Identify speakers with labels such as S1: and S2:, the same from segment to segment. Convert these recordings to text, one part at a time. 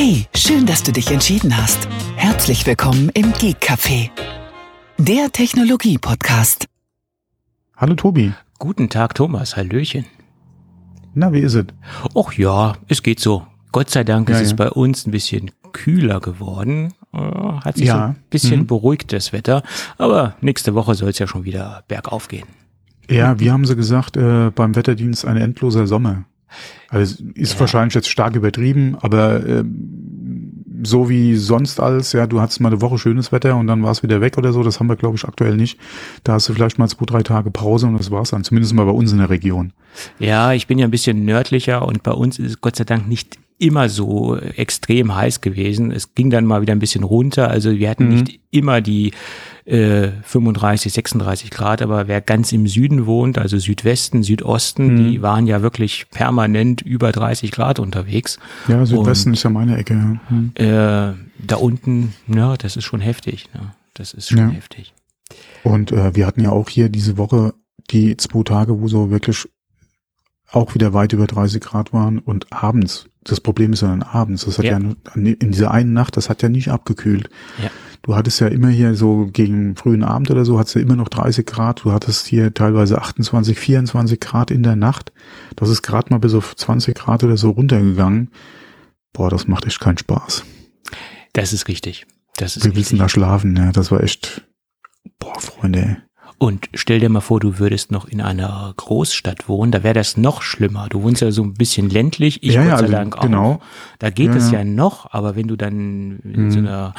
S1: Hey, schön, dass du dich entschieden hast. Herzlich willkommen im Geek Café, der Technologie-Podcast.
S2: Hallo Tobi.
S3: Guten Tag, Thomas. Hallöchen.
S2: Na, wie ist es?
S3: Och ja, es geht so. Gott sei Dank
S2: Ja,
S3: ist es
S2: ja.
S3: bei uns ein bisschen kühler geworden. Äh, Hat sich
S2: Ja.
S3: so ein bisschen
S2: Mhm.
S3: beruhigt, das Wetter. Aber nächste Woche soll es ja schon wieder bergauf gehen.
S2: Ja, wie haben sie gesagt, äh, beim Wetterdienst ein endloser Sommer. Also ist
S3: Ja.
S2: wahrscheinlich jetzt stark übertrieben, aber ähm, so wie sonst alles, ja, du hattest mal eine Woche schönes Wetter und dann war es wieder weg oder so, das haben wir, glaube ich, aktuell nicht. Da hast du vielleicht mal zwei, drei Tage Pause und das war's dann, zumindest mal bei uns in der Region.
S3: Ja, ich bin ja ein bisschen nördlicher und bei uns ist es Gott sei Dank nicht immer so extrem heiß gewesen. Es ging dann mal wieder ein bisschen runter. Also wir hatten
S2: Mhm.
S3: nicht immer die äh, 35, 36 Grad, aber wer ganz im Süden wohnt, also Südwesten, Südosten,
S2: Mhm.
S3: die waren ja wirklich permanent über 30 Grad unterwegs.
S2: Ja, Südwesten ist ja meine Ecke. Ja. Hm.
S3: Äh, da unten, ja, das ist schon heftig. Ne? Das ist schon
S2: Ja.
S3: heftig.
S2: Und äh, wir hatten ja auch hier diese Woche die zwei Tage, wo so wirklich auch wieder weit über 30 Grad waren und abends. Das Problem ist ja dann abends. Das hat ja,
S3: Ja.
S2: in dieser einen Nacht, das hat ja nicht abgekühlt.
S3: Ja.
S2: Du hattest ja immer hier so gegen frühen Abend oder so, hattest du immer noch 30 Grad. Du hattest hier teilweise 28, 24 Grad in der Nacht. Das ist gerade mal bis auf 20 Grad oder so runtergegangen. Boah, das macht echt keinen Spaß.
S3: Das ist richtig. Das ist
S2: Wir willst
S3: richtig.
S2: da schlafen, ja. Das war echt, boah, Freunde.
S3: Und stell dir mal vor, du würdest noch in einer Großstadt wohnen, da wäre das noch schlimmer. Du wohnst ja so ein bisschen ländlich, ich
S2: Ja,
S3: Gott
S2: ja,
S3: sei
S2: also,
S3: Dank auch.
S2: genau.
S3: Da geht es
S2: ja.
S3: ja noch, aber wenn du dann in
S2: Mhm.
S3: so einer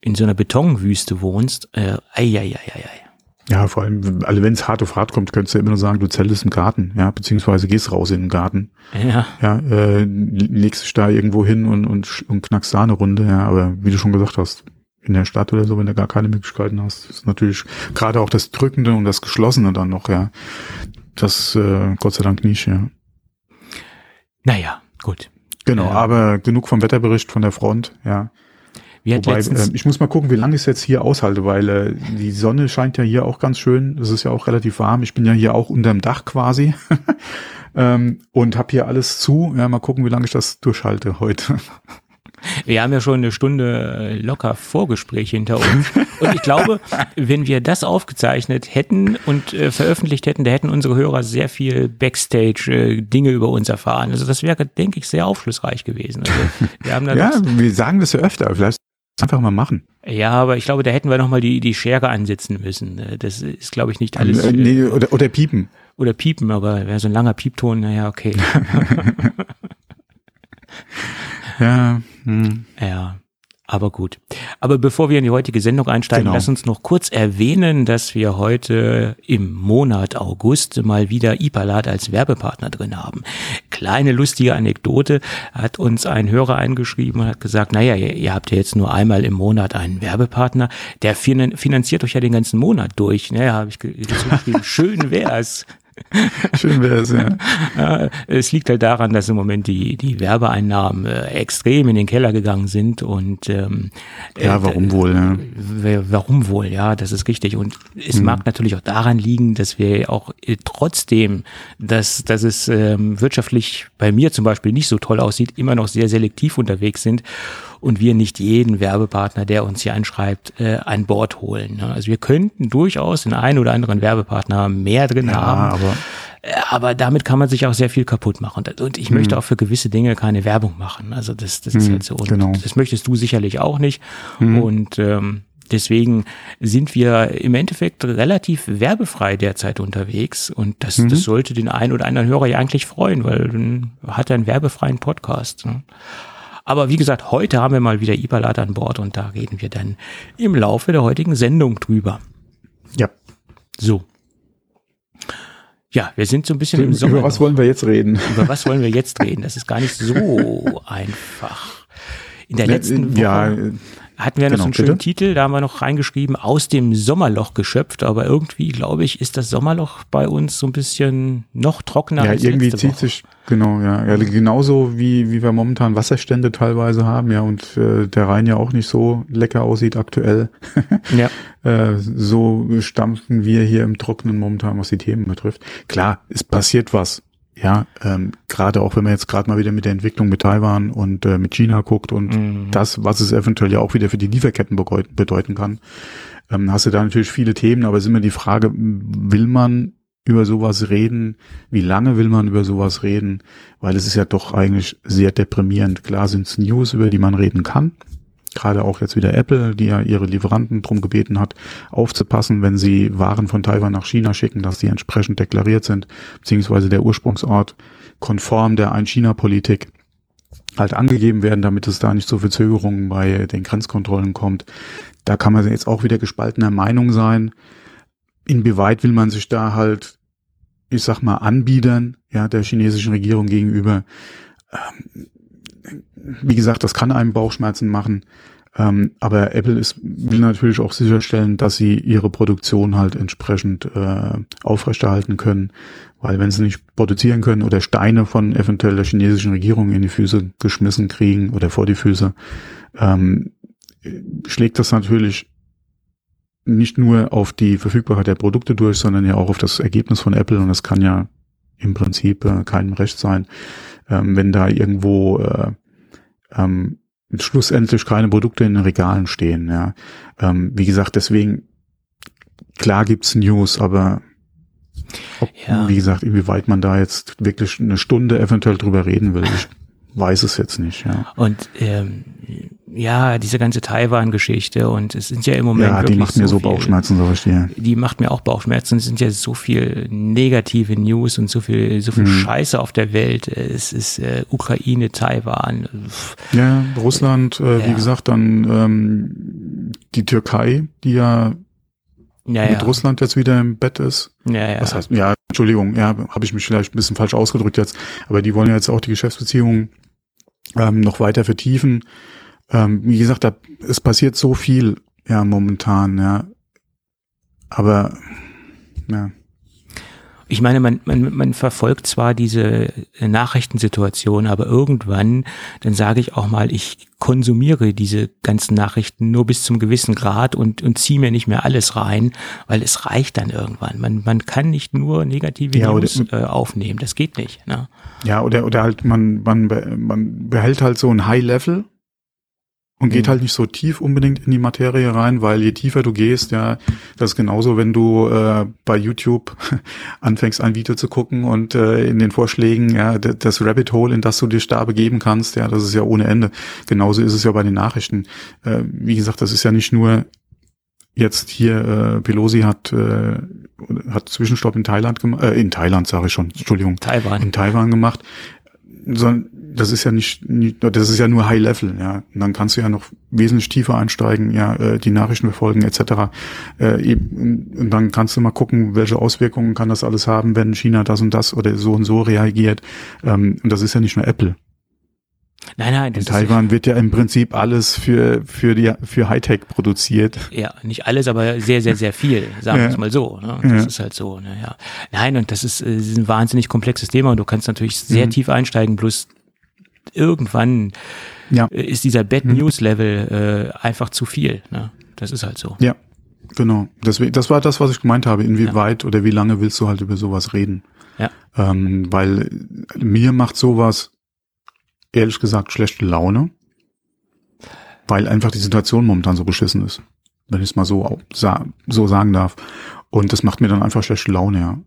S3: in so einer Betonwüste wohnst, äh, ei, ei, ei, ei, ei.
S2: Ja, vor allem, also wenn es hart auf hart kommt, könntest du ja immer nur sagen, du zeltest im Garten, ja, beziehungsweise gehst raus in den Garten,
S3: Ja,
S2: ja, äh, legst dich da irgendwo hin und, und, und knackst da eine Runde, ja, aber wie du schon gesagt hast, in der Stadt oder so, wenn du gar keine Möglichkeiten hast, ist natürlich gerade auch das Drückende und das Geschlossene dann noch, ja, das äh, Gott sei Dank nicht, ja.
S3: naja, gut.
S2: Genau,
S3: Ja.
S2: aber genug vom Wetterbericht von der Front, ja. Wobei, äh, ich muss mal gucken, wie lange ich es jetzt hier aushalte, weil äh, die Sonne scheint ja hier auch ganz schön. Es ist ja auch relativ warm. Ich bin ja hier auch unterm Dach quasi ähm, und habe hier alles zu. Ja, mal gucken, wie lange ich das durchhalte heute.
S3: Wir haben ja schon eine Stunde äh, locker Vorgespräch hinter uns. Und ich glaube, wenn wir das aufgezeichnet hätten und äh, veröffentlicht hätten, da hätten unsere Hörer sehr viel Backstage-Dinge über uns erfahren. Also das wäre, denke ich, sehr aufschlussreich gewesen. Also wir haben da
S2: ja, wir sagen das ja öfter. Vielleicht einfach mal machen.
S3: Ja, aber ich glaube, da hätten wir nochmal die, die Schere ansetzen müssen. Äh, Das ist, glaube ich, nicht alles.
S2: äh,
S3: äh,
S2: nee, oder, oder piepen.
S3: Oder piepen, aber wäre so ein langer Piepton, naja, okay.
S2: Ja, hm.
S3: ja. Aber gut. Aber bevor wir in die heutige Sendung einsteigen,
S2: Genau.
S3: lass uns noch kurz erwähnen, dass wir heute im Monat August mal wieder Ipalat als Werbepartner drin haben. Kleine lustige Anekdote hat uns ein Hörer eingeschrieben und hat gesagt, naja, ihr, ihr habt ja jetzt nur einmal im Monat einen Werbepartner, der finan finanziert euch ja den ganzen Monat durch. Naja, habe ich ge- geschrieben, schön wär's.
S2: schön wäre es, ja.
S3: Ja, es liegt halt daran, dass im Moment die, die Werbeeinnahmen äh, extrem in den Keller gegangen sind und ähm,
S2: Ja,
S3: äh,
S2: warum wohl, ja.
S3: Warum wohl, ja, das ist richtig. Und es mag natürlich auch daran liegen, dass wir auch äh, trotzdem, dass, dass es ähm, wirtschaftlich bei mir zum Beispiel nicht so toll aussieht, immer noch sehr selektiv unterwegs sind und wir nicht jeden Werbepartner, der uns hier einschreibt, äh, an Bord holen. Ne? Also wir könnten durchaus den einen oder anderen Werbepartner mehr drin
S2: Ja,
S3: haben.
S2: aber
S3: Äh, Aber damit kann man sich auch sehr viel kaputt machen. Und- ich möchte auch für gewisse Dinge keine Werbung machen. Also das, das ist
S2: Hm,
S3: halt so. Und
S2: genau.
S3: das möchtest du sicherlich auch nicht. Und ähm, deswegen sind wir im Endeffekt relativ werbefrei derzeit unterwegs. Und das, das sollte den einen oder anderen Hörer ja eigentlich freuen, weil dann hat er einen werbefreien Podcast. Ne? Aber wie gesagt, heute haben wir mal wieder Ipalat an Bord und da reden wir dann im Laufe der heutigen Sendung drüber.
S2: ja.
S3: So. Ja, wir sind so ein bisschen im Sommer.
S2: Über was wollen wir jetzt reden?
S3: Über was wollen wir jetzt reden? Das ist gar nicht so einfach. In der letzten Woche
S2: Ja,
S3: hatten wir noch
S2: genau,
S3: so einen schönen
S2: bitte.
S3: Titel, da haben wir noch reingeschrieben, aus dem Sommerloch geschöpft, aber irgendwie, glaube ich, ist das Sommerloch bei uns so ein bisschen noch trockener
S2: Ja,
S3: als
S2: irgendwie zieht
S3: Woche.
S2: sich, genau, ja, ja. Genauso wie, wie wir momentan Wasserstände teilweise haben, ja, und äh, der Rhein ja auch nicht so lecker aussieht aktuell.
S3: Ja.
S2: äh, so stampfen wir hier im Trockenen momentan, was die Themen betrifft. Klar, es passiert was Ja, ähm, gerade auch wenn man jetzt gerade mal wieder mit der Entwicklung mit Taiwan und äh, mit China guckt und mhm. das, was es eventuell ja auch wieder für die Lieferketten bedeuten kann, ähm, hast du da natürlich viele Themen, aber es ist immer die Frage, will man über sowas reden? Wie lange will man über sowas reden? Weil es ist ja doch eigentlich sehr deprimierend. Klar sind es News, über die man reden kann. Gerade auch jetzt wieder Apple, die ja ihre Lieferanten drum gebeten hat, aufzupassen, wenn sie Waren von Taiwan nach China schicken, dass die entsprechend deklariert sind, beziehungsweise der Ursprungsort konform der Ein-China-Politik halt angegeben werden, damit es da nicht zu Verzögerungen bei den Grenzkontrollen kommt. Da kann man jetzt auch wieder gespaltener Meinung sein. Inwieweit will man sich da halt, ich sag mal, anbiedern, ja, der chinesischen Regierung gegenüber? Ähm, wie gesagt, das kann einem Bauchschmerzen machen. Ähm, aber Apple ist, will natürlich auch sicherstellen, dass sie ihre Produktion halt entsprechend äh, aufrechterhalten können. Weil wenn sie nicht produzieren können oder Steine von eventuell der chinesischen Regierung in die Füße geschmissen kriegen oder vor die Füße, ähm, schlägt das natürlich nicht nur auf die Verfügbarkeit der Produkte durch, sondern ja auch auf das Ergebnis von Apple und das kann ja im Prinzip äh, keinem recht sein, ähm, wenn da irgendwo äh, ähm, schlussendlich keine Produkte in den Regalen stehen. Ja. Ähm, wie gesagt, deswegen, klar gibt's News, aber ob, ja. wie gesagt, inwieweit man da jetzt wirklich eine Stunde eventuell drüber reden will, ich weiß es jetzt nicht. Ja.
S3: Und ähm, ja, diese ganze Taiwan-Geschichte und es sind ja im Moment.
S2: Ja, die macht mir so, so Bauchschmerzen, so richtig.
S3: Die macht mir auch Bauchschmerzen. Es sind ja so viel negative News und so viel, so viel hm. Scheiße auf der Welt. Es ist äh, Ukraine, Taiwan.
S2: Ja, Russland, äh, ja. wie gesagt, dann ähm, die Türkei, die ja, ja mit ja. Russland jetzt wieder im Bett ist.
S3: Ja, ja.
S2: Was heißt, ja, Entschuldigung, ja, habe ich mich vielleicht ein bisschen falsch ausgedrückt jetzt, aber die wollen ja jetzt auch die Geschäftsbeziehungen ähm, noch weiter vertiefen ähm, wie gesagt, da, es passiert so viel, ja, momentan, ja. Aber, ja.
S3: Ich meine, man, man, man verfolgt zwar diese Nachrichtensituation, aber irgendwann, dann sage ich auch mal, ich konsumiere diese ganzen Nachrichten nur bis zum gewissen Grad und, und ziehe mir nicht mehr alles rein, weil es reicht dann irgendwann. Man, man kann nicht nur negative ja, News äh, aufnehmen, das geht nicht. Ne?
S2: Ja, oder, oder halt man, man, man behält halt so ein High Level und geht mhm. halt nicht so tief unbedingt in die Materie rein, weil je tiefer du gehst, ja, das ist genauso, wenn du äh, bei YouTube anfängst, ein Video zu gucken und äh, in den Vorschlägen, ja, das Rabbit Hole, in das du dich da begeben kannst, ja, das ist ja ohne Ende. Genauso ist es ja bei den Nachrichten. Äh, wie gesagt, das ist ja nicht nur jetzt hier, äh, Pelosi hat, äh, hat Zwischenstopp in Thailand gemacht, äh, in Thailand sage ich schon, Entschuldigung,
S3: Taiwan.
S2: in Taiwan gemacht, sondern das ist ja nicht, nicht, das ist ja nur High Level, ja. Und dann kannst du ja noch wesentlich tiefer einsteigen, ja, äh, die Nachrichten verfolgen etc. Äh, und dann kannst du mal gucken, welche Auswirkungen kann das alles haben, wenn China das und das oder so und so reagiert. Ähm, und das ist ja nicht nur Apple.
S3: Nein, nein.
S2: In Taiwan wird ja im Prinzip alles für, für die, für Hightech produziert.
S3: Ja, nicht alles, aber sehr, sehr, sehr viel, sagen wir ja. es mal so. Ne? Das ja. ist halt so, ne? ja. Nein, und das ist, das ist ein wahnsinnig komplexes Thema und du kannst natürlich sehr mhm. tief einsteigen, bloß irgendwann ja. Äh, ist dieser Bad mhm. News Level äh, einfach zu viel. Ne? Das ist halt so.
S2: Ja, genau. Deswegen, das war das, was ich gemeint habe. Inwieweit ja. oder wie lange willst du halt über sowas reden?
S3: Ja.
S2: Ähm, weil mir macht sowas ehrlich gesagt schlechte Laune, weil einfach die Situation momentan so beschissen ist, wenn ich es mal so so sagen darf. Und das macht mir dann einfach schlechte Laune, ja.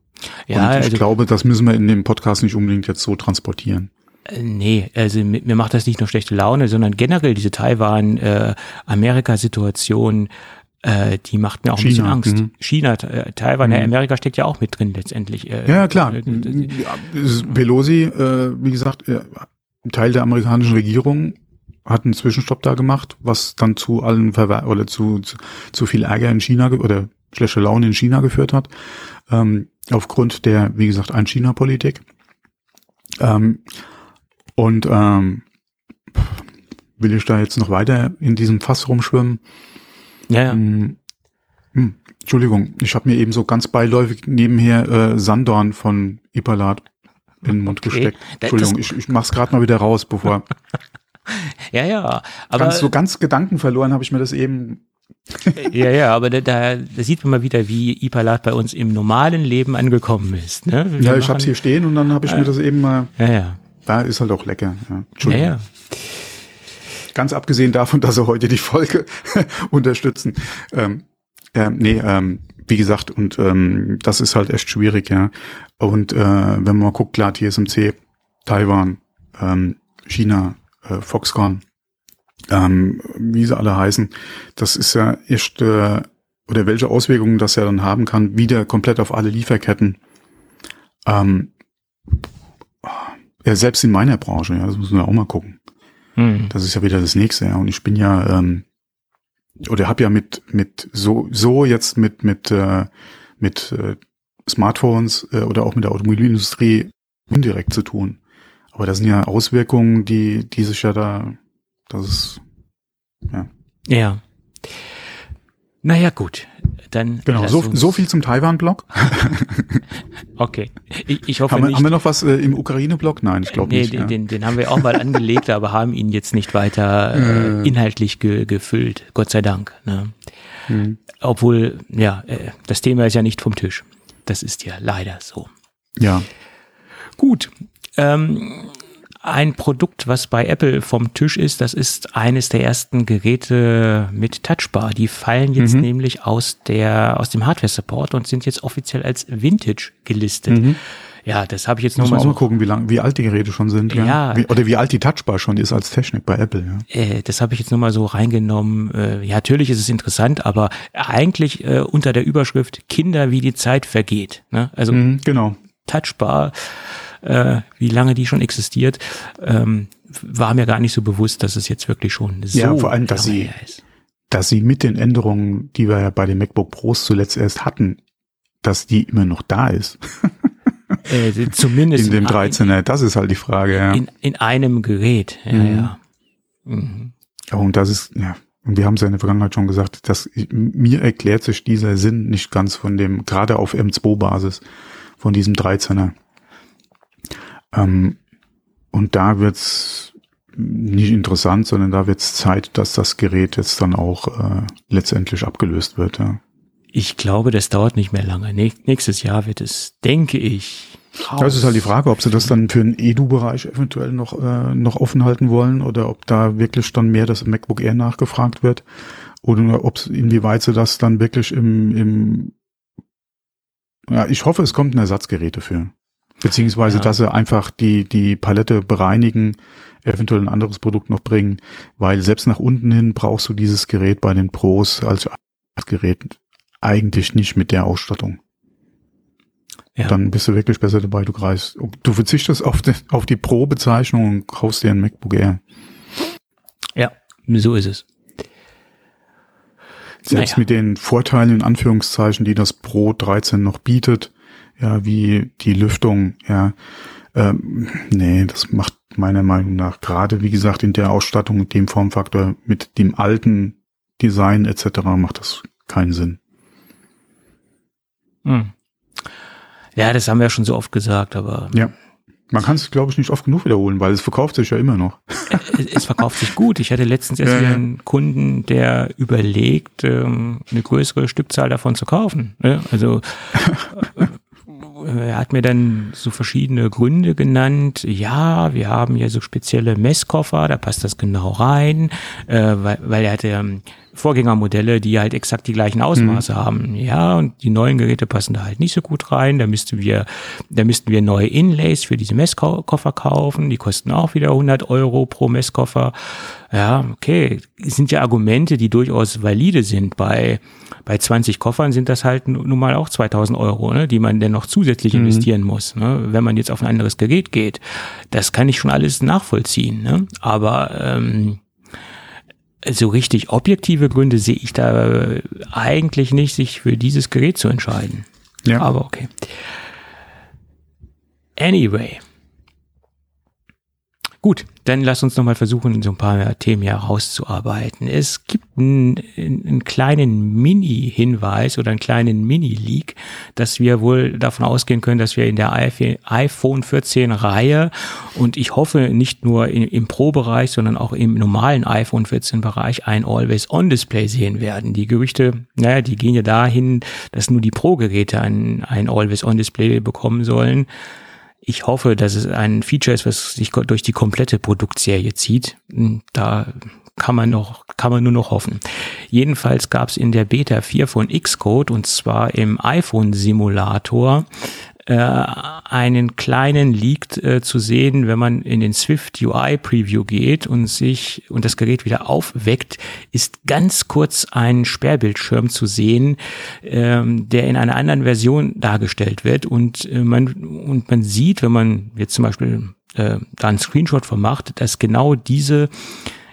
S2: Ja, und ich also, glaube, das müssen wir in dem Podcast nicht unbedingt jetzt so transportieren.
S3: Äh, nee, also mir macht das nicht nur schlechte Laune, sondern generell diese Taiwan-Amerika-Situation, äh, äh, die macht mir auch China, ein bisschen Angst. Mhm. China, äh, Taiwan, mhm. Amerika steckt ja auch mit drin letztendlich.
S2: Äh, ja, klar. Äh, Pelosi, äh, wie gesagt, äh, Teil der amerikanischen Regierung hat einen Zwischenstopp da gemacht, was dann zu allen Verwer oder zu, zu, zu viel Ärger in China oder schlechte Laune in China geführt hat, ähm, aufgrund der, wie gesagt, Ein-China-Politik. Ähm, und ähm, will ich da jetzt noch weiter in diesem Fass rumschwimmen?
S3: Ja, ja. Hm,
S2: hm, Entschuldigung, ich habe mir eben so ganz beiläufig nebenher äh, Sandorn von Ipalat in den Mund okay. gesteckt. Entschuldigung, ich, ich mach's gerade mal wieder raus, bevor.
S3: ja, ja. Aber
S2: ganz, so ganz Gedanken verloren habe ich mir das eben
S3: ja, ja, aber da, da, da sieht man mal wieder, wie Ipalat bei uns im normalen Leben angekommen ist. Ne?
S2: Wir ja, ich habe es hier stehen und dann habe ich äh, mir das eben mal.
S3: Ja, ja.
S2: Da ist halt auch lecker. Ja,
S3: Entschuldigung. Ja, ja.
S2: Ganz abgesehen davon, dass sie heute die Folge unterstützen. Ähm, äh, nee, ähm, wie gesagt, und ähm, das ist halt echt schwierig, ja. Und äh, wenn man mal guckt, klar, TSMC, Taiwan, ähm, China, äh, Foxconn, ähm, wie sie alle heißen, das ist ja echt, äh, oder welche Auswirkungen das ja dann haben kann, wieder komplett auf alle Lieferketten. Ähm, ja, selbst in meiner Branche, ja, das müssen wir auch mal gucken. Mhm. Das ist ja wieder das nächste, ja. Und ich bin ja, ähm, oder habe ja mit, mit so, so jetzt mit, mit, äh, mit äh, Smartphones äh, oder auch mit der Automobilindustrie indirekt zu tun. Aber das sind ja Auswirkungen, die, die sich ja da, das ist, ja.
S3: Ja. Naja, gut. Dann
S2: genau, so, so viel zum Taiwan-Block.
S3: okay. Ich, ich hoffe
S2: haben,
S3: nicht.
S2: Haben wir noch was äh, im Ukraine-Block? Nein, ich glaube nee, nicht.
S3: Den, ja. den, den haben wir auch mal angelegt, aber haben ihn jetzt nicht weiter äh, inhaltlich ge, gefüllt. Gott sei Dank. Ne? Mhm. Obwohl, ja, äh, das Thema ist ja nicht vom Tisch. Das ist ja leider so.
S2: Ja.
S3: Gut. Ähm, ein Produkt, was bei Apple vom Tisch ist. Das ist eines der ersten Geräte mit Touchbar. Die fallen jetzt mhm. nämlich aus der aus dem Hardware Support und sind jetzt offiziell als Vintage gelistet. Mhm. Ja, das habe ich jetzt nochmal
S2: so. mal gucken, wie lang, wie alt die Geräte schon sind. Ja. ja. Wie, oder wie alt die Touchbar schon ist als Technik bei Apple.
S3: Ja. Äh, das habe ich jetzt nochmal so reingenommen. Äh, ja, natürlich ist es interessant, aber eigentlich äh, unter der Überschrift Kinder, wie die Zeit vergeht. Ne? Also
S2: mhm, genau.
S3: Touchbar äh, wie lange die schon existiert, ähm, war mir gar nicht so bewusst, dass es jetzt wirklich schon so
S2: ja, vor allem, dass sie, ist. dass sie mit den Änderungen, die wir ja bei den MacBook Pros zuletzt erst hatten, dass die immer noch da ist.
S3: äh, zumindest
S2: in dem 13er, das ist halt die Frage. Ja.
S3: In, in einem Gerät, ja, mhm. ja.
S2: Mhm. Und das ist, ja, und wir haben es ja in der Vergangenheit schon gesagt, dass mir erklärt sich dieser Sinn nicht ganz von dem, gerade auf M2-Basis, von diesem 13er. Ähm, und da wird's nicht interessant, sondern da wird's Zeit, dass das Gerät jetzt dann auch äh, letztendlich abgelöst wird. Ja.
S3: Ich glaube, das dauert nicht mehr lange. Nächstes Jahr wird es, denke ich.
S2: Das ist halt die Frage, ob sie das dann für den Edu-Bereich eventuell noch, äh, noch offen halten wollen oder ob da wirklich dann mehr das MacBook Air nachgefragt wird oder ob inwieweit sie das dann wirklich im, im ja, ich hoffe, es kommt ein Ersatzgerät dafür. Beziehungsweise, ja. dass sie einfach die, die Palette bereinigen, eventuell ein anderes Produkt noch bringen, weil selbst nach unten hin brauchst du dieses Gerät bei den Pros als Gerät eigentlich nicht mit der Ausstattung. Ja. Dann bist du wirklich besser dabei, du greifst. Du verzichtest auf die, auf die Pro-Bezeichnung und kaufst dir ein MacBook Air.
S3: Ja, so ist es.
S2: Selbst naja. mit den Vorteilen in Anführungszeichen, die das Pro 13 noch bietet, ja, wie die Lüftung, ja. Ähm, nee, das macht meiner Meinung nach gerade, wie gesagt, in der Ausstattung, mit dem Formfaktor, mit dem alten Design etc. macht das keinen Sinn.
S3: Hm. Ja, das haben wir ja schon so oft gesagt, aber.
S2: Ja. Man kann es, glaube ich, nicht oft genug wiederholen, weil es verkauft sich ja immer noch.
S3: es verkauft sich gut. Ich hatte letztens erst wieder einen Kunden, der überlegt, ähm, eine größere Stückzahl davon zu kaufen. Ne? Also er hat mir dann so verschiedene Gründe genannt. Ja, wir haben ja so spezielle Messkoffer, da passt das genau rein, äh, weil, weil er hatte ähm, Vorgängermodelle, die halt exakt die gleichen Ausmaße mhm. haben. Ja, und die neuen Geräte passen da halt nicht so gut rein. Da müssten wir, da müssten wir neue Inlays für diese Messkoffer kaufen. Die kosten auch wieder 100 Euro pro Messkoffer. Ja, okay. Das sind ja Argumente, die durchaus valide sind. Bei, bei 20 Koffern sind das halt nun mal auch 2000 Euro, ne, die man dann noch zusätzlich mhm. investieren muss, ne, wenn man jetzt auf ein anderes Gerät geht. Das kann ich schon alles nachvollziehen. Ne? Aber ähm, so richtig objektive Gründe sehe ich da eigentlich nicht, sich für dieses Gerät zu entscheiden. Ja. Aber okay. Anyway. Gut, dann lass uns nochmal versuchen, so ein paar Themen herauszuarbeiten. Es gibt einen, einen kleinen Mini-Hinweis oder einen kleinen Mini-Leak, dass wir wohl davon ausgehen können, dass wir in der iPhone 14 Reihe und ich hoffe nicht nur im, im Pro-Bereich, sondern auch im normalen iPhone 14 Bereich ein Always-On-Display sehen werden. Die Gerüchte, naja, die gehen ja dahin, dass nur die Pro-Geräte ein, ein Always-On-Display bekommen sollen. Ich hoffe, dass es ein Feature ist, was sich durch die komplette Produktserie zieht. Hm, da kann man noch, kann man nur noch hoffen. Jedenfalls gab es in der Beta 4 von Xcode und zwar im iPhone Simulator äh, einen kleinen Leak äh, zu sehen, wenn man in den Swift UI Preview geht und sich und das Gerät wieder aufweckt, ist ganz kurz ein Sperrbildschirm zu sehen, ähm, der in einer anderen Version dargestellt wird. Und äh, man und man sieht, wenn man jetzt zum Beispiel äh, da einen Screenshot von macht, dass genau diese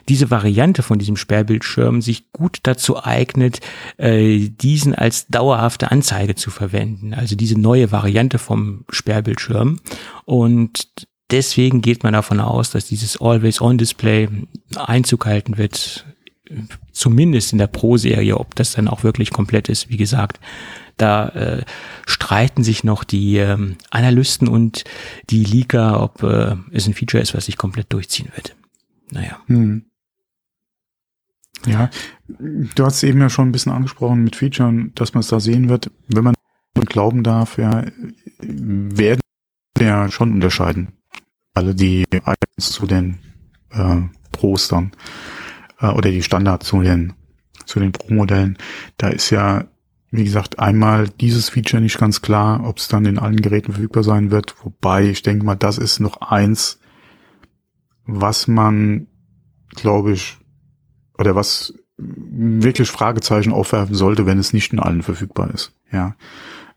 S3: diese Variante von diesem Sperrbildschirm sich gut dazu eignet, äh, diesen als dauerhafte Anzeige zu verwenden. Also diese neue Variante vom Sperrbildschirm. Und deswegen geht man davon aus, dass dieses Always-On-Display Einzug halten wird, zumindest in der Pro-Serie, ob das dann auch wirklich komplett ist, wie gesagt. Da äh, streiten sich noch die ähm, Analysten und die Leaker, ob äh, es ein Feature ist, was sich komplett durchziehen wird. Naja. Hm.
S2: Ja, du hast eben ja schon ein bisschen angesprochen mit Featuren, dass man es da sehen wird. Wenn man glauben darf, ja, werden ja schon unterscheiden. Alle die Items zu den äh, Pros dann äh, oder die Standard zu den zu den Pro-Modellen. Da ist ja, wie gesagt, einmal dieses Feature nicht ganz klar, ob es dann in allen Geräten verfügbar sein wird. Wobei ich denke mal, das ist noch eins, was man, glaube ich, oder was wirklich Fragezeichen aufwerfen sollte, wenn es nicht in allen verfügbar ist. Ja,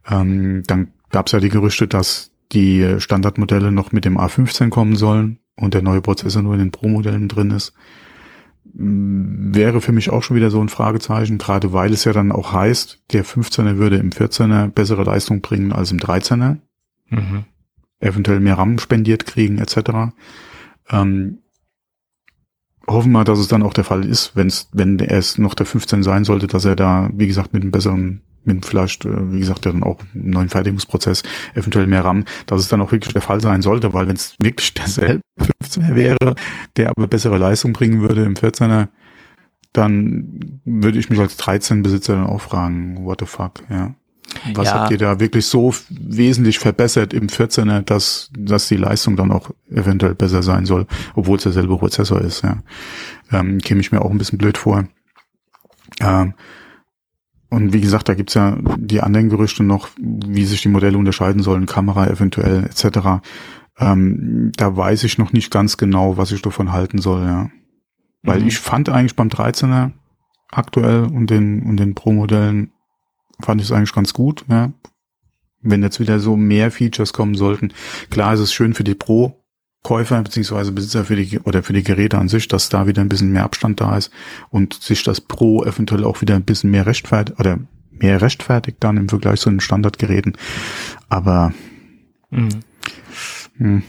S2: ähm, dann gab es ja die Gerüchte, dass die Standardmodelle noch mit dem A15 kommen sollen und der neue Prozessor nur in den Pro-Modellen drin ist. Wäre für mich auch schon wieder so ein Fragezeichen, gerade weil es ja dann auch heißt, der 15er würde im 14er bessere Leistung bringen als im 13er. Mhm. Eventuell mehr RAM spendiert kriegen, etc. Ähm, hoffen wir, dass es dann auch der Fall ist, wenn's, wenn es noch der 15 sein sollte, dass er da, wie gesagt, mit einem besseren, mit vielleicht, äh, wie gesagt, dann auch einen neuen Fertigungsprozess, eventuell mehr RAM, dass es dann auch wirklich der Fall sein sollte, weil wenn es wirklich derselbe 15er wäre, der aber bessere Leistung bringen würde im 14er, dann würde ich mich als 13-Besitzer dann auch fragen, what the fuck, ja. Was ja. habt ihr da wirklich so wesentlich verbessert im 14er, dass, dass die Leistung dann auch eventuell besser sein soll, obwohl es derselbe Prozessor ist, ja. Ähm, käme ich mir auch ein bisschen blöd vor. Ähm, und wie gesagt, da gibt's ja die anderen Gerüchte noch, wie sich die Modelle unterscheiden sollen, Kamera eventuell etc. Ähm, da weiß ich noch nicht ganz genau, was ich davon halten soll, ja. Weil mhm. ich fand eigentlich beim 13er aktuell und den, und den Pro-Modellen fand ich es eigentlich ganz gut, ja. Wenn jetzt wieder so mehr Features kommen sollten. Klar ist es schön für die Pro-Käufer beziehungsweise Besitzer für die oder für die Geräte an sich, dass da wieder ein bisschen mehr Abstand da ist und sich das Pro eventuell auch wieder ein bisschen mehr rechtfertigt oder mehr rechtfertigt dann im Vergleich zu den Standardgeräten. Aber mhm.
S3: mh.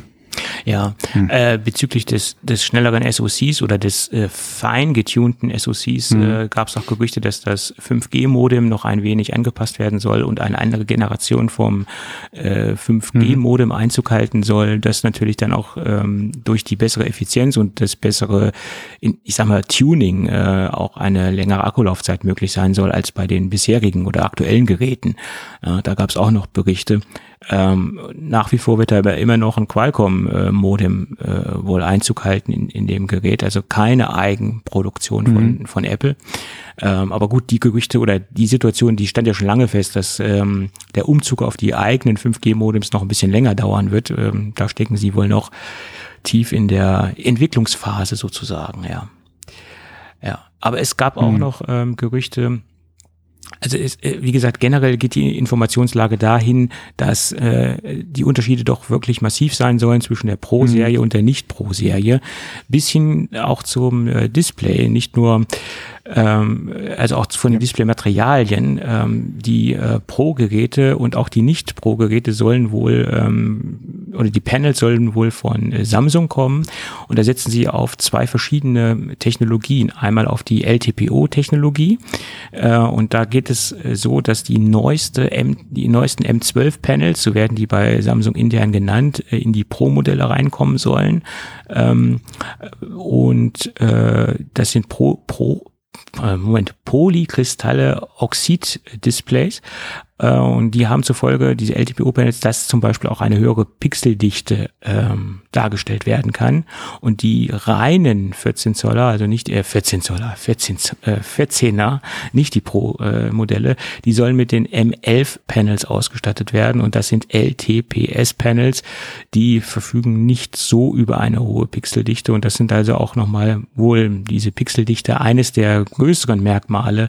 S3: Ja, hm. äh, bezüglich des, des schnelleren SoCs oder des äh, fein getunten SoCs hm. äh, gab es auch Gerüchte, dass das 5G-Modem noch ein wenig angepasst werden soll und eine andere Generation vom äh, 5G-Modem hm. Einzug halten soll, das natürlich dann auch ähm, durch die bessere Effizienz und das bessere, ich sag mal, Tuning äh, auch eine längere Akkulaufzeit möglich sein soll als bei den bisherigen oder aktuellen Geräten. Äh, da gab es auch noch Berichte. Ähm, nach wie vor wird aber immer noch ein Qualcomm-Modem äh, äh, wohl Einzug halten in, in dem Gerät, also keine Eigenproduktion von, mhm. von Apple. Ähm, aber gut, die Gerüchte oder die Situation, die stand ja schon lange fest, dass ähm, der Umzug auf die eigenen 5G-Modems noch ein bisschen länger dauern wird. Ähm, da stecken sie wohl noch tief in der Entwicklungsphase sozusagen, ja. Ja, aber es gab auch mhm. noch ähm, Gerüchte, also ist, äh, wie gesagt, generell geht die Informationslage dahin, dass äh, die Unterschiede doch wirklich massiv sein sollen zwischen der Pro-Serie mhm. und der Nicht-Pro-Serie, bis hin auch zum äh, Display, nicht nur ähm, also auch von den Displaymaterialien. Ähm, die äh, Pro-Geräte und auch die Nicht-Pro-Geräte sollen wohl ähm, oder die Panels sollen wohl von äh, Samsung kommen und da setzen sie auf zwei verschiedene Technologien. Einmal auf die LTPO-Technologie äh, und da geht es äh, so, dass die neueste M, die neuesten M12-Panels, so werden die bei Samsung intern genannt, äh, in die Pro-Modelle reinkommen sollen ähm, und äh, das sind Pro, Pro äh, Moment, Polykristalle Oxid-Displays. Äh, und die haben zufolge, diese LTPO-Panels, dass zum Beispiel auch eine höhere Pixeldichte ähm, dargestellt werden kann. Und die reinen 14 Zoller, also nicht äh, 14 Zoller, 14, äh, 14er, nicht die Pro-Modelle, die sollen mit den M11-Panels ausgestattet werden. Und das sind LTPS-Panels, die verfügen nicht so über eine hohe Pixeldichte. Und das sind also auch nochmal wohl diese Pixeldichte eines der größeren Merkmale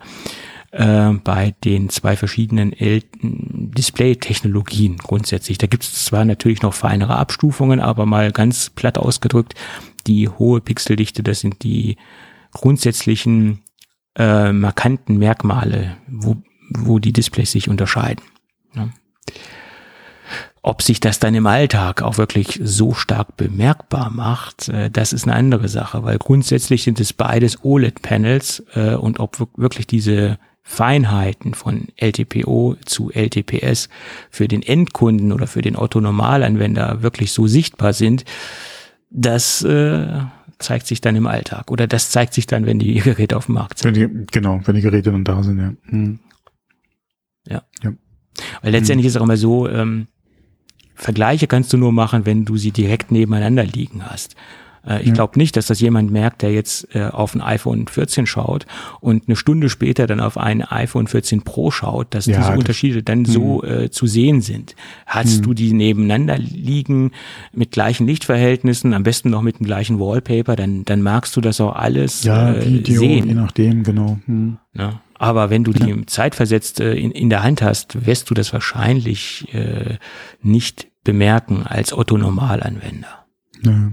S3: äh, bei den zwei verschiedenen Display-Technologien grundsätzlich. Da gibt es zwar natürlich noch feinere Abstufungen, aber mal ganz platt ausgedrückt, die hohe Pixeldichte, das sind die grundsätzlichen äh, markanten Merkmale, wo, wo die Displays sich unterscheiden. Ja. Ob sich das dann im Alltag auch wirklich so stark bemerkbar macht, äh, das ist eine andere Sache, weil grundsätzlich sind es beides OLED-Panels äh, und ob wirklich diese Feinheiten von LTPO zu LTPS für den Endkunden oder für den Otto-Normalanwender wirklich so sichtbar sind, das äh, zeigt sich dann im Alltag oder das zeigt sich dann, wenn die Geräte auf dem Markt sind.
S2: Wenn die, genau, wenn die Geräte dann da sind, ja. Hm.
S3: Ja. ja. Weil letztendlich hm. ist es auch immer so, ähm, Vergleiche kannst du nur machen, wenn du sie direkt nebeneinander liegen hast. Äh, ich ja. glaube nicht, dass das jemand merkt, der jetzt äh, auf ein iPhone 14 schaut und eine Stunde später dann auf ein iPhone 14 Pro schaut, dass ja, diese Unterschiede dann so mhm. äh, zu sehen sind. Hast mhm. du die nebeneinander liegen mit gleichen Lichtverhältnissen, am besten noch mit dem gleichen Wallpaper, dann, dann magst du das auch alles ja, äh, Video, sehen.
S2: Je nachdem, genau. Mhm.
S3: Ja. Aber wenn du die ja. zeitversetzt äh, in, in der Hand hast, wirst du das wahrscheinlich äh, nicht bemerken als Otto Normalanwender. Ja.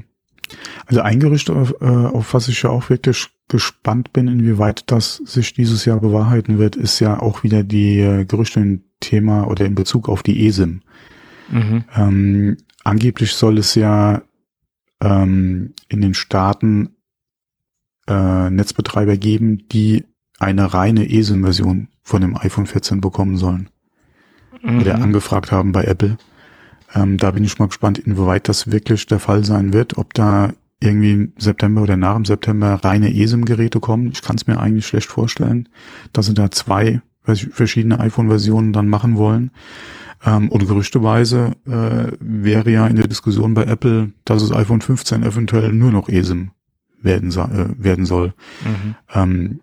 S2: Also ein Gerücht, auf, äh, auf was ich ja auch wirklich gespannt bin, inwieweit das sich dieses Jahr bewahrheiten wird, ist ja auch wieder die äh, Gerüchte im Thema oder in Bezug auf die ESIM. Mhm. Ähm, angeblich soll es ja ähm, in den Staaten äh, Netzbetreiber geben, die eine reine ESIM-Version von dem iPhone 14 bekommen sollen. Mhm. Oder angefragt haben bei Apple. Ähm, da bin ich mal gespannt, inwieweit das wirklich der Fall sein wird, ob da irgendwie im September oder nach dem September reine ESIM-Geräte kommen. Ich kann es mir eigentlich schlecht vorstellen, dass sie da zwei verschiedene iPhone-Versionen dann machen wollen. Ähm, und gerüchteweise äh, wäre ja in der Diskussion bei Apple, dass das iPhone 15 eventuell nur noch ESIM werden, äh, werden soll. Mhm. Ähm,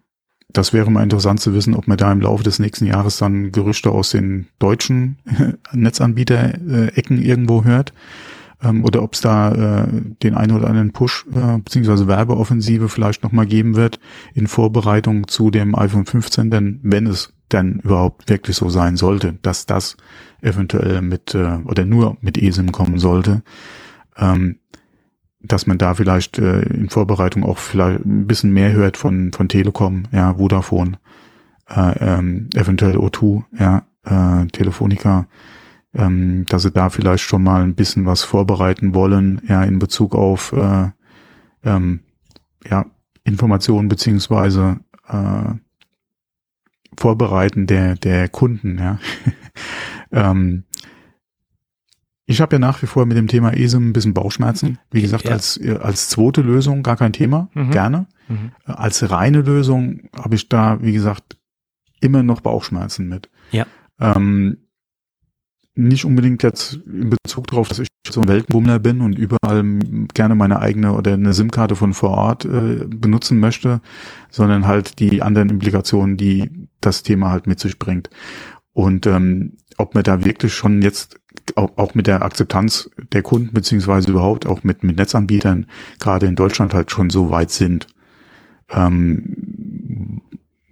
S2: das wäre mal interessant zu wissen, ob man da im Laufe des nächsten Jahres dann Gerüchte aus den deutschen Netzanbieter-Ecken irgendwo hört. Ähm, oder ob es da äh, den einen oder anderen Push äh, beziehungsweise Werbeoffensive vielleicht nochmal geben wird in Vorbereitung zu dem iPhone 15, denn wenn es dann überhaupt wirklich so sein sollte, dass das eventuell mit äh, oder nur mit eSIM kommen sollte, ähm, dass man da vielleicht äh, in Vorbereitung auch vielleicht ein bisschen mehr hört von von Telekom, ja, Vodafone, äh, ähm, eventuell O2, ja, äh, Telefonica, ähm, dass sie da vielleicht schon mal ein bisschen was vorbereiten wollen, ja, in Bezug auf äh, ähm, ja, Informationen beziehungsweise äh, Vorbereiten der der Kunden, ja. ähm, ich habe ja nach wie vor mit dem Thema ESIM ein bisschen Bauchschmerzen. Wie gesagt, ja. als, als zweite Lösung gar kein Thema, mhm. gerne. Mhm. Als reine Lösung habe ich da, wie gesagt, immer noch Bauchschmerzen mit.
S3: Ja.
S2: Ähm, nicht unbedingt jetzt in Bezug darauf, dass ich so ein Weltenbummler bin und überall gerne meine eigene oder eine SIM-Karte von vor Ort äh, benutzen möchte, sondern halt die anderen Implikationen, die das Thema halt mit sich bringt. Und ähm, ob man da wirklich schon jetzt auch, mit der Akzeptanz der Kunden beziehungsweise überhaupt auch mit, mit Netzanbietern gerade in Deutschland halt schon so weit sind, ähm,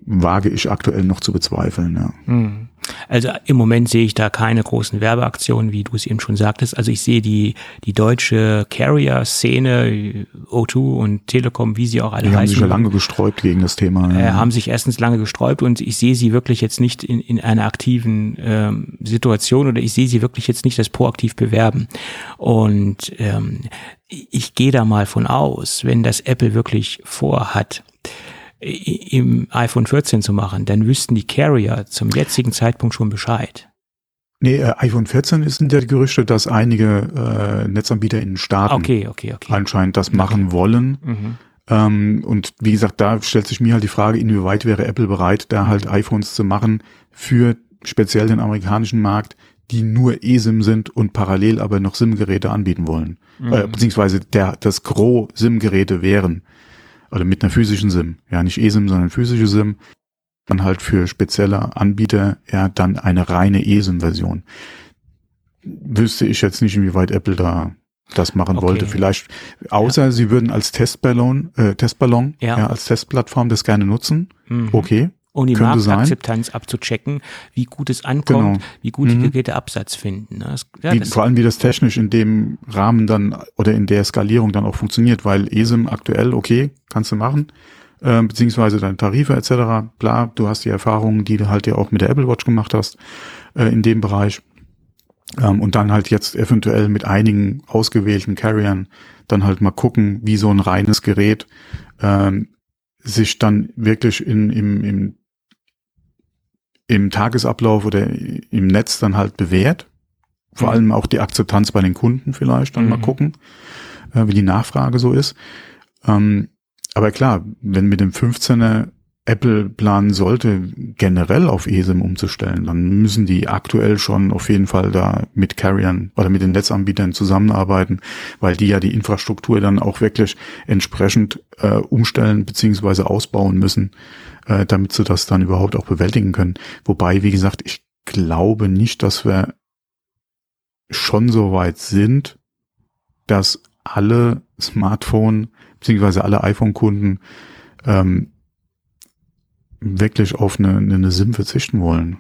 S2: wage ich aktuell noch zu bezweifeln. Ja.
S3: Hm. Also im Moment sehe ich da keine großen Werbeaktionen, wie du es eben schon sagtest. Also ich sehe die, die deutsche Carrier-Szene, O2 und Telekom, wie sie auch alle
S2: die
S3: heißen.
S2: haben sich ja lange gesträubt gegen das Thema.
S3: Äh,
S2: Ja.
S3: haben sich erstens lange gesträubt und ich sehe sie wirklich jetzt nicht in, in einer aktiven ähm, Situation oder ich sehe sie wirklich jetzt nicht als proaktiv bewerben. Und ähm, ich gehe da mal von aus, wenn das Apple wirklich vorhat, im iPhone 14 zu machen, dann wüssten die Carrier zum jetzigen Zeitpunkt schon Bescheid.
S2: Nee, äh, iPhone 14 ist ja die Gerüchte, dass einige äh, Netzanbieter in den Staaten
S3: Okay, okay, okay.
S2: anscheinend das machen wollen.
S3: Mhm.
S2: Ähm, und wie gesagt, da stellt sich mir halt die Frage, inwieweit wäre Apple bereit, da halt iPhones zu machen für speziell den amerikanischen Markt, die nur eSIM sind und parallel aber noch SIM-Geräte anbieten wollen. Äh, beziehungsweise der, das Gros SIM-Geräte wären. Oder mit einer physischen SIM. Ja, nicht eSIM, sondern physische SIM. Dann halt für spezielle Anbieter ja dann eine reine eSIM-Version. Wüsste ich jetzt nicht, inwieweit Apple da das machen
S3: Okay.
S2: wollte. Vielleicht, außer sie würden als Testballon, äh, Testballon,
S3: Ja.
S2: ja. als Testplattform das gerne nutzen.
S3: Mhm.
S2: Okay.
S3: Um die
S2: sein.
S3: Marktakzeptanz abzuchecken, wie gut es ankommt,
S2: Genau.
S3: wie gut die
S2: Mhm.
S3: Geräte Absatz finden. ne? Das, ja,
S2: wie, vor allem, wie das technisch in dem Rahmen dann oder in der Skalierung dann auch funktioniert, weil eSIM aktuell, okay, kannst du machen, äh, beziehungsweise deine Tarife etc. Bla, du hast die Erfahrungen, die du halt ja auch mit der Apple Watch gemacht hast, äh, in dem Bereich. Ähm, und dann halt jetzt eventuell mit einigen ausgewählten Carriern dann halt mal gucken, wie so ein reines Gerät ähm, sich dann wirklich in, im, im, im Tagesablauf oder im Netz dann halt bewährt. Vor
S3: Mhm.
S2: allem auch die Akzeptanz bei den Kunden vielleicht dann mal
S3: Mhm.
S2: gucken, äh, wie die Nachfrage so ist. Ähm, aber klar, wenn mit dem 15er Apple planen sollte, generell auf eSIM umzustellen, dann müssen die aktuell schon auf jeden Fall da mit Carriern oder mit den Netzanbietern zusammenarbeiten, weil die ja die Infrastruktur dann auch wirklich entsprechend äh, umstellen beziehungsweise ausbauen müssen, äh, damit sie das dann überhaupt auch bewältigen können. Wobei, wie gesagt, ich glaube nicht, dass wir schon so weit sind, dass alle Smartphone beziehungsweise alle iPhone-Kunden ähm, wirklich auf eine, eine SIM verzichten wollen.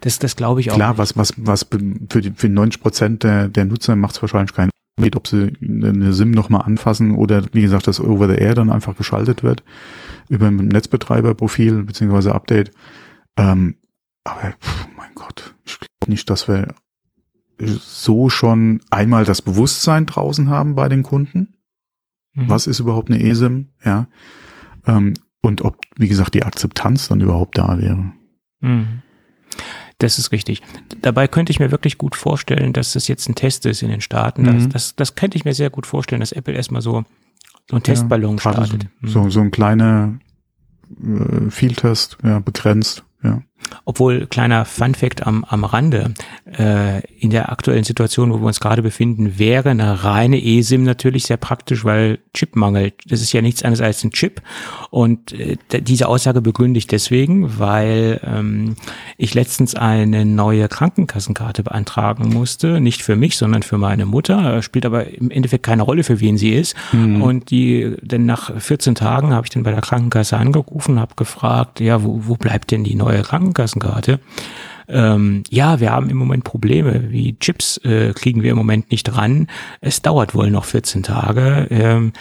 S3: das, das glaube ich auch.
S2: Klar, was, was, was für, die, für 90 Prozent der, der Nutzer macht es wahrscheinlich keinen Unterschied, ob sie eine SIM nochmal anfassen oder wie gesagt, das Over the Air dann einfach geschaltet wird über ein Netzbetreiberprofil beziehungsweise Update. Ähm, aber pf, mein Gott, ich glaube nicht, dass wir so schon einmal das Bewusstsein draußen haben bei den Kunden.
S3: Mhm.
S2: Was ist überhaupt eine eSIM? Ja. Ähm, und ob, wie gesagt, die Akzeptanz dann überhaupt da wäre.
S3: Mhm. Das ist richtig. Dabei könnte ich mir wirklich gut vorstellen, dass das jetzt ein Test ist in den Staaten. Das,
S2: Mhm.
S3: das, das könnte ich mir sehr gut vorstellen, dass Apple erstmal so, so einen Testballon
S2: Ja,
S3: startet.
S2: So, so ein kleiner äh, Fieldtest, ja, begrenzt, ja.
S3: Obwohl, kleiner Funfact am, am Rande, äh, in der aktuellen Situation, wo wir uns gerade befinden, wäre eine reine eSIM natürlich sehr praktisch, weil Chip mangelt. Das ist ja nichts anderes als ein Chip. Und äh, diese Aussage begründe ich deswegen, weil ähm, ich letztens eine neue Krankenkassenkarte beantragen musste. Nicht für mich, sondern für meine Mutter. Spielt aber im Endeffekt keine Rolle, für wen sie ist. Und die, denn nach 14 Tagen habe ich dann bei der Krankenkasse angerufen, habe gefragt, ja, wo, wo bleibt denn die neue Krankenkassenkarte? Ähm, ja, wir haben im Moment Probleme. Wie Chips äh, kriegen wir im Moment nicht dran. Es dauert wohl noch 14 Tage. Ähm,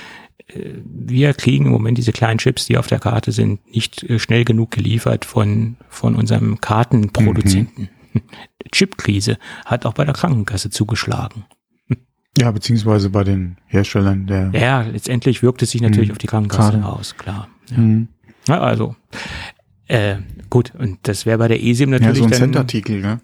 S3: äh, wir kriegen im Moment diese kleinen Chips, die auf der Karte sind, nicht äh, schnell genug geliefert von, von unserem Kartenproduzenten. Chipkrise hat auch bei der Krankenkasse zugeschlagen.
S2: Ja, beziehungsweise bei den Herstellern der.
S3: Ja, letztendlich wirkt es sich natürlich
S2: Mhm.
S3: auf die Krankenkasse
S2: Gerade.
S3: aus, klar. Ja.
S2: Mhm.
S3: Ja, also, äh, gut, und das wäre bei der eSIM
S2: Ja,
S3: natürlich
S2: so ein Centartikel, ne?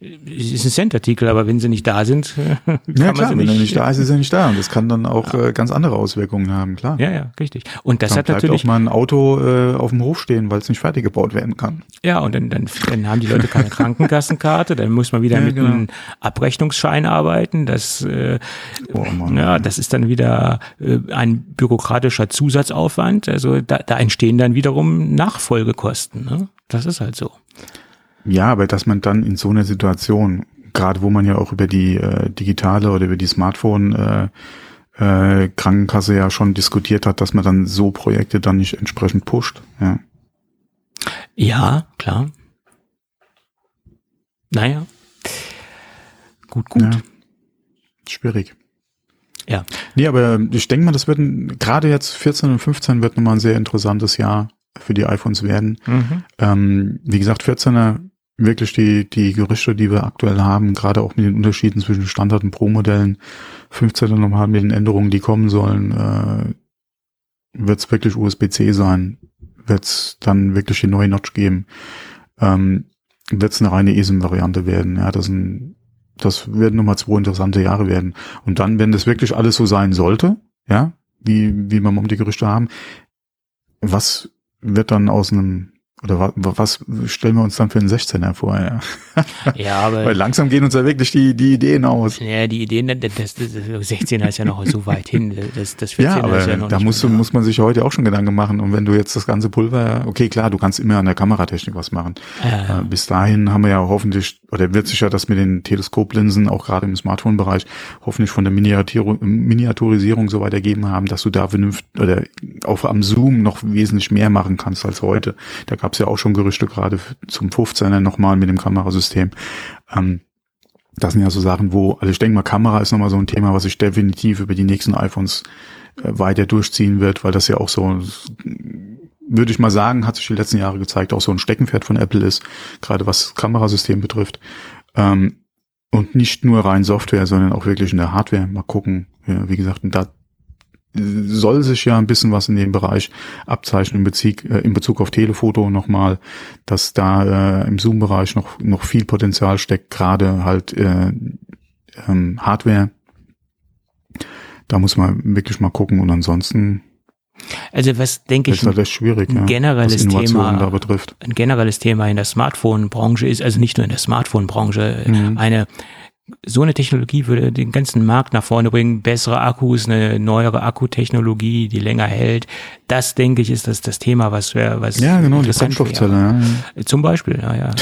S3: Es ist ein Cent-Artikel, aber wenn sie nicht da sind, kann
S2: Ja,
S3: man
S2: klar,
S3: sie
S2: wenn
S3: nicht,
S2: er nicht da ist, ist er nicht da. Und das kann dann auch äh, ganz andere Auswirkungen haben, klar.
S3: Ja, ja, richtig. Und das
S2: dann
S3: hat
S2: bleibt
S3: natürlich,
S2: auch mal ein Auto äh, auf dem Hof stehen, weil es nicht fertig gebaut werden kann.
S3: ja, und dann, dann, dann haben die Leute keine Krankenkassenkarte, dann muss man wieder
S2: Ja,
S3: mit
S2: genau.
S3: einem Abrechnungsschein arbeiten. Das, äh,
S2: Oh Mann.
S3: ja, das ist dann wieder äh, ein bürokratischer Zusatzaufwand. Also da, da entstehen dann wiederum Nachfolgekosten. Ne? Das ist halt so.
S2: Ja, aber dass man dann in so einer Situation, gerade wo man ja auch über die äh, digitale oder über die Smartphone äh, äh, Krankenkasse ja schon diskutiert hat, dass man dann so Projekte dann nicht entsprechend pusht. Ja.
S3: Ja, klar. Naja. Gut, gut. Ja.
S2: Schwierig.
S3: Ja.
S2: Nee, aber ich denke mal, das wird ein, gerade jetzt 14 und 15 wird nochmal ein sehr interessantes Jahr für die iPhones werden. Mhm. Ähm, wie gesagt, 14er wirklich die, die Gerüchte, die wir aktuell haben, gerade auch mit den Unterschieden zwischen Standard- und Pro-Modellen, 15er nochmal mit den Änderungen, die kommen sollen, äh, wird es wirklich USB-C sein, wird es dann wirklich die neue Notch geben, ähm, wird es eine reine eSIM-Variante werden. Ja, das, ein, das werden nochmal zwei interessante Jahre werden. Und dann, wenn das wirklich alles so sein sollte, ja, wie, wie wir momentan die Gerüchte haben, was wird dann aus einem oder was, was stellen wir uns dann für einen 16er vor? Ja,
S3: ja aber.
S2: Weil langsam gehen uns ja wirklich die, die Ideen aus.
S3: Ja, die Ideen, das, das, das 16er ist ja noch so weit hin. Das, das
S2: 14er ja, aber ist ja noch da muss, muss man sich heute auch schon Gedanken machen. Und wenn du jetzt das ganze Pulver, okay, klar, du kannst immer an der Kameratechnik was machen. Ja. Äh, bis dahin haben wir ja hoffentlich, oder wird sich ja das mit den Teleskoplinsen, auch gerade im Smartphone-Bereich, hoffentlich von der Miniatur, Miniaturisierung so weit ergeben haben, dass du da vernünftig, oder auch am Zoom noch wesentlich mehr machen kannst als heute. Da gab gab es ja auch schon Gerüchte gerade zum 15er nochmal mit dem Kamerasystem. Ähm, das sind ja so Sachen, wo, also ich denke mal, Kamera ist nochmal so ein Thema, was sich definitiv über die nächsten iPhones äh, weiter durchziehen wird, weil das ja auch so, würde ich mal sagen, hat sich die letzten Jahre gezeigt, auch so ein Steckenpferd von Apple ist, gerade was Kamerasystem betrifft. Ähm, und nicht nur rein Software, sondern auch wirklich in der Hardware. Mal gucken. Ja, wie gesagt, da soll sich ja ein bisschen was in dem Bereich abzeichnen in Bezug, äh, in Bezug auf Telefoto nochmal, dass da äh, im Zoom-Bereich noch, noch viel Potenzial steckt, gerade halt äh, ähm, Hardware. Da muss man wirklich mal gucken und ansonsten
S3: also was denke ich,
S2: halt ein schwierig,
S3: ja, generelles Thema, da betrifft. ein generelles Thema in der Smartphone-Branche ist, also nicht nur in der Smartphone-Branche, mhm. eine so eine Technologie würde den ganzen Markt nach vorne bringen, bessere Akkus, eine neuere Akkutechnologie, die länger hält. Das denke ich ist das das Thema, was wäre, was
S2: ja genau die Brennstoffzelle.
S3: Ja. Zum Beispiel, ja ja.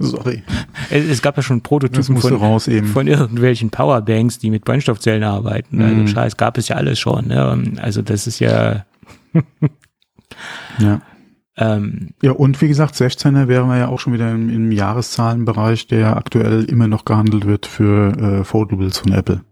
S2: Sorry.
S3: Es, es, gab ja schon Prototypen von, von irgendwelchen Powerbanks, die mit Brennstoffzellen arbeiten. Also mhm. Scheiß gab es ja alles schon. Ne? Also das ist ja.
S2: ja. Ähm, ja, und wie gesagt, 16er wären wir ja auch schon wieder im, im Jahreszahlenbereich, der aktuell immer noch gehandelt wird für äh, Foldables von Apple.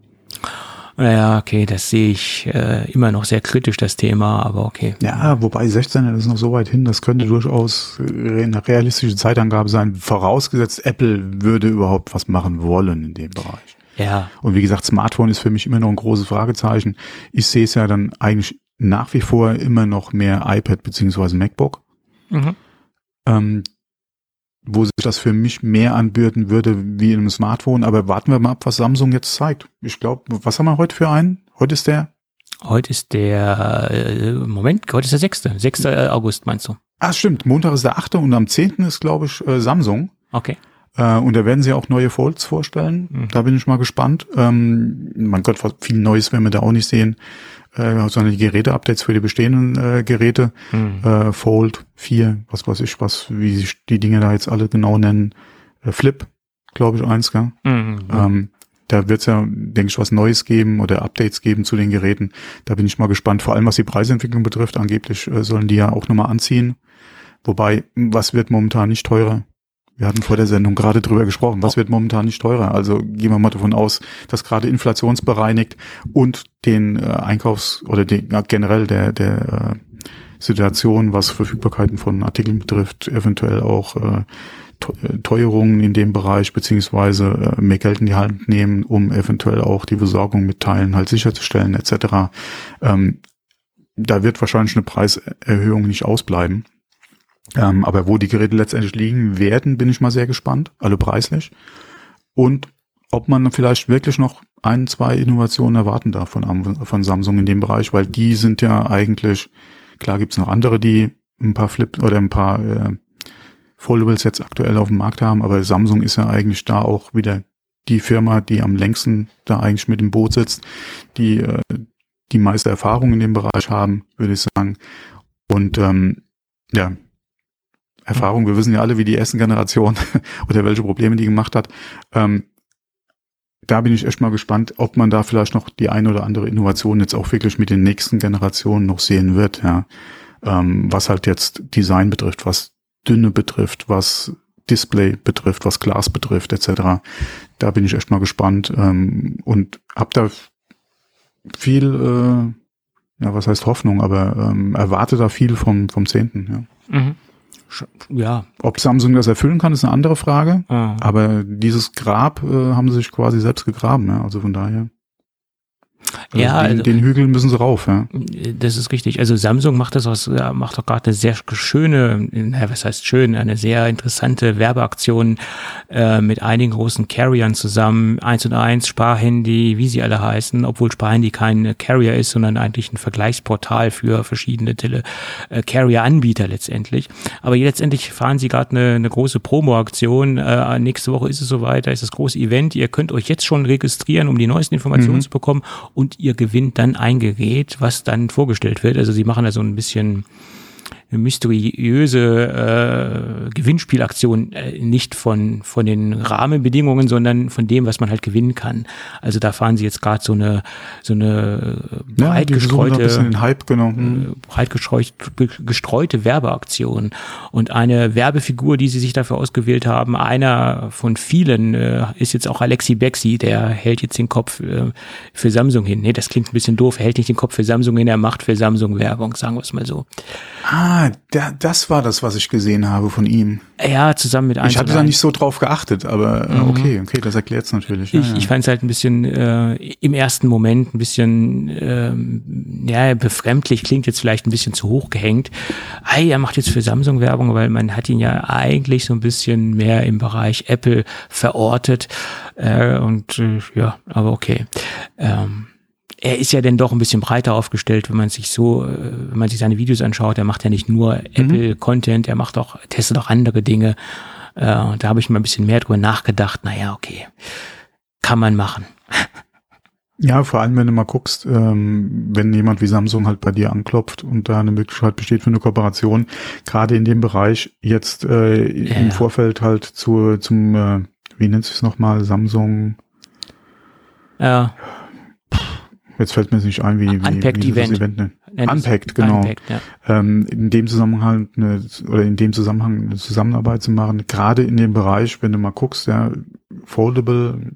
S3: Naja, okay, das sehe ich äh, immer noch sehr kritisch, das Thema, aber okay.
S2: Ja, wobei 16er ist noch so weit hin, das könnte durchaus eine realistische Zeitangabe sein, vorausgesetzt Apple würde überhaupt was machen wollen in dem Bereich.
S3: Ja.
S2: Und wie gesagt, Smartphone ist für mich immer noch ein großes Fragezeichen. Ich sehe es ja dann eigentlich nach wie vor immer noch mehr iPad beziehungsweise MacBook. Mhm. Ähm, wo sich das für mich mehr anbürden würde wie in einem Smartphone. Aber warten wir mal ab, was Samsung jetzt zeigt. Ich glaube, was haben wir heute für einen? Heute ist der?
S3: Heute ist der, äh, Moment, heute ist der 6. 6. Äh, August meinst du?
S2: Ah, stimmt. Montag ist der 8. und am 10. ist, glaube ich, äh, Samsung.
S3: Okay.
S2: Äh, und da werden sie auch neue Folds vorstellen. Mhm. Da bin ich mal gespannt. Ähm, mein Gott, viel Neues werden wir da auch nicht sehen äh, sondern die Geräte-Updates für die bestehenden äh, Geräte, mhm. äh, Fold 4, was weiß ich, was, wie sich die Dinge da jetzt alle genau nennen, äh, Flip, glaube ich, eins, gell? Mhm. Ähm, da wird es ja, denke ich, was Neues geben oder Updates geben zu den Geräten. Da bin ich mal gespannt, vor allem was die Preisentwicklung betrifft. Angeblich äh, sollen die ja auch nochmal anziehen. Wobei, was wird momentan nicht teurer? Wir hatten vor der Sendung gerade drüber gesprochen. Was wird momentan nicht teurer? Also gehen wir mal davon aus, dass gerade inflationsbereinigt und den äh, Einkaufs- oder den, ja, generell der, der äh, Situation, was Verfügbarkeiten von Artikeln betrifft, eventuell auch äh, äh, Teuerungen in dem Bereich beziehungsweise äh, mehr Geld in die Hand nehmen, um eventuell auch die Versorgung mit Teilen halt sicherzustellen etc. Ähm, da wird wahrscheinlich eine Preiserhöhung nicht ausbleiben. Ähm, aber wo die Geräte letztendlich liegen werden, bin ich mal sehr gespannt, alle preislich. Und ob man vielleicht wirklich noch ein, zwei Innovationen erwarten darf von, von Samsung in dem Bereich, weil die sind ja eigentlich, klar gibt's noch andere, die ein paar Flip oder ein paar äh, Foldables jetzt aktuell auf dem Markt haben, aber Samsung ist ja eigentlich da auch wieder die Firma, die am längsten da eigentlich mit im Boot sitzt, die äh, die meiste Erfahrung in dem Bereich haben, würde ich sagen. Und ähm, ja, Erfahrung. Wir wissen ja alle, wie die ersten Generation oder welche Probleme die gemacht hat. Ähm, da bin ich echt mal gespannt, ob man da vielleicht noch die eine oder andere Innovation jetzt auch wirklich mit den nächsten Generationen noch sehen wird, ja. Ähm, was halt jetzt Design betrifft, was Dünne betrifft, was Display betrifft, was Glas betrifft, etc. Da bin ich echt mal gespannt ähm, und hab da viel, äh, ja, was heißt Hoffnung, aber ähm, erwarte da viel vom, vom Zehnten. Ja. Mhm.
S3: Ja.
S2: Ob Samsung das erfüllen kann, ist eine andere Frage. Ah. Aber dieses Grab äh, haben sie sich quasi selbst gegraben. Ja? Also von daher. Also ja, den, also, den Hügel müssen sie rauf, ja.
S3: Das ist richtig. Also Samsung macht das aus, macht doch gerade eine sehr schöne, was heißt schön, eine sehr interessante Werbeaktion äh, mit einigen großen Carriern zusammen. Eins und eins, Sparhandy, wie sie alle heißen, obwohl Sparhandy kein Carrier ist, sondern eigentlich ein Vergleichsportal für verschiedene Tele äh, Carrier-Anbieter letztendlich. Aber letztendlich fahren sie gerade eine, eine große Promo-Aktion. Äh, nächste Woche ist es soweit, da ist das große Event. Ihr könnt euch jetzt schon registrieren, um die neuesten Informationen mhm. zu bekommen und ihr gewinnt dann ein Gerät, was dann vorgestellt wird. Also sie machen da so ein bisschen eine mysteriöse äh, Gewinnspielaktion äh, nicht von von den Rahmenbedingungen, sondern von dem, was man halt gewinnen kann. Also da fahren sie jetzt gerade so eine so eine breit ja, gestreute
S2: ein Hype genommen.
S3: Äh, breit gestreut, gestreute Werbeaktion und eine Werbefigur, die sie sich dafür ausgewählt haben. Einer von vielen äh, ist jetzt auch Alexi Bexi, der hält jetzt den Kopf äh, für Samsung hin. Nee, das klingt ein bisschen doof. Er hält nicht den Kopf für Samsung hin, er macht für Samsung Werbung, sagen wir es mal so.
S2: Ah, da, das war das, was ich gesehen habe von ihm.
S3: Ja, zusammen mit einem.
S2: Ich hatte da nicht so drauf geachtet, aber äh, mhm. okay, okay, das erklärt es natürlich.
S3: Ja, ich ja. ich fand es halt ein bisschen äh, im ersten Moment ein bisschen ähm, ja, befremdlich, klingt jetzt vielleicht ein bisschen zu hoch gehängt. Hey, er macht jetzt für Samsung Werbung, weil man hat ihn ja eigentlich so ein bisschen mehr im Bereich Apple verortet. Äh, und äh, ja, aber okay. Ähm, er ist ja dann doch ein bisschen breiter aufgestellt, wenn man sich so, äh, wenn man sich seine Videos anschaut. Er macht ja nicht nur mhm. Apple-Content, er macht auch, testet auch andere Dinge. Äh, da habe ich mal ein bisschen mehr drüber nachgedacht. Naja, okay, kann man machen.
S2: Ja, vor allem, wenn du mal guckst, ähm, wenn jemand wie Samsung halt bei dir anklopft und da eine Möglichkeit besteht für eine Kooperation, gerade in dem Bereich jetzt äh, ja. im Vorfeld halt zu, zum, äh, wie nennt sich es nochmal, Samsung?
S3: Ja
S2: Jetzt fällt mir nicht ein, wie, wie,
S3: Unpacked wie
S2: Event.
S3: Event
S2: ne? Unpacked, genau. Unpacked, ja. ähm, in dem Zusammenhang eine, oder in dem Zusammenhang eine Zusammenarbeit zu machen, gerade in dem Bereich, wenn du mal guckst, ja, Foldable,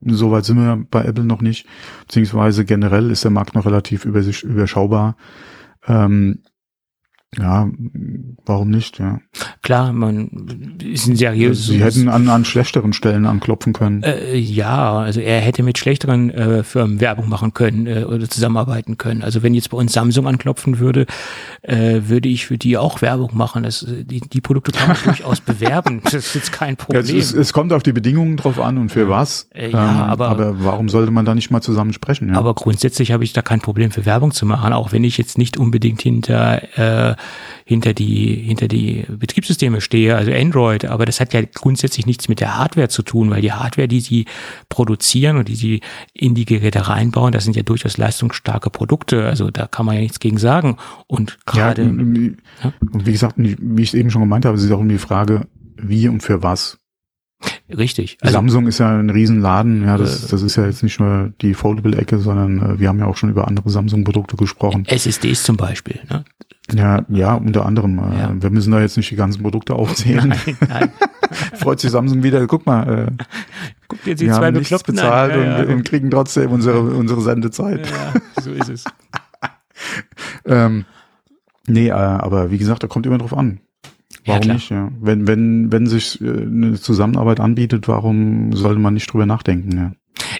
S2: soweit sind wir bei Apple noch nicht, beziehungsweise generell ist der Markt noch relativ überschaubar. Ähm, ja, warum nicht, ja.
S3: Klar, man ist ein seriöses.
S2: Sie hätten an, an schlechteren Stellen anklopfen können.
S3: Äh, ja, also er hätte mit schlechteren äh, Firmen Werbung machen können äh, oder zusammenarbeiten können. Also wenn jetzt bei uns Samsung anklopfen würde, äh, würde ich für die auch Werbung machen. Das, die, die Produkte kann man durchaus bewerben. Das ist jetzt kein Problem.
S2: Ja, es, es, kommt auf die Bedingungen drauf an und für was.
S3: Äh, ja, ähm, aber,
S2: aber warum sollte man da nicht mal zusammen sprechen? Ja?
S3: Aber grundsätzlich habe ich da kein Problem für Werbung zu machen, auch wenn ich jetzt nicht unbedingt hinter äh, hinter die, hinter die Betriebssysteme stehe, also Android, aber das hat ja grundsätzlich nichts mit der Hardware zu tun, weil die Hardware, die sie produzieren und die sie in die Geräte reinbauen, das sind ja durchaus leistungsstarke Produkte, also da kann man ja nichts gegen sagen. Und gerade.
S2: Ja, ja? wie gesagt, wie ich eben schon gemeint habe, es ist auch um die Frage, wie und für was.
S3: Richtig.
S2: Also, Samsung ist ja ein Riesenladen, ja, das, äh, das ist ja jetzt nicht nur die Foldable-Ecke, sondern äh, wir haben ja auch schon über andere Samsung-Produkte gesprochen.
S3: SSDs zum Beispiel, ne?
S2: Ja, ja, unter anderem. Äh, ja. Wir müssen da jetzt nicht die ganzen Produkte aufzählen. Nein, nein. Freut sich Samsung wieder. Guck mal, äh,
S3: Guck dir die wir zwei haben nichts
S2: bezahlt ja, und, und, kriegen trotzdem unsere, unsere Sendezeit.
S3: Ja, so ist es.
S2: ähm, nee, äh, aber wie gesagt, da kommt immer drauf an. Warum ja, nicht? Ja. Wenn, wenn, wenn sich äh, eine Zusammenarbeit anbietet, warum sollte man nicht drüber nachdenken? Ja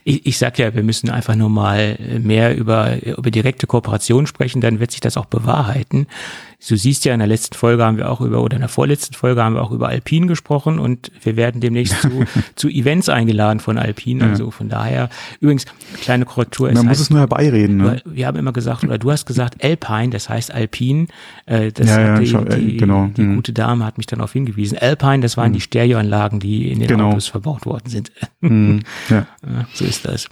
S3: ich, ich sag ja, wir müssen einfach nur mal mehr über, über direkte Kooperation sprechen, dann wird sich das auch bewahrheiten. Du siehst ja, in der letzten Folge haben wir auch über, oder in der vorletzten Folge haben wir auch über Alpine gesprochen und wir werden demnächst zu, zu Events eingeladen von Alpine. Also von daher, übrigens, kleine Korrektur.
S2: Man muss heißt, es nur herbeireden. Ne?
S3: Wir haben immer gesagt, oder du hast gesagt Alpine, das heißt Alpine. Äh, das
S2: ja, ja,
S3: die,
S2: schau,
S3: die,
S2: genau.
S3: die mhm. gute Dame hat mich dann darauf hingewiesen. Alpine, das waren mhm. die Stereoanlagen, die in den genau. Autos verbaut worden sind.
S2: Mhm. Ja.
S3: so ist das.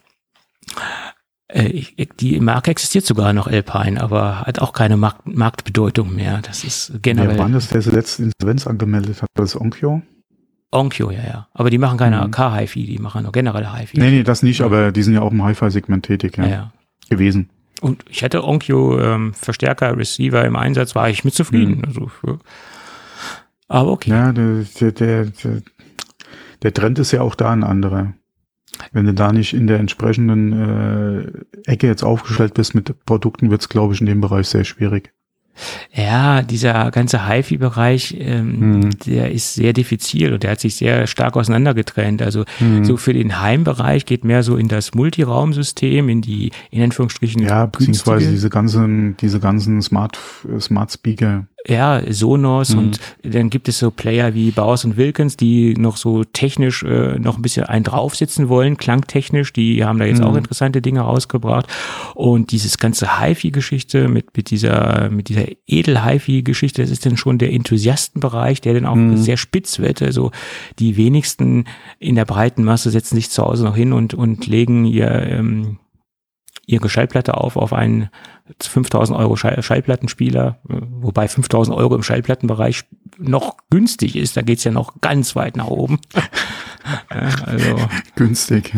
S3: Äh, die Marke existiert sogar noch Alpine, aber hat auch keine Markt Marktbedeutung mehr. Das ist generell.
S2: Wer war das, der letzte Insolvenz angemeldet hat? Das Onkyo?
S3: Onkyo, ja, ja. Aber die machen keine mhm. K-HiFi, die machen nur generelle HiFi.
S2: Nee, nee, das nicht, aber die sind ja auch im Hi-Fi-Segment tätig, ja. ja. Gewesen.
S3: Und ich hatte Onkyo ähm, Verstärker, Receiver im Einsatz, war ich mit zufrieden. Mhm. Also, Aber okay.
S2: Ja, der, der, der, der Trend ist ja auch da ein anderer. Wenn du da nicht in der entsprechenden äh, Ecke jetzt aufgestellt bist mit Produkten, wird es, glaube ich, in dem Bereich sehr schwierig.
S3: Ja, dieser ganze HiFi-Bereich, ähm, mhm. der ist sehr diffizil und der hat sich sehr stark auseinandergetrennt. Also mhm. so für den Heimbereich geht mehr so in das Multiraumsystem, in die in Anführungsstrichen.
S2: Ja, beziehungsweise diese ganzen, diese ganzen Smart Smart Speaker
S3: ja, Sonos mhm. und dann gibt es so Player wie Bowers und Wilkins, die noch so technisch äh, noch ein bisschen einen draufsitzen wollen, klangtechnisch, die haben da jetzt mhm. auch interessante Dinge rausgebracht und dieses ganze HiFi-Geschichte mit, mit dieser, mit dieser Edel-HiFi-Geschichte, das ist dann schon der Enthusiastenbereich, der dann auch mhm. sehr spitz wird, also die wenigsten in der breiten Masse setzen sich zu Hause noch hin und, und legen ihr, ähm, ihre Schallplatte auf auf einen 5000 Euro Schall Schallplattenspieler, wobei 5000 Euro im Schallplattenbereich noch günstig ist. Da geht's ja noch ganz weit nach oben.
S2: also günstig.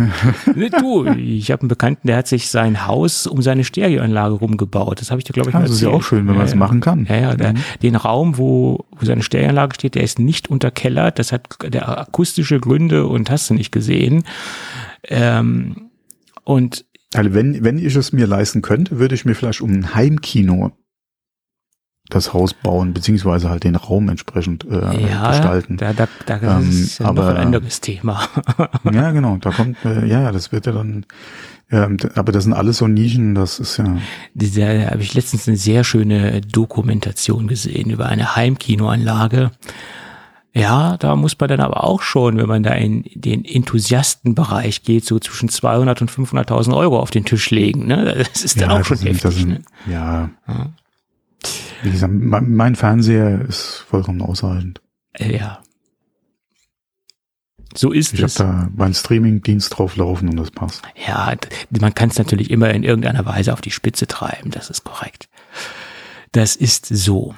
S3: du, ich habe einen Bekannten, der hat sich sein Haus um seine Stereoanlage rumgebaut. Das habe ich dir glaube ich
S2: ah, mal Das ist ja auch schön, wenn man es machen kann.
S3: Ja, ja, der, mhm. den Raum, wo, wo seine Stereoanlage steht, der ist nicht unterkellert. Das hat der akustische Gründe und hast du nicht gesehen. Ähm, und
S2: also wenn, wenn ich es mir leisten könnte, würde ich mir vielleicht um ein Heimkino das Haus bauen, beziehungsweise halt den Raum entsprechend äh, ja, gestalten.
S3: Da, da, da ähm, ist ja aber, noch ein anderes Thema.
S2: ja, genau, da kommt, äh, ja, das wird ja dann, ja, aber das sind alles so Nischen, das ist ja.
S3: Da habe ich letztens eine sehr schöne Dokumentation gesehen über eine Heimkinoanlage. Ja, da muss man dann aber auch schon, wenn man da in den Enthusiastenbereich geht, so zwischen 200 und 500.000 Euro auf den Tisch legen. Ne? Das ist dann ja, auch schon heftig. Sind,
S2: ne? ja. ja. Wie gesagt, mein, Fernseher ist vollkommen ausreichend.
S3: Ja. So ist
S2: ich es. Ich habe da meinen Streaming-Dienst drauf laufen und das passt.
S3: Ja, man kann es natürlich immer in irgendeiner Weise auf die Spitze treiben, das ist korrekt. Das ist so.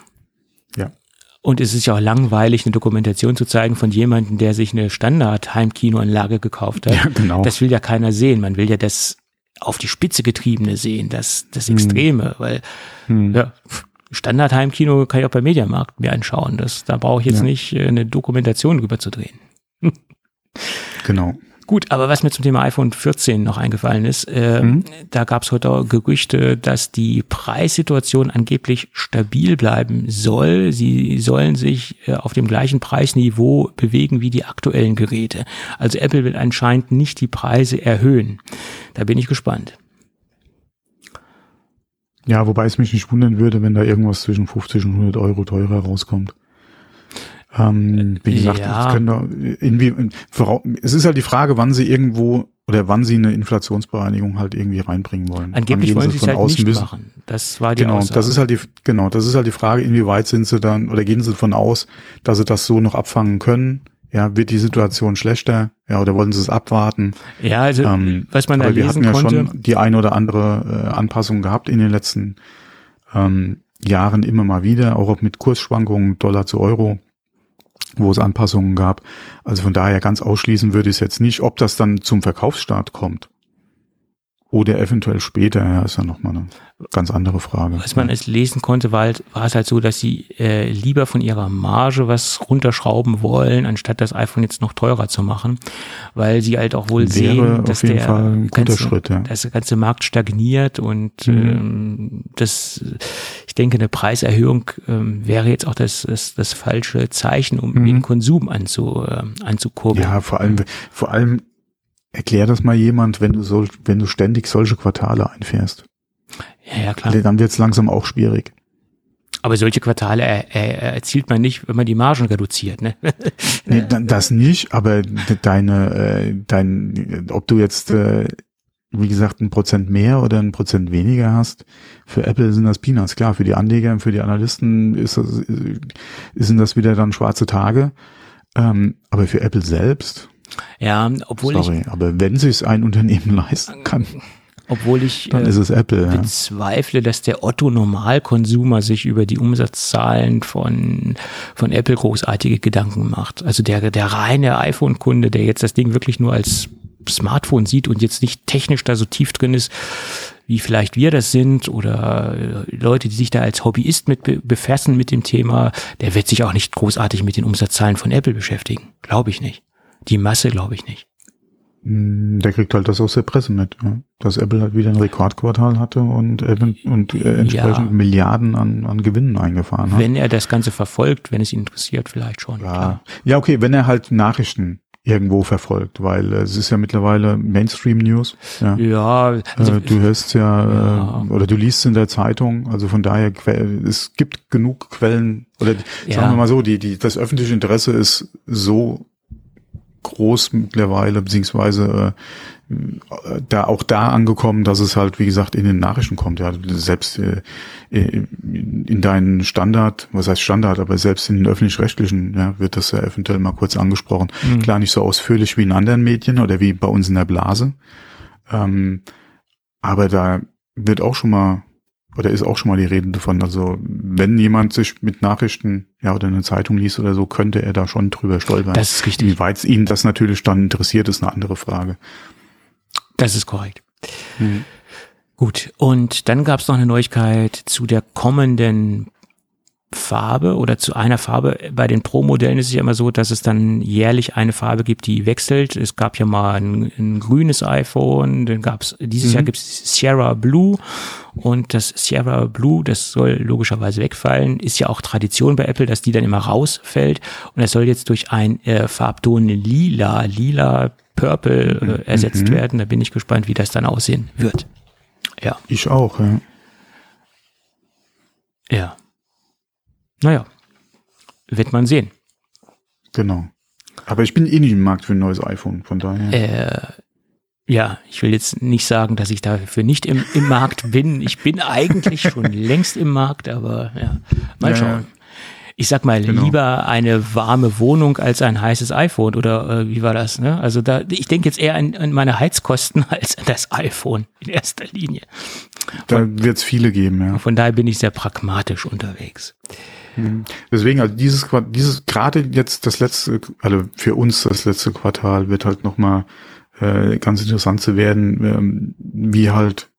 S3: Und es ist ja auch langweilig, eine Dokumentation zu zeigen von jemandem, der sich eine Standard-Heimkinoanlage gekauft hat. Ja, genau. Das will ja keiner sehen. Man will ja das auf die Spitze getriebene sehen, das, das hm. Extreme, hm. weil hm. ja, Standard-Heimkino kann ich auch bei Mediamarkt mir anschauen. Das, da brauche ich jetzt ja. nicht äh, eine Dokumentation drüber zu drehen.
S2: genau.
S3: Gut, aber was mir zum Thema iPhone 14 noch eingefallen ist, äh, mhm. da gab es heute Gerüchte, dass die Preissituation angeblich stabil bleiben soll. Sie sollen sich äh, auf dem gleichen Preisniveau bewegen wie die aktuellen Geräte. Also Apple wird anscheinend nicht die Preise erhöhen. Da bin ich gespannt.
S2: Ja, wobei es mich nicht wundern würde, wenn da irgendwas zwischen 50 und 100 Euro teurer rauskommt. Ähm, wie gesagt, ja. können da irgendwie, es ist halt die Frage, wann sie irgendwo oder wann sie eine Inflationsbereinigung halt irgendwie reinbringen wollen.
S3: Angeblich wollen sie es halt nicht müssen. machen. Das war die
S2: genau,
S3: Aussage.
S2: das ist halt die genau, das ist halt die Frage, inwieweit sind sie dann oder gehen sie davon aus, dass sie das so noch abfangen können? Ja, wird die Situation schlechter? Ja, oder wollen sie es abwarten?
S3: Ja, also ähm, was man da lesen wir hatten ja konnte, schon
S2: die ein oder andere äh, Anpassung gehabt in den letzten ähm, Jahren immer mal wieder, auch mit Kursschwankungen Dollar zu Euro wo es Anpassungen gab. Also von daher ganz ausschließen würde ich es jetzt nicht. Ob das dann zum Verkaufsstart kommt oder eventuell später, ja, ist ja nochmal eine ganz andere Frage.
S3: Was man es lesen konnte, war, halt, war es halt so, dass sie äh, lieber von ihrer Marge was runterschrauben wollen, anstatt das iPhone jetzt noch teurer zu machen, weil sie halt auch wohl sehen, dass der, ganze, Schritt, ja. dass der ganze Markt stagniert und mhm. ähm, das, ich denke, eine Preiserhöhung ähm, wäre jetzt auch das, das, das falsche Zeichen, um mhm. den Konsum anzu, äh, anzukurbeln.
S2: Ja, vor allem, vor allem erklär das mal jemand, wenn du so, wenn du ständig solche Quartale einfährst.
S3: Ja, ja klar.
S2: Dann wird es langsam auch schwierig.
S3: Aber solche Quartale er, er, erzielt man nicht, wenn man die Margen reduziert, ne?
S2: nee, das nicht, aber deine, äh, dein, ob du jetzt, äh, wie gesagt, ein Prozent mehr oder ein Prozent weniger hast, für Apple sind das Peanuts. Klar, für die Anleger und für die Analysten ist das, sind das wieder dann schwarze Tage. Ähm, aber für Apple selbst.
S3: Ja, obwohl
S2: Sorry,
S3: ich.
S2: aber wenn sich ein Unternehmen leisten kann.
S3: Obwohl ich
S2: Dann ist es Apple,
S3: äh, bezweifle, dass der Otto-Normalkonsumer sich über die Umsatzzahlen von, von Apple großartige Gedanken macht. Also der, der reine iPhone-Kunde, der jetzt das Ding wirklich nur als Smartphone sieht und jetzt nicht technisch da so tief drin ist, wie vielleicht wir das sind oder äh, Leute, die sich da als Hobbyist mit befassen mit dem Thema, der wird sich auch nicht großartig mit den Umsatzzahlen von Apple beschäftigen. Glaube ich nicht. Die Masse glaube ich nicht.
S2: Hm, der kriegt halt das aus der Presse mit, ja. dass Apple halt wieder ein Rekordquartal hatte und, und äh, entsprechend ja. Milliarden an, an Gewinnen eingefahren hat.
S3: Wenn er das Ganze verfolgt, wenn es ihn interessiert, vielleicht schon.
S2: Ja, klar. ja okay, wenn er halt Nachrichten irgendwo verfolgt, weil äh, es ist ja mittlerweile Mainstream News. Ja,
S3: ja
S2: also, äh, du hörst ja, ja. Äh, oder du liest in der Zeitung, also von daher es gibt genug Quellen oder ja. sagen wir mal so, die die das öffentliche Interesse ist so groß mittlerweile, beziehungsweise äh, da auch da angekommen, dass es halt, wie gesagt, in den Nachrichten kommt. Ja, selbst äh, in deinen Standard, was heißt Standard, aber selbst in den öffentlich-rechtlichen ja, wird das ja eventuell mal kurz angesprochen. Mhm. Klar nicht so ausführlich wie in anderen Medien oder wie bei uns in der Blase. Ähm, aber da wird auch schon mal oder ist auch schon mal die Rede davon. Also wenn jemand sich mit Nachrichten ja oder eine Zeitung liest oder so, könnte er da schon drüber stolpern.
S3: Das ist richtig.
S2: Wie weit ihn das natürlich dann interessiert, ist eine andere Frage.
S3: Das ist korrekt. Mhm. Gut, und dann gab es noch eine Neuigkeit zu der kommenden Farbe oder zu einer Farbe. Bei den Pro-Modellen ist es ja immer so, dass es dann jährlich eine Farbe gibt, die wechselt. Es gab ja mal ein, ein grünes iPhone, dann gab es, dieses mhm. Jahr gibt es Sierra Blue und das Sierra Blue, das soll logischerweise wegfallen, ist ja auch Tradition bei Apple, dass die dann immer rausfällt und es soll jetzt durch ein äh, Farbton Lila, Lila, Purple äh, mhm. ersetzt mhm. werden. Da bin ich gespannt, wie das dann aussehen wird.
S2: Ja. Ich auch, ja.
S3: Ja. Naja, wird man sehen.
S2: Genau. Aber ich bin eh nicht im Markt für ein neues iPhone, von daher.
S3: Äh, ja, ich will jetzt nicht sagen, dass ich dafür nicht im, im Markt bin. Ich bin eigentlich schon längst im Markt, aber ja, mal schauen. Ja, ich sag mal, genau. lieber eine warme Wohnung als ein heißes iPhone oder äh, wie war das? Ne? Also da, ich denke jetzt eher an, an meine Heizkosten als an das iPhone in erster Linie.
S2: Da wird es viele geben, ja.
S3: Von daher bin ich sehr pragmatisch unterwegs.
S2: Mhm. Deswegen, also dieses, dieses gerade jetzt das letzte, also für uns das letzte Quartal wird halt nochmal äh, ganz interessant zu werden, ähm, wie halt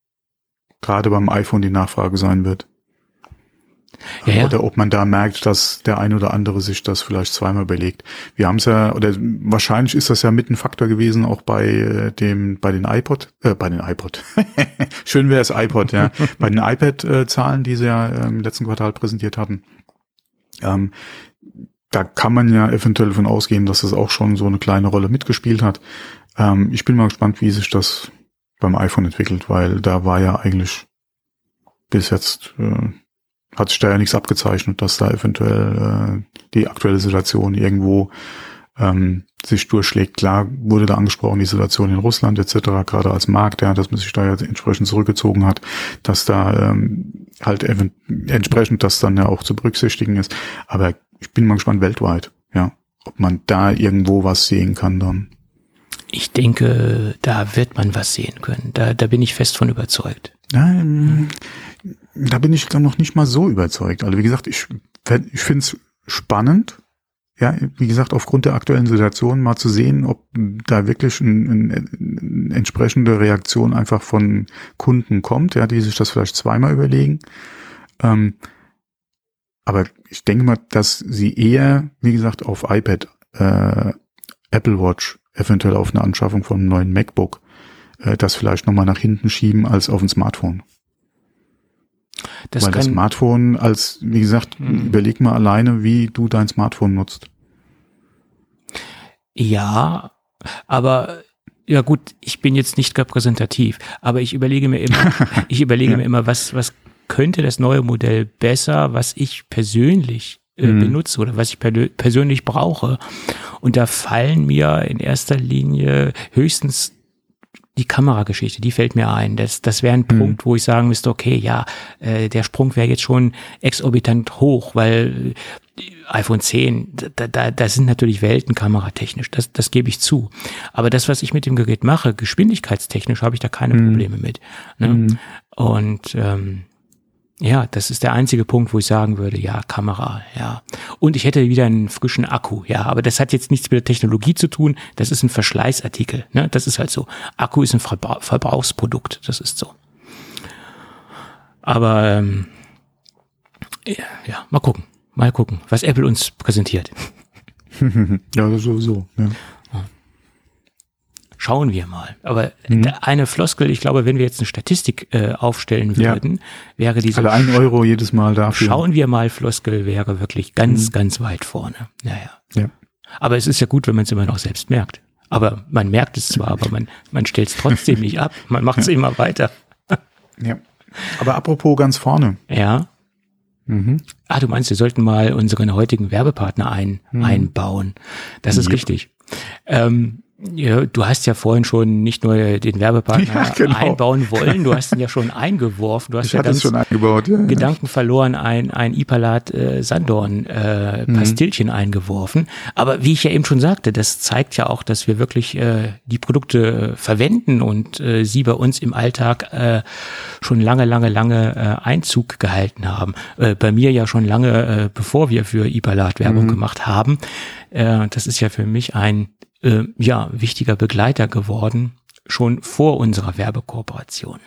S2: gerade beim iPhone die Nachfrage sein wird. Ja. Oder ob man da merkt, dass der ein oder andere sich das vielleicht zweimal überlegt. Wir haben es ja, oder wahrscheinlich ist das ja mit ein Faktor gewesen, auch bei äh, dem, bei den iPod, äh, bei den iPod. Schön wäre es iPod, ja. bei den iPad-Zahlen, die sie ja im letzten Quartal präsentiert hatten. Ähm, da kann man ja eventuell davon ausgehen, dass das auch schon so eine kleine Rolle mitgespielt hat. Ähm, ich bin mal gespannt, wie sich das beim iPhone entwickelt, weil da war ja eigentlich bis jetzt äh, hat sich da ja nichts abgezeichnet, dass da eventuell äh, die aktuelle Situation irgendwo ähm, sich durchschlägt. Klar wurde da angesprochen, die Situation in Russland etc., gerade als Markt, ja, dass man sich da ja entsprechend zurückgezogen hat, dass da ähm, halt entsprechend das dann ja auch zu berücksichtigen ist. Aber ich bin mal gespannt weltweit, ja, ob man da irgendwo was sehen kann dann.
S3: Ich denke, da wird man was sehen können. Da, da bin ich fest von überzeugt.
S2: Ähm, da bin ich dann noch nicht mal so überzeugt. Also wie gesagt, ich, ich finde es spannend, ja, wie gesagt, aufgrund der aktuellen Situation mal zu sehen, ob da wirklich eine ein, entsprechende Reaktion einfach von Kunden kommt, ja, die sich das vielleicht zweimal überlegen. Ähm, aber ich denke mal, dass sie eher, wie gesagt, auf iPad, äh, Apple Watch, eventuell auf eine Anschaffung von einem neuen MacBook, äh, das vielleicht nochmal nach hinten schieben als auf ein Smartphone. Das Weil das Smartphone als, wie gesagt, mhm. überleg mal alleine, wie du dein Smartphone nutzt.
S3: Ja, aber ja gut, ich bin jetzt nicht repräsentativ, aber ich überlege mir immer, ich überlege ja. mir immer, was, was könnte das neue Modell besser, was ich persönlich äh, mhm. benutze oder was ich per persönlich brauche. Und da fallen mir in erster Linie höchstens die Kamerageschichte, die fällt mir ein. Das, das wäre ein mhm. Punkt, wo ich sagen müsste, okay, ja, äh, der Sprung wäre jetzt schon exorbitant hoch, weil äh, iPhone 10, da, da, da sind natürlich Welten kameratechnisch, das, das gebe ich zu. Aber das, was ich mit dem Gerät mache, geschwindigkeitstechnisch, habe ich da keine mhm. Probleme mit. Ne? Mhm. Und ähm, ja, das ist der einzige Punkt, wo ich sagen würde, ja, Kamera, ja. Und ich hätte wieder einen frischen Akku, ja, aber das hat jetzt nichts mit der Technologie zu tun, das ist ein Verschleißartikel, ne? Das ist halt so. Akku ist ein Verbrauchsprodukt, das ist so. Aber ähm, ja, mal gucken. Mal gucken, was Apple uns präsentiert.
S2: ja, sowieso. Ja.
S3: Schauen wir mal. Aber mhm. eine Floskel, ich glaube, wenn wir jetzt eine Statistik äh, aufstellen würden, ja. wäre diese
S2: Alle ein Euro jedes Mal dafür.
S3: Schauen wir mal, Floskel wäre wirklich ganz, mhm. ganz weit vorne. Naja. Ja. Aber es ist ja gut, wenn man es immer noch selbst merkt. Aber man merkt es zwar, aber man, man stellt es trotzdem nicht ab. Man macht es ja. immer weiter.
S2: ja. Aber apropos ganz vorne.
S3: Ja. Mhm. Ah, du meinst, wir sollten mal unseren heutigen Werbepartner ein, mhm. einbauen. Das ist ja. richtig. Ähm, ja, du hast ja vorhin schon nicht nur den Werbepartner ja, genau. einbauen wollen, du hast ihn ja schon eingeworfen. Du hast
S2: ich
S3: ja
S2: ganz schon eingebaut, ja,
S3: Gedanken verloren, ein, ein Ipalat äh, Sandorn äh, mhm. Pastillchen eingeworfen. Aber wie ich ja eben schon sagte, das zeigt ja auch, dass wir wirklich äh, die Produkte verwenden und äh, sie bei uns im Alltag äh, schon lange, lange, lange äh, Einzug gehalten haben. Äh, bei mir ja schon lange, äh, bevor wir für Ipalat Werbung mhm. gemacht haben. Äh, das ist ja für mich ein äh, ja, wichtiger Begleiter geworden, schon vor unserer Werbekooperation.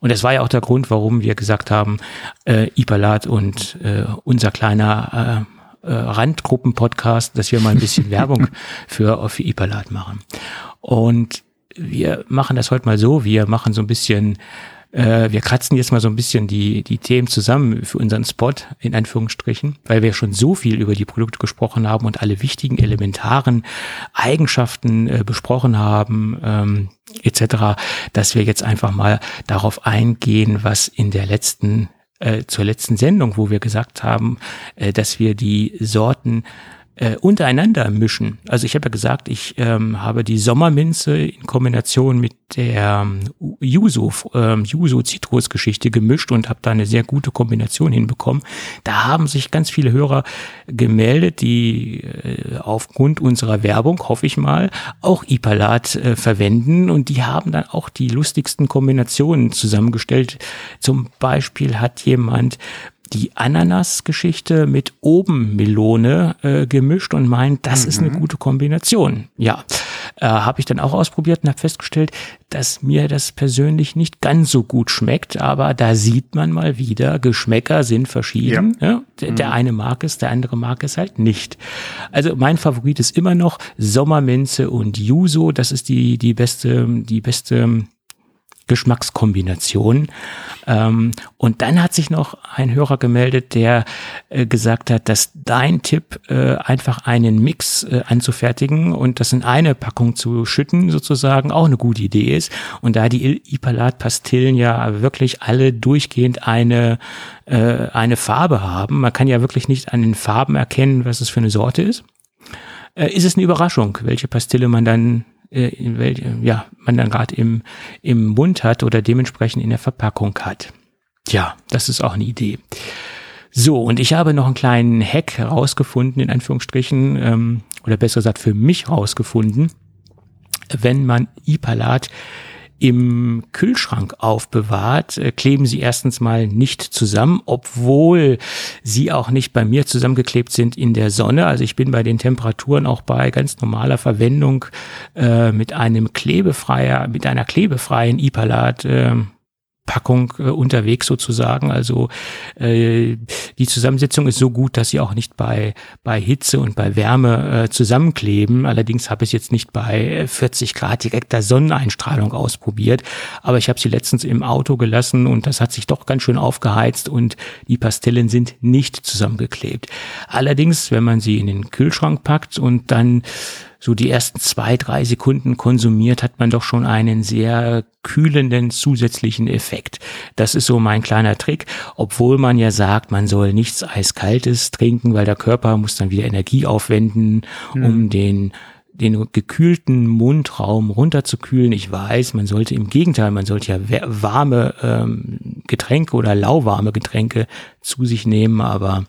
S3: Und das war ja auch der Grund, warum wir gesagt haben, äh, Ipalat und äh, unser kleiner äh, äh, Randgruppen-Podcast, dass wir mal ein bisschen Werbung für, für Ipalat machen. Und wir machen das heute mal so, wir machen so ein bisschen äh, wir kratzen jetzt mal so ein bisschen die, die Themen zusammen für unseren Spot, in Anführungsstrichen, weil wir schon so viel über die Produkte gesprochen haben und alle wichtigen elementaren Eigenschaften äh, besprochen haben, ähm, etc., dass wir jetzt einfach mal darauf eingehen, was in der letzten, äh, zur letzten Sendung, wo wir gesagt haben, äh, dass wir die Sorten äh, untereinander mischen. Also ich habe ja gesagt, ich ähm, habe die Sommerminze in Kombination mit der ähm, Yuzu, ähm, Yuzu Zitrusgeschichte gemischt und habe da eine sehr gute Kombination hinbekommen. Da haben sich ganz viele Hörer gemeldet, die äh, aufgrund unserer Werbung, hoffe ich mal, auch Ipalat äh, verwenden und die haben dann auch die lustigsten Kombinationen zusammengestellt. Zum Beispiel hat jemand die Ananas-Geschichte mit Obenmelone äh, gemischt und meint, das mhm. ist eine mhm. gute Kombination. Ja, äh, habe ich dann auch ausprobiert und habe festgestellt, dass mir das persönlich nicht ganz so gut schmeckt, aber da sieht man mal wieder, Geschmäcker sind verschieden. Ja. ja? Der, mhm. der eine mag es, der andere mag es halt nicht. Also mein Favorit ist immer noch Sommerminze und Yuzu. Das ist die, die beste, die beste Geschmackskombination. Ähm, und dann hat sich noch ein Hörer gemeldet, der äh, gesagt hat, dass dein Tipp, äh, einfach einen Mix äh, anzufertigen und das in eine Packung zu schütten, sozusagen, auch eine gute Idee ist. Und da die Ipalat-Pastillen ja wirklich alle durchgehend eine, äh, eine Farbe haben, man kann ja wirklich nicht an den Farben erkennen, was es für eine Sorte ist, äh, ist es eine Überraschung, welche Pastille man dann äh, in wel, ja, man dann gerade im, im Mund hat oder dementsprechend in der Verpackung hat. Ja, das ist auch eine Idee. So, und ich habe noch einen kleinen Hack herausgefunden, in Anführungsstrichen, ähm, oder besser gesagt für mich herausgefunden, wenn man Ipalat im Kühlschrank aufbewahrt, äh, kleben sie erstens mal nicht zusammen, obwohl sie auch nicht bei mir zusammengeklebt sind in der Sonne. Also ich bin bei den Temperaturen auch bei ganz normaler Verwendung äh, mit einem klebefreier, mit einer klebefreien Ipalat äh, Packung äh, unterwegs sozusagen. Also äh, die Zusammensetzung ist so gut, dass sie auch nicht bei, bei Hitze und bei Wärme äh, zusammenkleben. Allerdings habe ich jetzt nicht bei 40 Grad direkter Sonneneinstrahlung ausprobiert, aber ich habe sie letztens im Auto gelassen und das hat sich doch ganz schön aufgeheizt und die Pastillen sind nicht zusammengeklebt. Allerdings, wenn man sie in den Kühlschrank packt und dann so die ersten zwei, drei Sekunden konsumiert, hat man doch schon einen sehr kühlenden zusätzlichen Effekt. Das ist so mein kleiner Trick, obwohl man ja sagt, man soll nichts Eiskaltes trinken, weil der Körper muss dann wieder Energie aufwenden, mhm. um den den gekühlten Mundraum runterzukühlen. Ich weiß, man sollte im Gegenteil, man sollte ja warme ähm, Getränke oder lauwarme Getränke zu sich nehmen, aber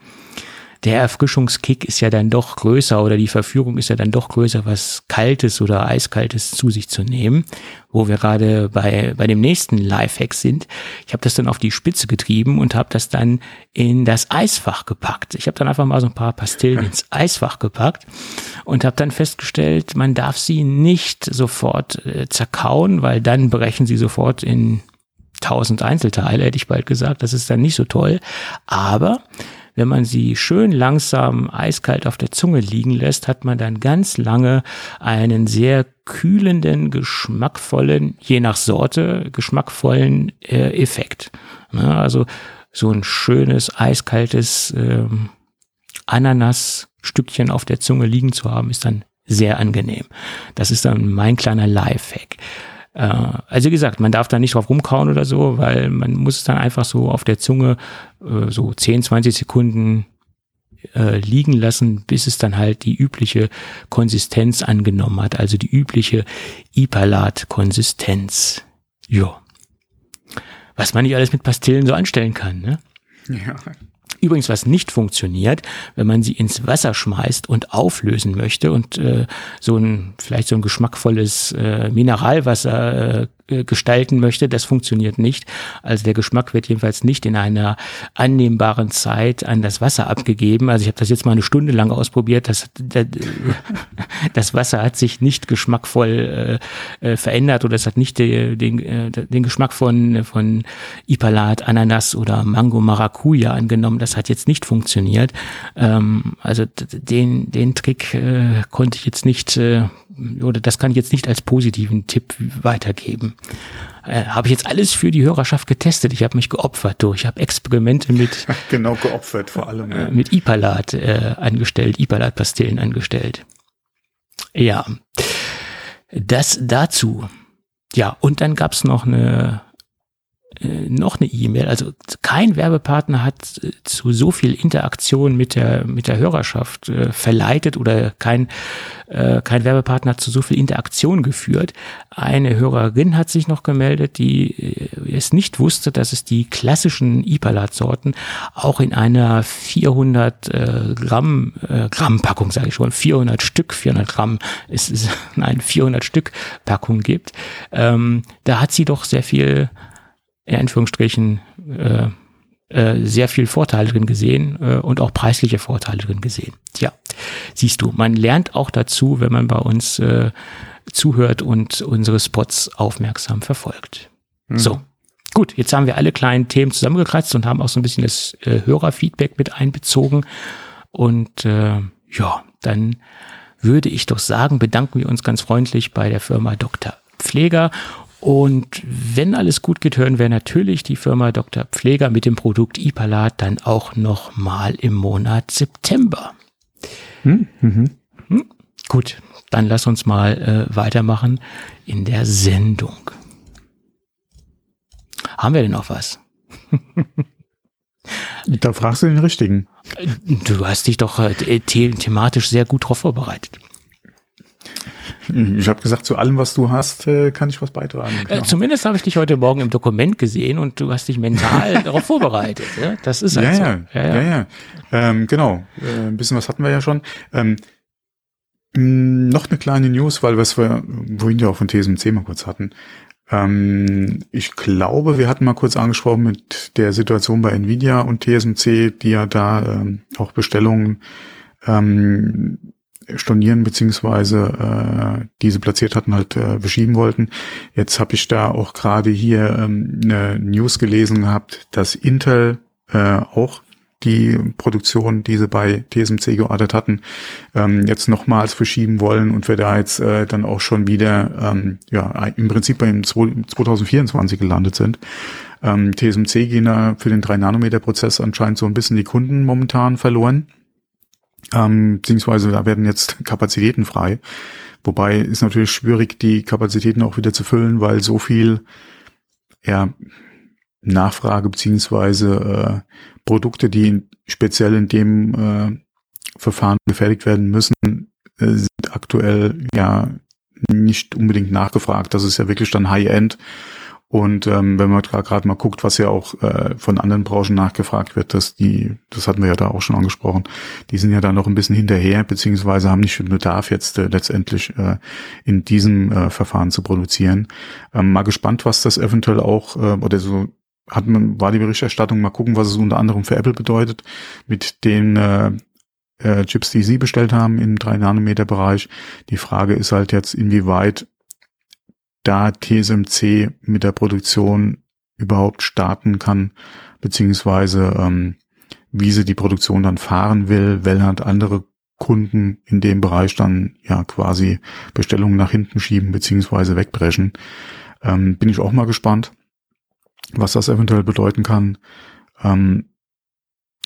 S3: der Erfrischungskick ist ja dann doch größer oder die Verführung ist ja dann doch größer, was Kaltes oder Eiskaltes zu sich zu nehmen, wo wir gerade bei, bei dem nächsten Lifehack sind. Ich habe das dann auf die Spitze getrieben und habe das dann in das Eisfach gepackt. Ich habe dann einfach mal so ein paar Pastillen ins Eisfach gepackt und habe dann festgestellt, man darf sie nicht sofort äh, zerkauen, weil dann brechen sie sofort in tausend Einzelteile, hätte ich bald gesagt. Das ist dann nicht so toll. Aber wenn man sie schön langsam eiskalt auf der Zunge liegen lässt, hat man dann ganz lange einen sehr kühlenden, geschmackvollen, je nach Sorte, geschmackvollen äh, Effekt. Ja, also so ein schönes, eiskaltes ähm, Ananasstückchen auf der Zunge liegen zu haben, ist dann sehr angenehm. Das ist dann mein kleiner Lifehack. Äh, also wie gesagt, man darf da nicht drauf rumkauen oder so, weil man muss es dann einfach so auf der Zunge äh, so 10, 20 Sekunden äh, liegen lassen, bis es dann halt die übliche Konsistenz angenommen hat, also die übliche Ipalat-Konsistenz. Ja. Was man nicht alles mit Pastillen so anstellen kann, ne? Ja. Übrigens, was nicht funktioniert, wenn man sie ins Wasser schmeißt und auflösen möchte und äh, so ein vielleicht so ein geschmackvolles äh, Mineralwasser äh, gestalten möchte, das funktioniert nicht. Also der Geschmack wird jedenfalls nicht in einer annehmbaren Zeit an das Wasser abgegeben. Also ich habe das jetzt mal eine Stunde lang ausprobiert. Das, das Wasser hat sich nicht geschmackvoll äh, äh, verändert oder es hat nicht den, den, äh, den Geschmack von, von Ipalat, Ananas oder Mango Maracuja angenommen. Das hat jetzt nicht funktioniert. Ähm, also den, den Trick äh, konnte ich jetzt nicht äh, oder das kann ich jetzt nicht als positiven Tipp weitergeben. Äh, habe ich jetzt alles für die Hörerschaft getestet. Ich habe mich geopfert durch. Ich habe Experimente mit
S2: genau geopfert vor allem
S3: ja. Äh, mit Ipalat äh, angestellt, Ipalat-Pastillen angestellt. Ja, das dazu. Ja, und dann gab's noch eine äh, noch eine E-Mail. Also kein Werbepartner hat äh, zu so viel Interaktion mit der mit der Hörerschaft äh, verleitet oder kein äh, kein Werbepartner hat zu so viel Interaktion geführt. Eine Hörerin hat sich noch gemeldet, die es nicht wusste, dass es die klassischen Ipalat-Sorten auch in einer 400 äh, Gramm Gramm Packung, sage ich schon, 400 Stück, 400 Gramm ist, ist nein 400 Stück Packung gibt. Ähm, da hat sie doch sehr viel in Anführungsstrichen äh, äh, sehr viel Vorteile drin gesehen äh, und auch preisliche Vorteile drin gesehen. Tja, siehst du, man lernt auch dazu, wenn man bei uns äh, zuhört und unsere Spots aufmerksam verfolgt. Mhm. So, gut, jetzt haben wir alle kleinen Themen zusammengekratzt und haben auch so ein bisschen das äh, Hörerfeedback mit einbezogen. Und äh, ja, dann würde ich doch sagen, bedanken wir uns ganz freundlich bei der Firma Dr. Pfleger und wenn alles gut geht, hören wir natürlich die Firma Dr. Pfleger mit dem Produkt Ipalat dann auch noch mal im Monat September. Hm, mhm. Hm? Gut, dann lass uns mal äh, weitermachen in der Sendung. Haben wir denn noch was?
S2: da fragst du den Richtigen.
S3: Du hast dich doch äh, thematisch sehr gut darauf vorbereitet.
S2: Ich habe gesagt, zu allem, was du hast, äh, kann ich was beitragen.
S3: Genau. Äh, zumindest habe ich dich heute Morgen im Dokument gesehen und du hast dich mental darauf vorbereitet. Ja? Das ist halt
S2: ja,
S3: so.
S2: Ja, ja, ja. ja. Ähm, genau, äh, ein bisschen was hatten wir ja schon. Ähm, noch eine kleine News, weil was wir vorhin ja auch von TSMC mal kurz hatten. Ähm, ich glaube, wir hatten mal kurz angesprochen mit der Situation bei Nvidia und TSMC, die ja da ähm, auch Bestellungen ähm, stornieren beziehungsweise äh, diese platziert hatten, halt äh, beschieben wollten. Jetzt habe ich da auch gerade hier ähm, eine News gelesen gehabt, dass Intel äh, auch die Produktion, die sie bei TSMC geordert hatten, ähm, jetzt nochmals verschieben wollen und wir da jetzt äh, dann auch schon wieder ähm, ja im Prinzip beim 2024 gelandet sind. Ähm, TSMC gehen da für den 3-Nanometer-Prozess anscheinend so ein bisschen die Kunden momentan verloren ähm, beziehungsweise da werden jetzt Kapazitäten frei. Wobei ist natürlich schwierig, die Kapazitäten auch wieder zu füllen, weil so viel ja, Nachfrage beziehungsweise äh, Produkte, die speziell in dem äh, Verfahren gefertigt werden müssen, äh, sind aktuell ja nicht unbedingt nachgefragt. Das ist ja wirklich dann High-End und ähm, wenn man gerade mal guckt, was ja auch äh, von anderen Branchen nachgefragt wird, dass die, das hatten wir ja da auch schon angesprochen, die sind ja da noch ein bisschen hinterher, beziehungsweise haben nicht den Bedarf jetzt äh, letztendlich äh, in diesem äh, Verfahren zu produzieren. Ähm, mal gespannt, was das eventuell auch, äh, oder so hat man, war die Berichterstattung, mal gucken, was es unter anderem für Apple bedeutet, mit den äh, äh, Chips, die sie bestellt haben im 3-Nanometer-Bereich. Die Frage ist halt jetzt, inwieweit da TSMC mit der Produktion überhaupt starten kann, beziehungsweise ähm, wie sie die Produktion dann fahren will, weil halt andere Kunden in dem Bereich dann ja quasi Bestellungen nach hinten schieben beziehungsweise wegbrechen. Ähm, bin ich auch mal gespannt, was das eventuell bedeuten kann. Ähm,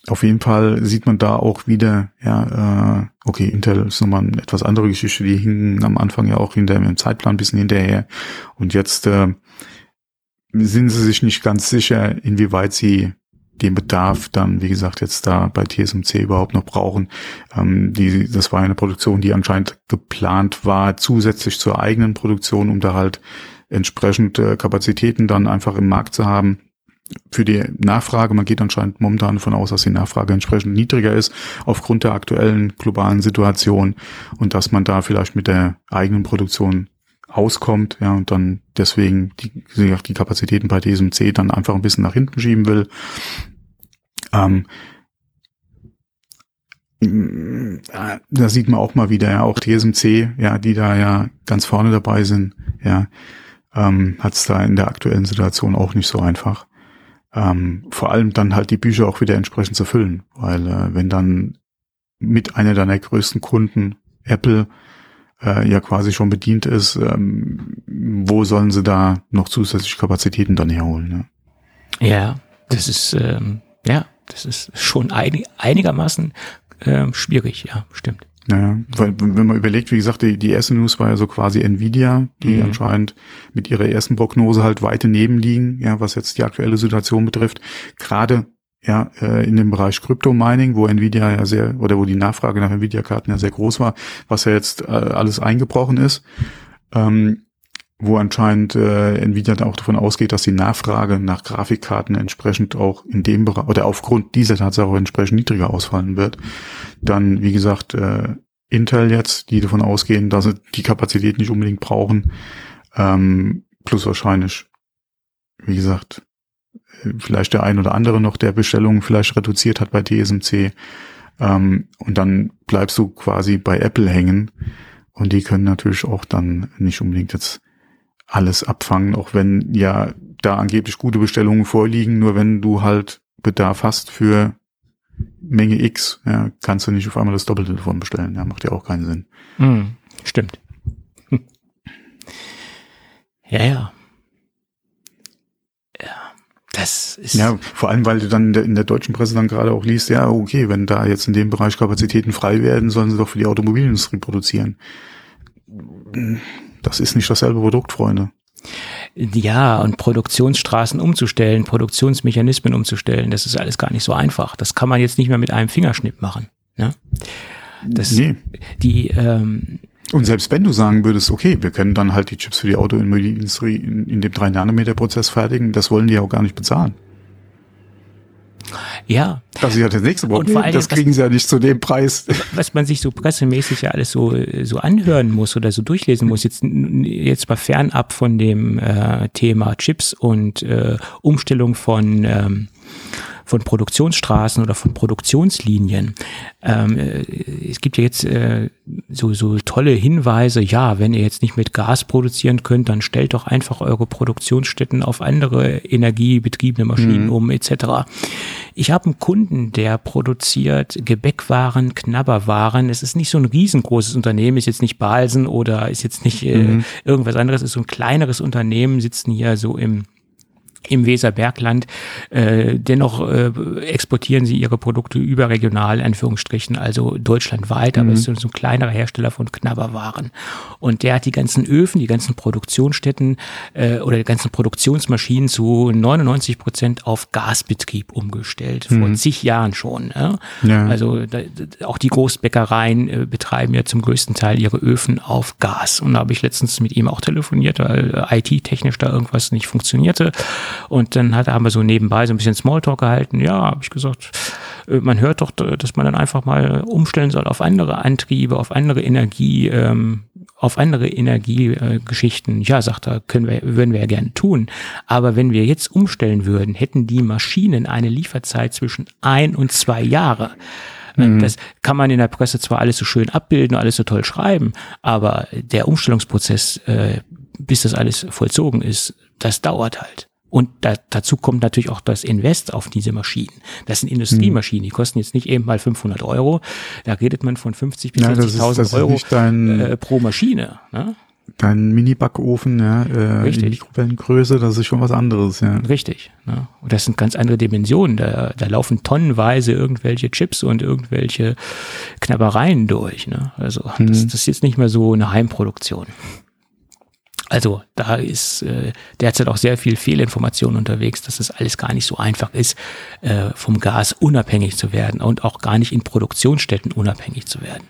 S2: auf jeden Fall sieht man da auch wieder, ja, äh, okay, Intel ist nochmal eine etwas andere Geschichte, die hingen am Anfang ja auch hinter im Zeitplan ein bisschen hinterher. Und jetzt äh, sind sie sich nicht ganz sicher, inwieweit sie den Bedarf dann, wie gesagt, jetzt da bei TSMC überhaupt noch brauchen. Ähm, die, das war eine Produktion, die anscheinend geplant war, zusätzlich zur eigenen Produktion, um da halt entsprechend äh, Kapazitäten dann einfach im Markt zu haben für die Nachfrage. Man geht anscheinend momentan davon aus, dass die Nachfrage entsprechend niedriger ist aufgrund der aktuellen globalen Situation und dass man da vielleicht mit der eigenen Produktion auskommt, ja, und dann deswegen die, die Kapazitäten bei TSMC dann einfach ein bisschen nach hinten schieben will. Ähm, da sieht man auch mal wieder, ja, auch TSMC, ja, die da ja ganz vorne dabei sind, ja, ähm, hat es da in der aktuellen Situation auch nicht so einfach. Ähm, vor allem dann halt die Bücher auch wieder entsprechend zu füllen, weil äh, wenn dann mit einer deiner größten Kunden, Apple, äh, ja quasi schon bedient ist, ähm, wo sollen sie da noch zusätzliche Kapazitäten dann herholen? Ne?
S3: Ja, das ist ähm, ja, das ist schon einig, einigermaßen ähm, schwierig, ja, stimmt.
S2: Naja, weil wenn man überlegt, wie gesagt, die, die erste News war ja so quasi Nvidia, die mhm. anscheinend mit ihrer ersten Prognose halt weit daneben liegen, ja, was jetzt die aktuelle Situation betrifft. Gerade ja, äh, in dem Bereich Crypto-Mining, wo Nvidia ja sehr, oder wo die Nachfrage nach Nvidia-Karten ja sehr groß war, was ja jetzt äh, alles eingebrochen ist. Ähm, wo anscheinend äh, Nvidia auch davon ausgeht, dass die Nachfrage nach Grafikkarten entsprechend auch in dem Bereich oder aufgrund dieser Tatsache entsprechend niedriger ausfallen wird. Dann, wie gesagt, äh, Intel jetzt, die davon ausgehen, dass sie die Kapazität nicht unbedingt brauchen, ähm, plus wahrscheinlich, wie gesagt, vielleicht der ein oder andere noch, der Bestellungen vielleicht reduziert hat bei TSMC. Ähm, und dann bleibst du quasi bei Apple hängen. Und die können natürlich auch dann nicht unbedingt jetzt alles abfangen, auch wenn ja da angeblich gute Bestellungen vorliegen, nur wenn du halt Bedarf hast für Menge X, ja, kannst du nicht auf einmal das Doppelte davon bestellen. Ja, macht ja auch keinen Sinn.
S3: Mm, stimmt. Ja, ja. Ja, das ist.
S2: Ja, vor allem, weil du dann in der, in der deutschen Presse dann gerade auch liest, ja, okay, wenn da jetzt in dem Bereich Kapazitäten frei werden, sollen sie doch für die Automobilindustrie produzieren das ist nicht dasselbe Produkt, Freunde.
S3: Ja, und Produktionsstraßen umzustellen, Produktionsmechanismen umzustellen, das ist alles gar nicht so einfach. Das kann man jetzt nicht mehr mit einem Fingerschnipp machen. Ne? Das, nee. Die, ähm,
S2: und selbst wenn du sagen würdest, okay, wir können dann halt die Chips für die Automobilindustrie in, in dem 3-Nanometer-Prozess fertigen, das wollen die ja auch gar nicht bezahlen.
S3: Ja.
S2: Das ist ja das nächste Problem. Das kriegen was, sie ja nicht zu dem Preis.
S3: Was man sich so pressemäßig ja alles so, so anhören muss oder so durchlesen muss, jetzt, jetzt mal fernab von dem äh, Thema Chips und äh, Umstellung von ähm, von Produktionsstraßen oder von Produktionslinien. Ähm, äh, es gibt ja jetzt äh, so, so tolle Hinweise, ja, wenn ihr jetzt nicht mit Gas produzieren könnt, dann stellt doch einfach eure Produktionsstätten auf andere energiebetriebene Maschinen mhm. um, etc. Ich habe einen Kunden, der produziert Gebäckwaren, Knabberwaren. Es ist nicht so ein riesengroßes Unternehmen, ist jetzt nicht Balsen oder ist jetzt nicht äh, mhm. irgendwas anderes, ist so ein kleineres Unternehmen, sitzen hier so im im Weserbergland. Äh, dennoch äh, exportieren sie ihre Produkte überregional, Anführungsstrichen, also deutschlandweit, aber mhm. es ist so ein kleinerer Hersteller von Knabberwaren. Und der hat die ganzen Öfen, die ganzen Produktionsstätten äh, oder die ganzen Produktionsmaschinen zu 99 Prozent auf Gasbetrieb umgestellt, mhm. vor zig Jahren schon. Ja? ja. Also da, auch die Großbäckereien äh, betreiben ja zum größten Teil ihre Öfen auf Gas. Und da habe ich letztens mit ihm auch telefoniert, weil IT-technisch da irgendwas nicht funktionierte. Und dann hat, haben wir so nebenbei so ein bisschen Smalltalk gehalten. Ja, habe ich gesagt, äh, man hört doch, dass man dann einfach mal umstellen soll auf andere Antriebe, auf andere Energie, ähm, auf andere Energiegeschichten. Äh, ja, sagt er, können wir, würden wir ja gerne tun. Aber wenn wir jetzt umstellen würden, hätten die Maschinen eine Lieferzeit zwischen ein und zwei Jahre. Äh, mhm. Das kann man in der Presse zwar alles so schön abbilden, alles so toll schreiben, aber der Umstellungsprozess, äh, bis das alles vollzogen ist, das dauert halt. Und da, dazu kommt natürlich auch das Invest auf diese Maschinen. Das sind Industriemaschinen, die kosten jetzt nicht eben mal 500 Euro. Da redet man von 50 bis 60.000 Euro
S2: dein,
S3: äh, pro Maschine. Ne?
S2: Dein Mini-Backofen, ja, äh, Richtig. Mikrowellengröße, das ist schon was anderes, ja.
S3: Richtig. Ne? Und das sind ganz andere Dimensionen. Da, da laufen tonnenweise irgendwelche Chips und irgendwelche Knabbereien durch. Ne? Also mhm. das, das ist jetzt nicht mehr so eine Heimproduktion. Also da ist äh, derzeit auch sehr viel Fehlinformation unterwegs, dass es alles gar nicht so einfach ist, äh, vom Gas unabhängig zu werden und auch gar nicht in Produktionsstätten unabhängig zu werden.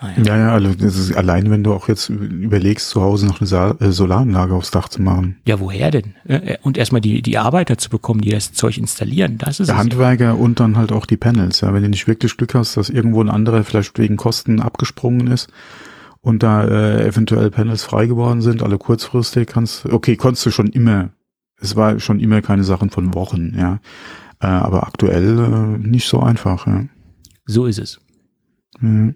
S2: Naja. Ja, ja, also allein, wenn du auch jetzt überlegst, zu Hause noch eine Sa äh, Solaranlage aufs Dach zu machen.
S3: Ja, woher denn? Äh, und erstmal die, die Arbeiter zu bekommen, die das Zeug installieren, das ist
S2: Der Handwerker ja. und dann halt auch die Panels. Ja, wenn du nicht wirklich Glück hast, dass irgendwo ein anderer vielleicht wegen Kosten abgesprungen ist und da äh, eventuell Panels frei geworden sind, alle kurzfristig kannst, okay, konntest du schon immer. Es war schon immer keine Sachen von Wochen, ja. Äh, aber aktuell äh, nicht so einfach, ja.
S3: So ist es. Mhm.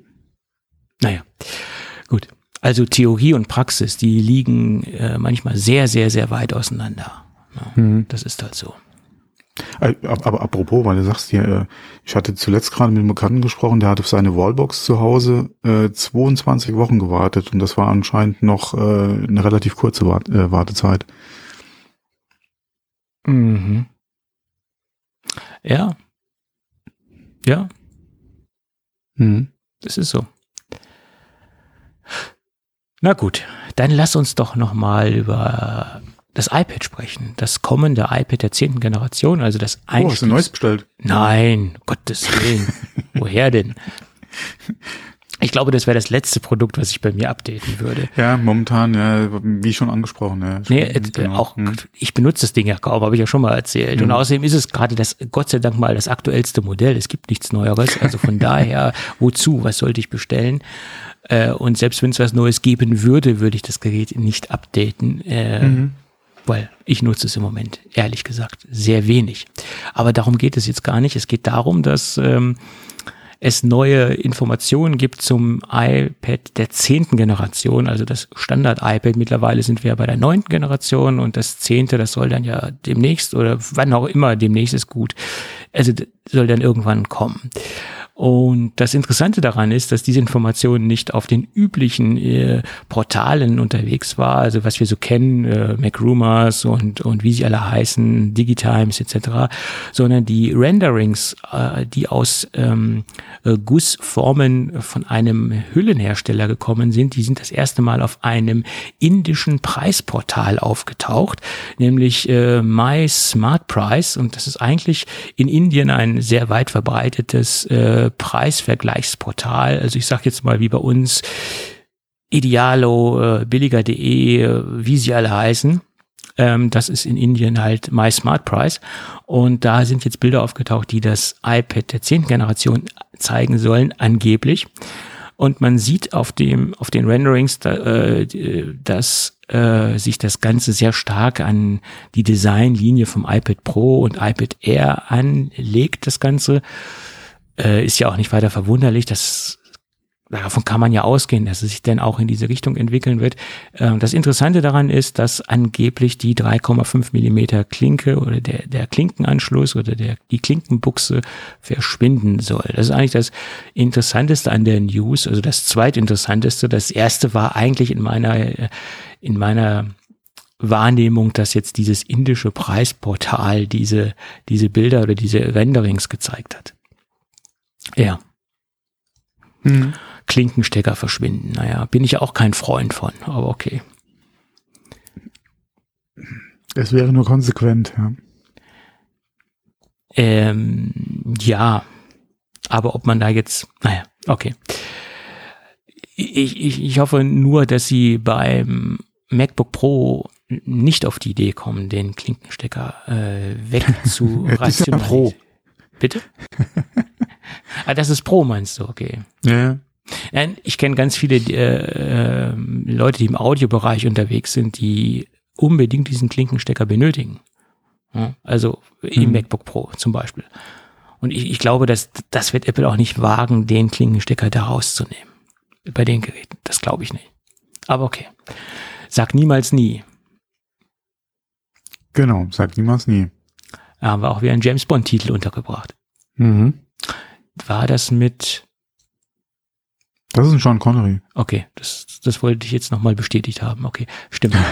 S3: Naja, gut. Also Theorie und Praxis, die liegen äh, manchmal sehr, sehr, sehr weit auseinander. Ja, mhm. Das ist halt so.
S2: Äh, aber apropos, weil du sagst hier, äh, ich hatte zuletzt gerade mit einem Bekannten gesprochen, der hat auf seine Wallbox zu Hause äh, 22 Wochen gewartet und das war anscheinend noch äh, eine relativ kurze Wart äh, Wartezeit.
S3: Mhm. Ja. Ja. Mhm. Das ist so. Na gut, dann lass uns doch noch mal über das iPad sprechen. Das kommende iPad der zehnten Generation, also das
S2: Einstiegs Oh, hast du ein neues bestellt?
S3: Nein, Gottes Willen. Woher denn? Ich glaube, das wäre das letzte Produkt, was ich bei mir updaten würde.
S2: Ja, momentan, ja, wie schon angesprochen. Ja,
S3: nee, äh, genau. auch hm. ich benutze das Ding ja kaum, habe ich ja schon mal erzählt. Mhm. Und außerdem ist es gerade das, Gott sei Dank mal das aktuellste Modell. Es gibt nichts Neueres. Also von daher, wozu? Was sollte ich bestellen? Äh, und selbst wenn es was Neues geben würde, würde ich das Gerät nicht updaten. Äh, mhm weil ich nutze es im Moment, ehrlich gesagt, sehr wenig. Aber darum geht es jetzt gar nicht. Es geht darum, dass ähm, es neue Informationen gibt zum iPad der zehnten Generation, also das Standard-iPad. Mittlerweile sind wir bei der neunten Generation und das zehnte, das soll dann ja demnächst oder wann auch immer demnächst ist gut, also soll dann irgendwann kommen. Und das Interessante daran ist, dass diese Information nicht auf den üblichen äh, Portalen unterwegs war, also was wir so kennen, äh, MacRumors und, und wie sie alle heißen, Digitimes etc., sondern die Renderings, äh, die aus ähm, äh, Gussformen von einem Hüllenhersteller gekommen sind, die sind das erste Mal auf einem indischen Preisportal aufgetaucht, nämlich äh, My Smart Price. Und das ist eigentlich in Indien ein sehr weit verbreitetes äh, Preisvergleichsportal. Also ich sage jetzt mal wie bei uns Idealo, äh, billiger.de, äh, wie sie alle heißen. Ähm, das ist in Indien halt My Smart Price. Und da sind jetzt Bilder aufgetaucht, die das iPad der zehnten Generation zeigen sollen, angeblich. Und man sieht auf dem, auf den Renderings, da, äh, dass äh, sich das Ganze sehr stark an die Designlinie vom iPad Pro und iPad Air anlegt, das Ganze. Äh, ist ja auch nicht weiter verwunderlich, dass davon kann man ja ausgehen, dass es sich dann auch in diese Richtung entwickeln wird. Äh, das Interessante daran ist, dass angeblich die 3,5 Millimeter Klinke oder der, der Klinkenanschluss oder der, die Klinkenbuchse verschwinden soll. Das ist eigentlich das Interessanteste an der News, also das zweitinteressanteste. Das erste war eigentlich in meiner, in meiner Wahrnehmung, dass jetzt dieses indische Preisportal diese, diese Bilder oder diese Renderings gezeigt hat. Ja. Mhm. Klinkenstecker verschwinden. Naja, bin ich auch kein Freund von, aber okay.
S2: Es wäre nur konsequent, ja.
S3: Ähm, ja, aber ob man da jetzt, naja, okay. Ich, ich, ich hoffe nur, dass sie beim MacBook Pro nicht auf die Idee kommen, den Klinkenstecker äh, wegzurationalisieren.
S2: Pro.
S3: Bitte? ah, das ist Pro, meinst du? Okay.
S2: Ja.
S3: Nein, ich kenne ganz viele äh, äh, Leute, die im Audiobereich unterwegs sind, die unbedingt diesen Klinkenstecker benötigen. Ja, also im mhm. MacBook Pro zum Beispiel. Und ich, ich glaube, dass das wird Apple auch nicht wagen, den Klinkenstecker da rauszunehmen. Bei den Geräten. Das glaube ich nicht. Aber okay. Sag niemals nie.
S2: Genau, sagt niemals nie.
S3: Da haben wir auch wieder einen James Bond-Titel untergebracht.
S2: Mhm.
S3: War das mit
S2: Das ist ein Sean Connery.
S3: Okay, das, das wollte ich jetzt nochmal bestätigt haben. Okay, stimmt.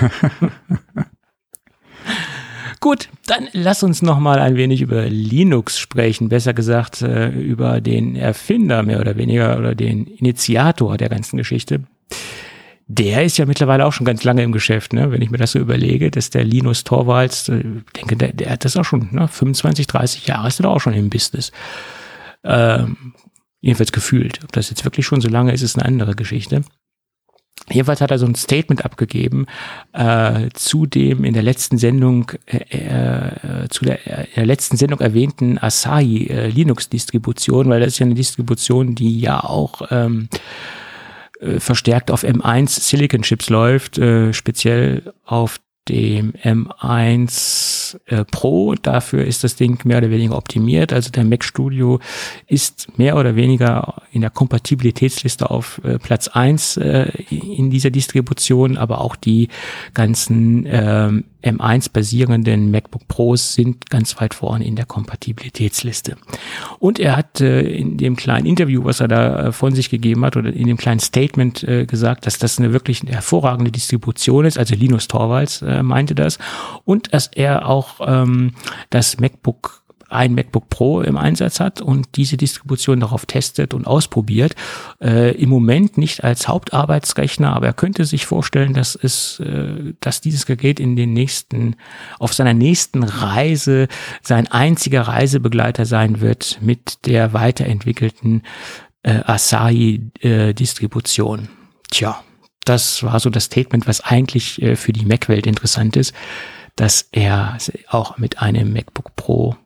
S3: Gut, dann lass uns nochmal ein wenig über Linux sprechen. Besser gesagt, äh, über den Erfinder mehr oder weniger oder den Initiator der ganzen Geschichte. Der ist ja mittlerweile auch schon ganz lange im Geschäft, ne? wenn ich mir das so überlege, dass der Linus Torvalds, äh, denke, der, der hat das auch schon, ne? 25, 30 Jahre ist er auch schon im Business. Ähm, jedenfalls gefühlt. Ob das jetzt wirklich schon so lange ist, ist eine andere Geschichte. Jedenfalls hat er so ein Statement abgegeben äh, zu dem in der letzten Sendung äh, äh, zu der, äh, der letzten Sendung erwähnten Asahi äh, Linux Distribution, weil das ist ja eine Distribution, die ja auch ähm, äh, verstärkt auf M1 Silicon Chips läuft, äh, speziell auf dem M1 äh, Pro. Dafür ist das Ding mehr oder weniger optimiert. Also der Mac Studio ist mehr oder weniger in der Kompatibilitätsliste auf äh, Platz eins äh, in dieser Distribution, aber auch die ganzen ähm, M1 basierenden MacBook Pros sind ganz weit vorne in der Kompatibilitätsliste. Und er hat äh, in dem kleinen Interview, was er da äh, von sich gegeben hat, oder in dem kleinen Statement äh, gesagt, dass das eine wirklich hervorragende Distribution ist. Also Linus Torvalds äh, meinte das. Und dass er auch ähm, das MacBook ein MacBook Pro im Einsatz hat und diese Distribution darauf testet und ausprobiert. Äh, Im Moment nicht als Hauptarbeitsrechner, aber er könnte sich vorstellen, dass es, äh, dass dieses Gerät in den nächsten, auf seiner nächsten Reise sein einziger Reisebegleiter sein wird mit der weiterentwickelten äh, Asahi-Distribution. Äh, Tja, das war so das Statement, was eigentlich äh, für die Mac-Welt interessant ist, dass er auch mit einem MacBook Pro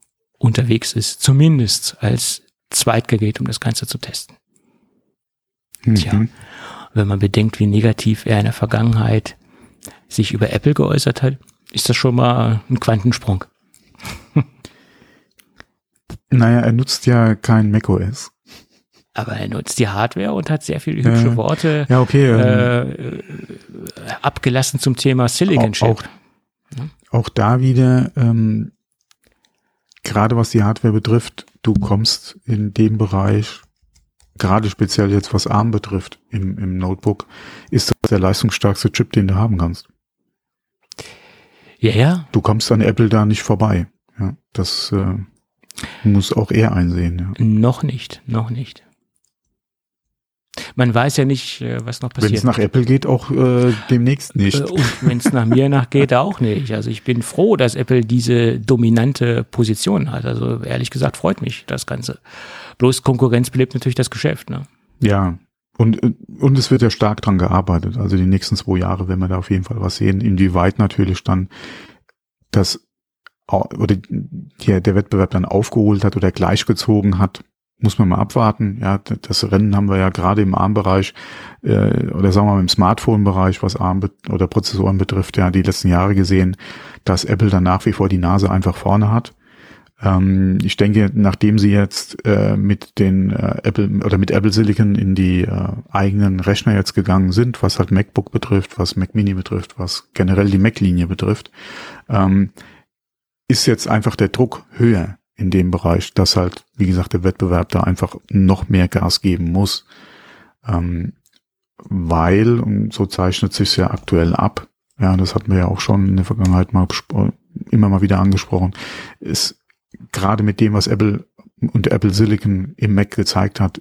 S3: unterwegs ist, zumindest als Zweitgerät, um das Ganze zu testen. Mhm. Tja, wenn man bedenkt, wie negativ er in der Vergangenheit sich über Apple geäußert hat, ist das schon mal ein Quantensprung.
S2: naja, er nutzt ja kein macOS.
S3: Aber er nutzt die Hardware und hat sehr viele hübsche
S2: äh,
S3: Worte
S2: ja, okay,
S3: ähm, äh, abgelassen zum Thema Silicon Chip.
S2: Auch, auch da wieder, ähm, gerade was die Hardware betrifft, du kommst in dem Bereich, gerade speziell jetzt was ARM betrifft im, im Notebook, ist das der leistungsstärkste Chip, den du haben kannst.
S3: Ja, ja.
S2: Du kommst an Apple da nicht vorbei. Ja, das äh, muss auch er einsehen. Ja.
S3: Noch nicht, noch nicht. Man weiß ja nicht, äh, was noch passiert.
S2: Wenn es nach Apple geht, auch äh, demnächst nicht. Äh,
S3: und wenn es nach mir nachgeht, auch nicht. Also ich bin froh, dass Apple diese dominante Position hat. Also ehrlich gesagt freut mich das Ganze. Bloß Konkurrenz belebt natürlich das Geschäft. Ne?
S2: Ja, und, äh, und es wird ja stark dran gearbeitet. Also die nächsten zwei Jahre werden wir da auf jeden Fall was sehen. Inwieweit natürlich dann das oder der, der Wettbewerb dann aufgeholt hat oder gleichgezogen hat muss man mal abwarten. Ja, das Rennen haben wir ja gerade im ARM-Bereich äh, oder sagen wir mal im Smartphone-Bereich, was ARM oder Prozessoren betrifft, ja die letzten Jahre gesehen, dass Apple dann nach wie vor die Nase einfach vorne hat. Ähm, ich denke, nachdem sie jetzt äh, mit den äh, Apple oder mit Apple Silicon in die äh, eigenen Rechner jetzt gegangen sind, was halt MacBook betrifft, was Mac Mini betrifft, was generell die Mac-Linie betrifft, ähm, ist jetzt einfach der Druck höher in dem Bereich, dass halt, wie gesagt, der Wettbewerb da einfach noch mehr Gas geben muss. Ähm, weil, und so zeichnet sich ja aktuell ab, ja, das hatten wir ja auch schon in der Vergangenheit mal immer mal wieder angesprochen, ist gerade mit dem, was Apple und Apple Silicon im Mac gezeigt hat,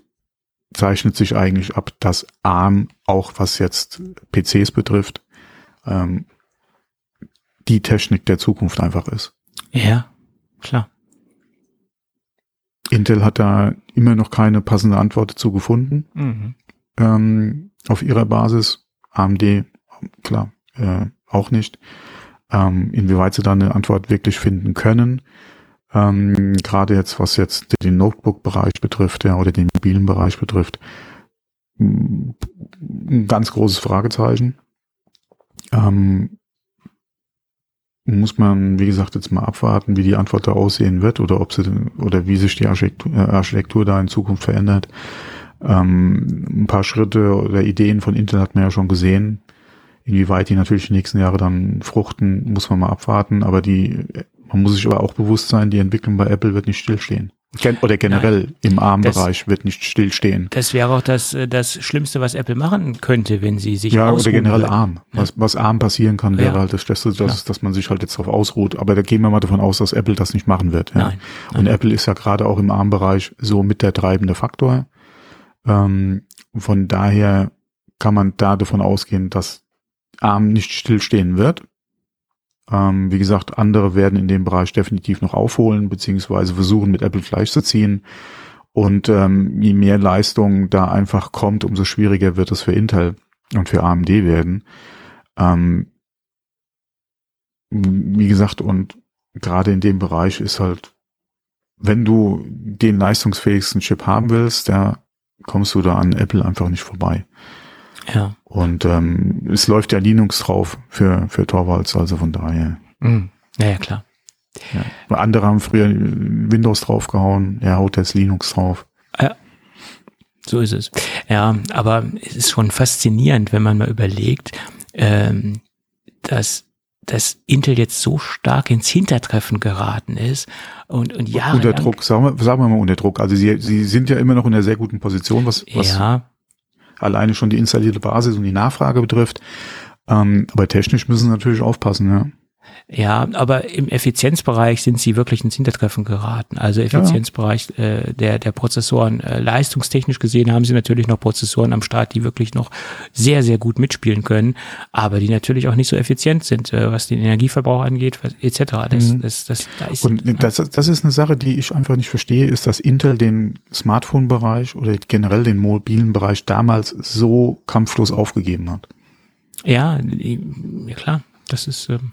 S2: zeichnet sich eigentlich ab, dass ARM auch was jetzt PCs betrifft, ähm, die Technik der Zukunft einfach ist.
S3: Ja, klar.
S2: Intel hat da immer noch keine passende Antwort dazu gefunden. Mhm. Ähm, auf ihrer Basis. AMD, klar, äh, auch nicht. Ähm, inwieweit sie da eine Antwort wirklich finden können. Ähm, Gerade jetzt, was jetzt den Notebook-Bereich betrifft, ja, oder den mobilen Bereich betrifft, ein ganz großes Fragezeichen. Ähm, muss man, wie gesagt, jetzt mal abwarten, wie die Antwort da aussehen wird oder ob sie oder wie sich die Architektur, äh, Architektur da in Zukunft verändert. Ähm, ein paar Schritte oder Ideen von Intel hat man ja schon gesehen. Inwieweit die natürlich die nächsten Jahre dann fruchten, muss man mal abwarten. Aber die, man muss sich aber auch bewusst sein, die Entwicklung bei Apple wird nicht stillstehen. Gen oder generell Nein, im ARM-Bereich wird nicht stillstehen.
S3: Das wäre auch das, äh, das Schlimmste, was Apple machen könnte, wenn sie sich
S2: Ja, oder generell würden. ARM. Was, was ARM passieren kann, wäre ja. halt das Beste, dass, dass man sich halt jetzt darauf ausruht. Aber da gehen wir mal davon aus, dass Apple das nicht machen wird. Ja. Nein, Und Apple ist ja gerade auch im ARM-Bereich so mit der treibende Faktor. Ähm, von daher kann man da davon ausgehen, dass ARM nicht stillstehen wird. Ähm, wie gesagt, andere werden in dem Bereich definitiv noch aufholen, beziehungsweise versuchen mit Apple Fleisch zu ziehen. Und ähm, je mehr Leistung da einfach kommt, umso schwieriger wird es für Intel und für AMD werden. Ähm, wie gesagt, und gerade in dem Bereich ist halt, wenn du den leistungsfähigsten Chip haben willst, da kommst du da an Apple einfach nicht vorbei.
S3: Ja.
S2: Und ähm, es läuft ja Linux drauf für, für Torvalds, also von daher.
S3: Mhm. Ja, ja, klar.
S2: Ja. Andere haben früher Windows draufgehauen, er haut jetzt Linux drauf.
S3: Ja. So ist es. Ja, aber es ist schon faszinierend, wenn man mal überlegt, ähm, dass dass Intel jetzt so stark ins Hintertreffen geraten ist und, und ja.
S2: Unter Druck, sagen wir, sagen wir mal unter Druck. Also sie, sie sind ja immer noch in einer sehr guten Position, was, was
S3: ja
S2: alleine schon die installierte Basis und die Nachfrage betrifft. Ähm, aber technisch müssen sie natürlich aufpassen, ja.
S3: Ja, aber im Effizienzbereich sind sie wirklich ins Hintertreffen geraten. Also Effizienzbereich äh, der, der Prozessoren. Äh, leistungstechnisch gesehen haben sie natürlich noch Prozessoren am Start, die wirklich noch sehr, sehr gut mitspielen können, aber die natürlich auch nicht so effizient sind, äh, was den Energieverbrauch angeht, etc. Das, mhm. das, das,
S2: da ist, Und das, das ist eine Sache, die ich einfach nicht verstehe, ist, dass Intel den Smartphone-Bereich oder generell den mobilen Bereich damals so kampflos aufgegeben hat.
S3: Ja, ja klar. Das ist, ähm,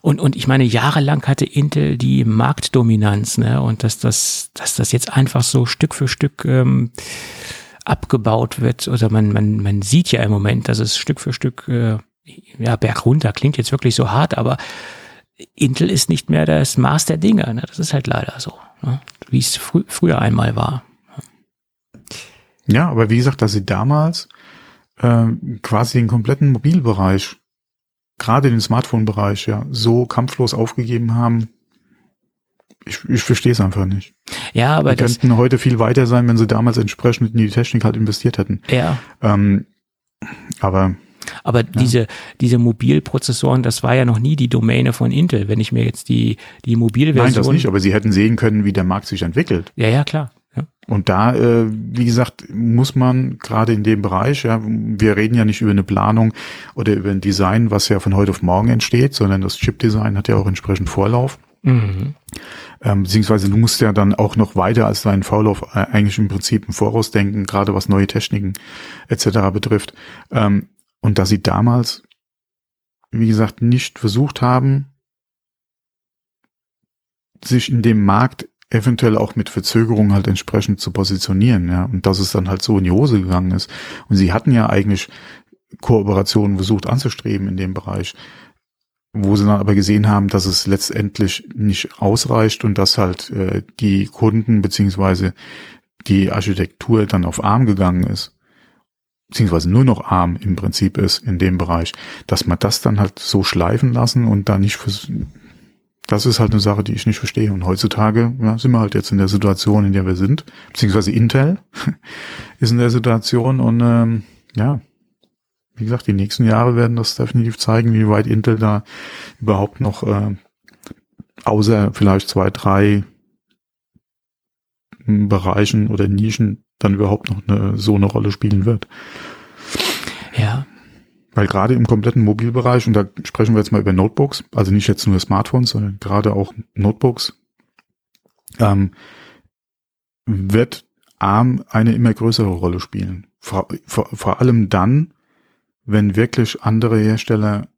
S3: und, und ich meine, jahrelang hatte Intel die Marktdominanz, ne? Und dass das, dass das jetzt einfach so Stück für Stück ähm, abgebaut wird. Oder man, man, man sieht ja im Moment, dass es Stück für Stück, äh, ja, bergunter klingt jetzt wirklich so hart, aber Intel ist nicht mehr das Maß der Dinge. Ne? Das ist halt leider so, ne? wie es frü früher einmal war.
S2: Ja, aber wie gesagt, dass sie damals äh, quasi den kompletten Mobilbereich gerade den Smartphone-Bereich ja so kampflos aufgegeben haben. Ich, ich verstehe es einfach nicht.
S3: Ja, aber
S2: die könnten heute viel weiter sein, wenn sie damals entsprechend in die Technik halt investiert hätten.
S3: Ja.
S2: Ähm, aber
S3: aber ja. diese, diese Mobilprozessoren, das war ja noch nie die Domäne von Intel. Wenn ich mir jetzt die, die Mobilversion. Nein,
S2: das nicht, aber sie hätten sehen können, wie der Markt sich entwickelt.
S3: Ja, ja, klar.
S2: Und da, äh, wie gesagt, muss man gerade in dem Bereich, ja, wir reden ja nicht über eine Planung oder über ein Design, was ja von heute auf morgen entsteht, sondern das Chip-Design hat ja auch entsprechend Vorlauf. Mhm. Ähm, beziehungsweise du musst ja dann auch noch weiter als deinen Vorlauf äh, eigentlich im Prinzip im Voraus denken, gerade was neue Techniken etc. betrifft. Ähm, und dass sie damals, wie gesagt, nicht versucht haben, sich in dem Markt eventuell auch mit Verzögerung halt entsprechend zu positionieren, ja, und dass es dann halt so in die Hose gegangen ist. Und sie hatten ja eigentlich Kooperationen versucht anzustreben in dem Bereich, wo sie dann aber gesehen haben, dass es letztendlich nicht ausreicht und dass halt äh, die Kunden beziehungsweise die Architektur dann auf ARM gegangen ist, beziehungsweise nur noch ARM im Prinzip ist in dem Bereich, dass man das dann halt so schleifen lassen und da nicht das ist halt eine Sache, die ich nicht verstehe. Und heutzutage ja, sind wir halt jetzt in der Situation, in der wir sind, beziehungsweise Intel ist in der Situation und ähm, ja, wie gesagt, die nächsten Jahre werden das definitiv zeigen, wie weit Intel da überhaupt noch, äh, außer vielleicht zwei, drei Bereichen oder Nischen dann überhaupt noch eine, so eine Rolle spielen wird.
S3: Ja,
S2: weil gerade im kompletten Mobilbereich, und da sprechen wir jetzt mal über Notebooks, also nicht jetzt nur Smartphones, sondern gerade auch Notebooks, ähm, wird ARM eine immer größere Rolle spielen. Vor, vor, vor allem dann, wenn wirklich andere Hersteller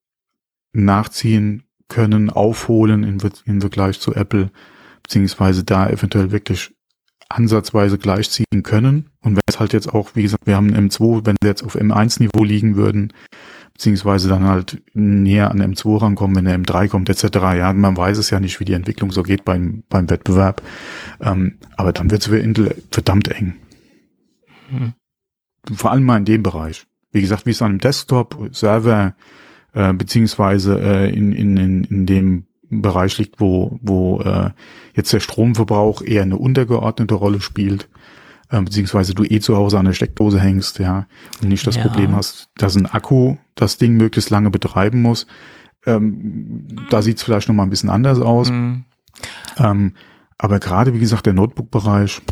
S2: nachziehen können, aufholen im, im Vergleich zu Apple, beziehungsweise da eventuell wirklich ansatzweise gleichziehen können. Und wenn es halt jetzt auch, wie gesagt, wir haben M2, wenn sie jetzt auf M1-Niveau liegen würden, beziehungsweise dann halt näher an M2 rankommen, wenn der M3 kommt, etc. Ja, man weiß es ja nicht, wie die Entwicklung so geht beim, beim Wettbewerb. Ähm, aber dann wird es für Intel verdammt eng. Hm. Vor allem mal in dem Bereich. wie gesagt, wie es an einem Desktop-Server äh, beziehungsweise äh, in, in, in, in dem Bereich liegt, wo, wo äh, jetzt der Stromverbrauch eher eine untergeordnete Rolle spielt, äh, beziehungsweise du eh zu Hause an der Steckdose hängst, ja, und nicht das ja. Problem hast, dass ein Akku das Ding möglichst lange betreiben muss. Ähm, da sieht's vielleicht noch mal ein bisschen anders aus. Mhm. Ähm, aber gerade, wie gesagt, der Notebook-Bereich,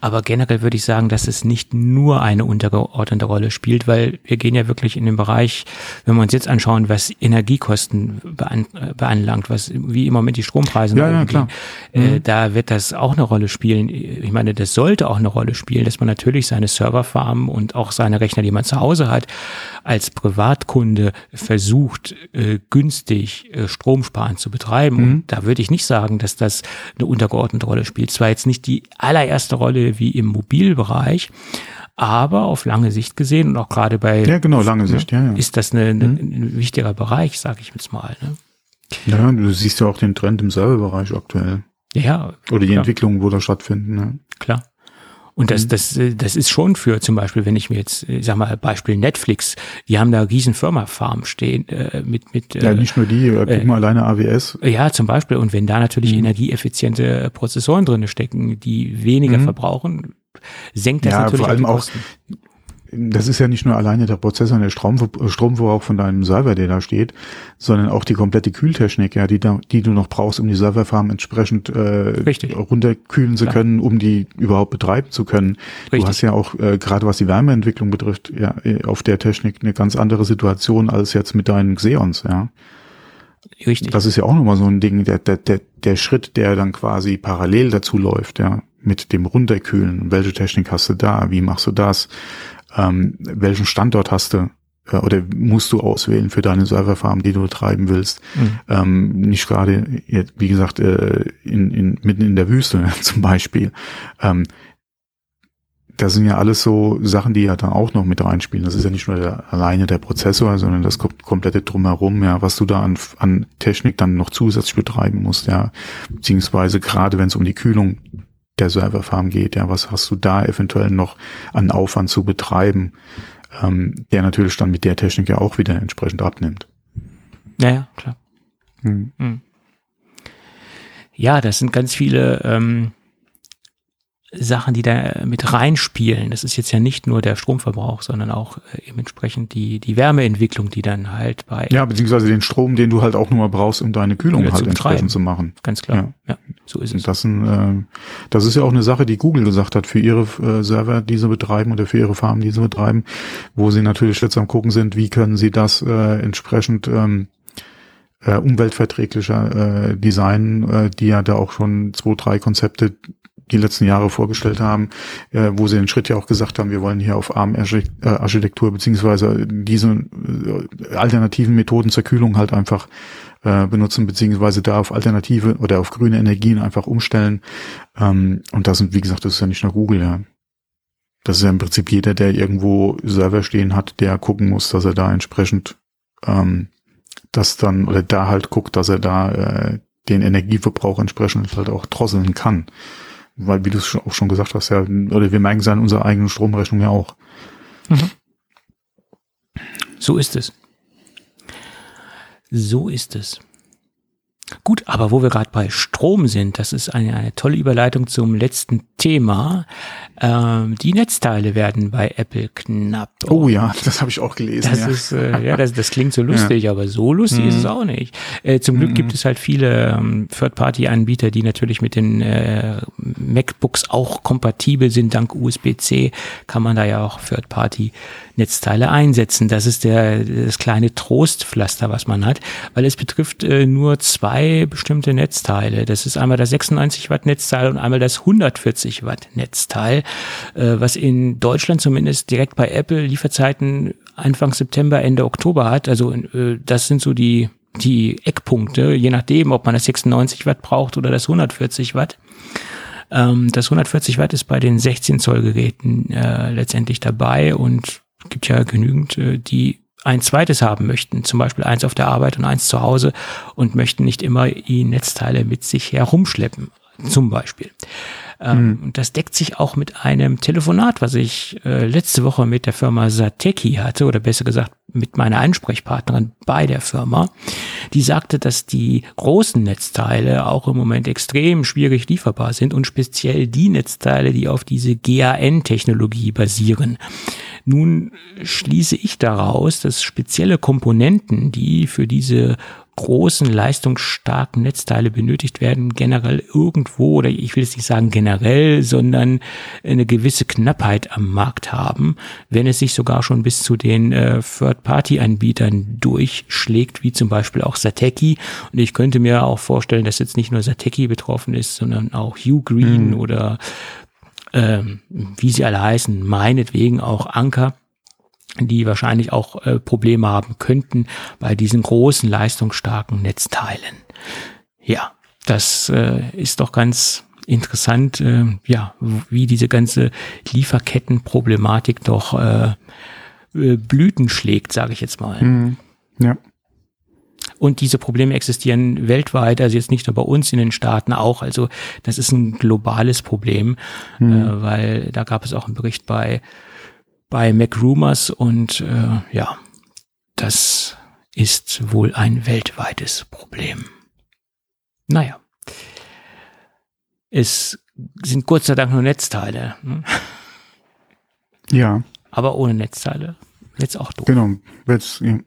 S3: aber generell würde ich sagen, dass es nicht nur eine untergeordnete Rolle spielt, weil wir gehen ja wirklich in den Bereich, wenn wir uns jetzt anschauen, was Energiekosten bean beanlangt, was wie im Moment die Strompreise
S2: ja, ja, klar.
S3: Äh, mhm. da wird das auch eine Rolle spielen. Ich meine, das sollte auch eine Rolle spielen, dass man natürlich seine Serverfarmen und auch seine Rechner, die man zu Hause hat, als Privatkunde versucht, äh, günstig äh, Stromsparen zu betreiben. Mhm. Und da würde ich nicht sagen, dass das eine untergeordnete Rolle spielt. Zwar jetzt nicht die allererste Rolle, Rolle wie im Mobilbereich. Aber auf lange Sicht gesehen und auch gerade bei
S2: ja genau lange Sicht ja, ja.
S3: ist das eine, eine, mhm. ein wichtiger Bereich, sage ich jetzt mal. Ne?
S2: Ja, du siehst ja auch den Trend im Serverbereich aktuell.
S3: Ja.
S2: Oder die klar. Entwicklungen, wo da stattfinden. Ne?
S3: Klar. Und das, mhm. das, das ist schon für zum Beispiel, wenn ich mir jetzt, ich sag mal, Beispiel Netflix, die haben da riesen Firma-Farm stehen äh, mit, mit
S2: Ja, nicht nur die, äh, guck mal alleine AWS.
S3: Ja, zum Beispiel. Und wenn da natürlich mhm. energieeffiziente Prozessoren drinne stecken, die weniger mhm. verbrauchen, senkt das
S2: ja,
S3: natürlich
S2: vor allem auch, das ist ja nicht nur alleine der Prozessor und der Strom, Stromverbrauch von deinem Server, der da steht, sondern auch die komplette Kühltechnik, ja, die, da, die du noch brauchst, um die Serverfarm entsprechend äh, runterkühlen zu Klar. können, um die überhaupt betreiben zu können. Richtig. Du hast ja auch, äh, gerade was die Wärmeentwicklung betrifft, ja, auf der Technik eine ganz andere Situation als jetzt mit deinen Xeons, ja.
S3: Richtig.
S2: Das ist ja auch nochmal so ein Ding, der, der, der, der Schritt, der dann quasi parallel dazu läuft, ja, mit dem Runterkühlen. Welche Technik hast du da? Wie machst du das? Ähm, welchen Standort hast du äh, oder musst du auswählen für deine Serverfarm, die du betreiben willst. Mhm. Ähm, nicht gerade, wie gesagt, äh, in, in, mitten in der Wüste zum Beispiel. Ähm, das sind ja alles so Sachen, die ja dann auch noch mit reinspielen. Das ist ja nicht nur der, alleine der Prozessor, sondern das komplette drumherum, ja, was du da an, an Technik dann noch zusätzlich betreiben musst, ja, beziehungsweise gerade wenn es um die Kühlung der Serverfarm geht. Ja, was hast du da eventuell noch an Aufwand zu betreiben, ähm, der natürlich dann mit der Technik ja auch wieder entsprechend abnimmt.
S3: Ja, ja, klar. Hm. Hm. Ja, das sind ganz viele ähm, Sachen, die da mit reinspielen. Das ist jetzt ja nicht nur der Stromverbrauch, sondern auch äh, eben entsprechend die, die Wärmeentwicklung, die dann halt bei.
S2: Ja, beziehungsweise den Strom, den du halt auch nur brauchst, um deine Kühlung halt zu entsprechend zu machen.
S3: Ganz klar. Ja, ja so ist es.
S2: Das, ein, äh, das ist ja auch eine Sache, die Google gesagt hat für ihre äh, Server, die sie betreiben oder für ihre Farmen, die sie betreiben, wo sie natürlich jetzt am gucken sind, wie können sie das äh, entsprechend ähm, äh, umweltverträglicher äh, designen, äh, die ja da auch schon zwei, drei Konzepte die letzten Jahre vorgestellt haben, äh, wo sie den Schritt ja auch gesagt haben, wir wollen hier auf ARM-Architektur beziehungsweise diese äh, alternativen Methoden zur Kühlung halt einfach äh, benutzen, beziehungsweise da auf alternative oder auf grüne Energien einfach umstellen. Ähm, und das sind, wie gesagt, das ist ja nicht nur Google, ja. Das ist ja im Prinzip jeder, der irgendwo Server stehen hat, der gucken muss, dass er da entsprechend ähm, das dann, oder da halt guckt, dass er da äh, den Energieverbrauch entsprechend halt auch drosseln kann weil wie du es auch schon gesagt hast, ja, oder wir merken es an unserer eigenen Stromrechnung ja auch. Mhm.
S3: So ist es. So ist es. Gut, aber wo wir gerade bei Strom sind, das ist eine, eine tolle Überleitung zum letzten Thema. Ähm, die Netzteile werden bei Apple knapp.
S2: Oh ja, das habe ich auch gelesen.
S3: Das ja. ist äh, ja, das, das klingt so lustig, ja. aber so lustig mhm. ist es mhm. auch nicht. Äh, zum Glück mhm. gibt es halt viele ähm, Third-Party-Anbieter, die natürlich mit den äh, MacBooks auch kompatibel sind. Dank USB-C kann man da ja auch Third-Party Netzteile einsetzen. Das ist der, das kleine Trostpflaster, was man hat, weil es betrifft äh, nur zwei bestimmte Netzteile. Das ist einmal das 96 Watt Netzteil und einmal das 140 Watt Netzteil, äh, was in Deutschland zumindest direkt bei Apple Lieferzeiten Anfang September, Ende Oktober hat. Also äh, das sind so die die Eckpunkte, je nachdem, ob man das 96 Watt braucht oder das 140 Watt. Ähm, das 140 Watt ist bei den 16 Zoll Geräten äh, letztendlich dabei und gibt ja genügend, äh, die ein zweites haben möchten, zum Beispiel eins auf der Arbeit und eins zu Hause und möchten nicht immer die Netzteile mit sich herumschleppen, zum Beispiel. Ähm, mhm. Das deckt sich auch mit einem Telefonat, was ich äh, letzte Woche mit der Firma Sateki hatte, oder besser gesagt mit meiner Ansprechpartnerin bei der Firma. Die sagte, dass die großen Netzteile auch im Moment extrem schwierig lieferbar sind und speziell die Netzteile, die auf diese GAN-Technologie basieren. Nun schließe ich daraus, dass spezielle Komponenten, die für diese großen, leistungsstarken Netzteile benötigt werden, generell irgendwo, oder ich will es nicht sagen generell, sondern eine gewisse Knappheit am Markt haben, wenn es sich sogar schon bis zu den äh, Third-Party-Anbietern durchschlägt, wie zum Beispiel auch Sateki. Und ich könnte mir auch vorstellen, dass jetzt nicht nur Sateki betroffen ist, sondern auch Hugh Green mhm. oder ähm, wie sie alle heißen, meinetwegen auch Anker die wahrscheinlich auch äh, Probleme haben könnten bei diesen großen leistungsstarken Netzteilen. Ja, das äh, ist doch ganz interessant, äh, ja, wie diese ganze Lieferkettenproblematik doch äh, äh, Blüten schlägt, sage ich jetzt mal. Mhm. Ja. Und diese Probleme existieren weltweit, also jetzt nicht nur bei uns in den Staaten auch. Also das ist ein globales Problem, mhm. äh, weil da gab es auch einen Bericht bei bei MacRumors und äh, ja, das ist wohl ein weltweites Problem. Naja. Es sind Gott sei Dank nur Netzteile. Hm?
S2: Ja.
S3: Aber ohne Netzteile jetzt auch doof.
S2: Genau. Jetzt, ja.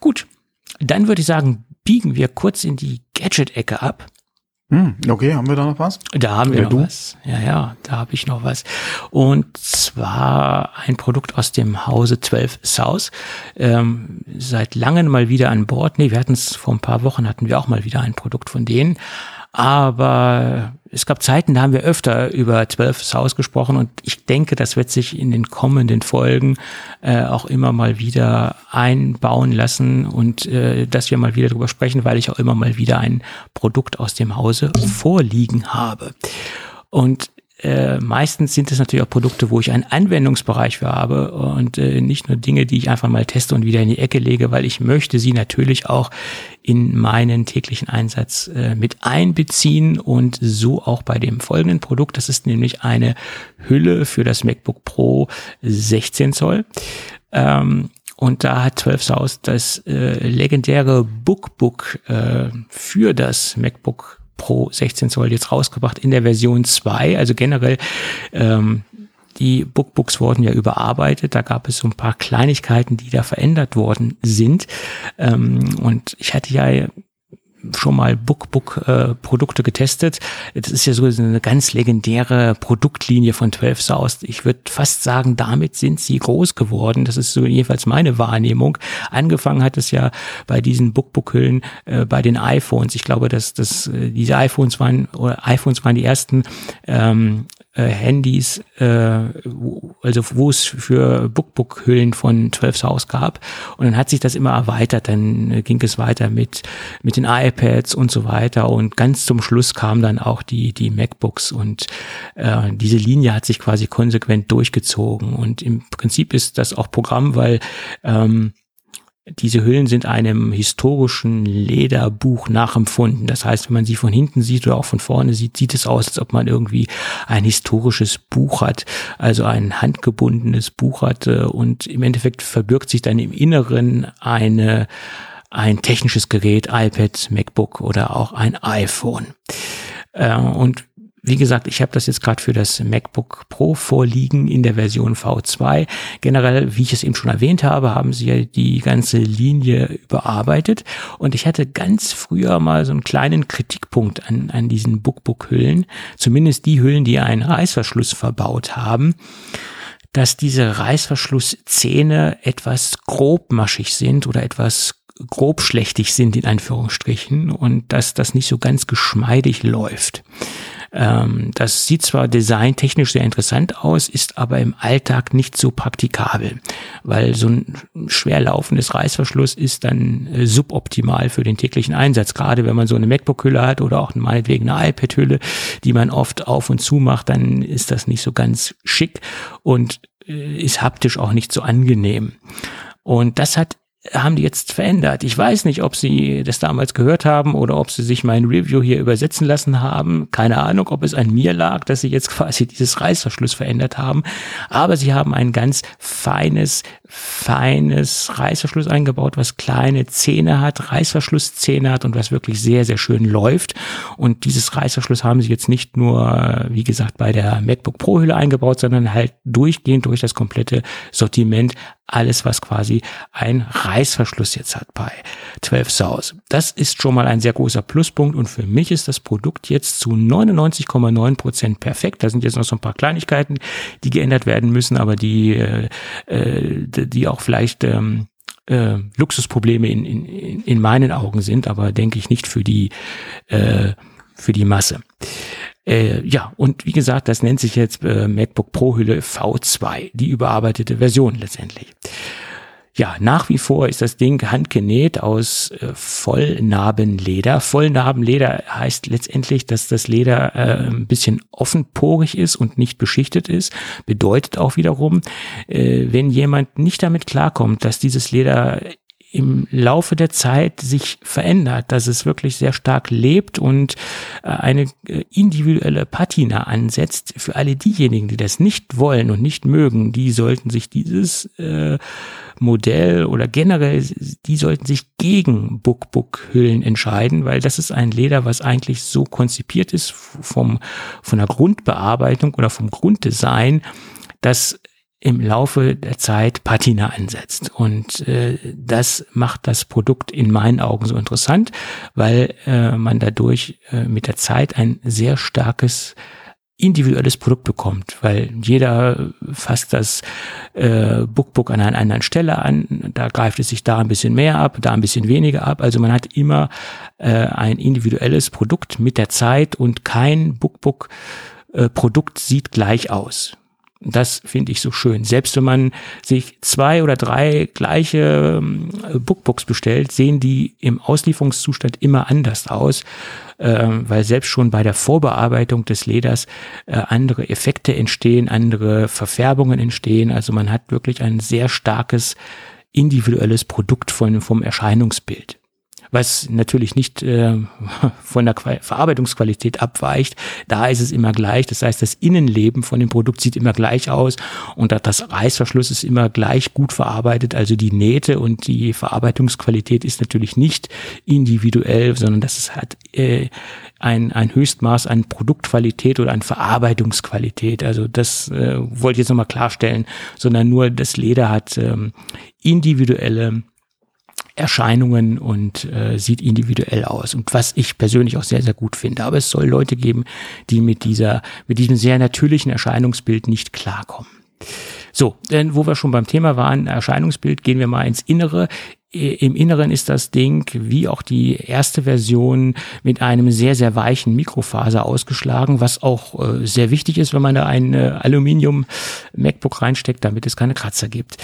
S3: Gut, dann würde ich sagen, biegen wir kurz in die Gadget-Ecke ab.
S2: Hm, okay, haben wir da noch was?
S3: Da haben wir Oder noch du? was. Ja, ja, da habe ich noch was. Und zwar ein Produkt aus dem Hause 12 South. Ähm, seit langem mal wieder an Bord. Nee, wir hatten es vor ein paar Wochen, hatten wir auch mal wieder ein Produkt von denen. Aber es gab Zeiten, da haben wir öfter über 12 South gesprochen und ich denke, das wird sich in den kommenden Folgen äh, auch immer mal wieder einbauen lassen und äh, dass wir mal wieder drüber sprechen, weil ich auch immer mal wieder ein Produkt aus dem Hause vorliegen habe. Und äh, meistens sind es natürlich auch Produkte, wo ich einen Anwendungsbereich für habe und äh, nicht nur Dinge, die ich einfach mal teste und wieder in die Ecke lege, weil ich möchte sie natürlich auch in meinen täglichen Einsatz äh, mit einbeziehen und so auch bei dem folgenden Produkt. Das ist nämlich eine Hülle für das MacBook Pro 16 Zoll. Ähm, und da hat 12 South das äh, legendäre Bookbook äh, für das MacBook Pro 16 Zoll jetzt rausgebracht in der Version 2. Also generell ähm, die Bookbooks wurden ja überarbeitet. Da gab es so ein paar Kleinigkeiten, die da verändert worden sind. Ähm, und ich hatte ja schon mal Bookbook-Produkte äh, getestet. Das ist ja so eine ganz legendäre Produktlinie von 12 South. Ich würde fast sagen, damit sind sie groß geworden. Das ist so jedenfalls meine Wahrnehmung. Angefangen hat es ja bei diesen Bookbook-Hüllen äh, bei den iPhones. Ich glaube, dass, dass äh, diese iPhones waren, oder iPhones waren die ersten ähm, äh, Handys, äh, also wo es für Bookbook-Hüllen von 12 South gab. Und dann hat sich das immer erweitert. Dann äh, ging es weiter mit, mit den iPads und so weiter. Und ganz zum Schluss kamen dann auch die, die MacBooks. Und äh, diese Linie hat sich quasi konsequent durchgezogen. Und im Prinzip ist das auch Programm, weil ähm, diese Hüllen sind einem historischen Lederbuch nachempfunden. Das heißt, wenn man sie von hinten sieht oder auch von vorne sieht, sieht es aus, als ob man irgendwie ein historisches Buch hat, also ein handgebundenes Buch hat. Und im Endeffekt verbirgt sich dann im Inneren eine, ein technisches Gerät, iPad, MacBook oder auch ein iPhone. Äh, und wie gesagt, ich habe das jetzt gerade für das MacBook Pro vorliegen in der Version V2. Generell, wie ich es eben schon erwähnt habe, haben sie ja die ganze Linie überarbeitet. Und ich hatte ganz früher mal so einen kleinen Kritikpunkt an, an diesen Bookbook-Hüllen. Zumindest die Hüllen, die einen Reißverschluss verbaut haben dass diese Reißverschlusszähne etwas grobmaschig sind oder etwas grobschlächtig sind in Anführungsstrichen und dass das nicht so ganz geschmeidig läuft. Ähm, das sieht zwar designtechnisch sehr interessant aus, ist aber im Alltag nicht so praktikabel, weil so ein schwer laufendes Reißverschluss ist dann äh, suboptimal für den täglichen Einsatz. Gerade wenn man so eine MacBook-Hülle hat oder auch meinetwegen eine iPad-Hülle, die man oft auf und zu macht, dann ist das nicht so ganz schick und äh, ist haptisch auch nicht so angenehm. Und das hat haben die jetzt verändert. Ich weiß nicht, ob sie das damals gehört haben oder ob sie sich mein Review hier übersetzen lassen haben. Keine Ahnung, ob es an mir lag, dass sie jetzt quasi dieses Reißverschluss verändert haben. Aber sie haben ein ganz feines, feines Reißverschluss eingebaut, was kleine Zähne hat, Reißverschlusszähne hat und was wirklich sehr, sehr schön läuft. Und dieses Reißverschluss haben sie jetzt nicht nur, wie gesagt, bei der MacBook Pro Hülle eingebaut, sondern halt durchgehend durch das komplette Sortiment alles, was quasi ein Reißverschluss jetzt hat bei 12 South. Das ist schon mal ein sehr großer Pluspunkt und für mich ist das Produkt jetzt zu 99,9 Prozent perfekt. Da sind jetzt noch so ein paar Kleinigkeiten, die geändert werden müssen, aber die, äh, äh die auch vielleicht ähm, äh, Luxusprobleme in, in, in meinen Augen sind, aber denke ich nicht für die, äh, für die Masse. Äh, ja, und wie gesagt, das nennt sich jetzt äh, MacBook Pro Hülle V2, die überarbeitete Version letztendlich. Ja, nach wie vor ist das Ding handgenäht aus äh, Vollnarbenleder. Vollnarbenleder heißt letztendlich, dass das Leder äh, ein bisschen offenporig ist und nicht beschichtet ist. Bedeutet auch wiederum, äh, wenn jemand nicht damit klarkommt, dass dieses Leder im Laufe der Zeit sich verändert, dass es wirklich sehr stark lebt und äh, eine äh, individuelle Patina ansetzt. Für alle diejenigen, die das nicht wollen und nicht mögen, die sollten sich dieses äh, Modell oder generell, die sollten sich gegen Book-Book-Hüllen entscheiden, weil das ist ein Leder, was eigentlich so konzipiert ist vom, von der Grundbearbeitung oder vom Grunddesign, dass im Laufe der Zeit Patina ansetzt. Und äh, das macht das Produkt in meinen Augen so interessant, weil äh, man dadurch äh, mit der Zeit ein sehr starkes individuelles Produkt bekommt, weil jeder fasst das äh, Bookbook an einer anderen Stelle an, da greift es sich da ein bisschen mehr ab, da ein bisschen weniger ab. Also man hat immer äh, ein individuelles Produkt mit der Zeit und kein Bookbook äh, Produkt sieht gleich aus. Das finde ich so schön. Selbst wenn man sich zwei oder drei gleiche ähm, Bookbooks bestellt, sehen die im Auslieferungszustand immer anders aus, äh, weil selbst schon bei der Vorbearbeitung des Leders äh, andere Effekte entstehen, andere Verfärbungen entstehen. Also man hat wirklich ein sehr starkes individuelles Produkt von, vom Erscheinungsbild was natürlich nicht äh, von der Qual Verarbeitungsqualität abweicht. Da ist es immer gleich. Das heißt, das Innenleben von dem Produkt sieht immer gleich aus und das Reißverschluss ist immer gleich gut verarbeitet. Also die Nähte und die Verarbeitungsqualität ist natürlich nicht individuell, sondern das ist halt äh, ein, ein Höchstmaß an Produktqualität oder an Verarbeitungsqualität. Also das äh, wollte ich jetzt nochmal klarstellen, sondern nur das Leder hat ähm, individuelle Erscheinungen und äh, sieht individuell aus. Und was ich persönlich auch sehr, sehr gut finde. Aber es soll Leute geben, die mit dieser, mit diesem sehr natürlichen Erscheinungsbild nicht klarkommen. So, denn wo wir schon beim Thema waren, Erscheinungsbild, gehen wir mal ins Innere. Im Inneren ist das Ding, wie auch die erste Version, mit einem sehr, sehr weichen Mikrofaser ausgeschlagen, was auch äh, sehr wichtig ist, wenn man da ein äh, Aluminium-MacBook reinsteckt, damit es keine Kratzer gibt.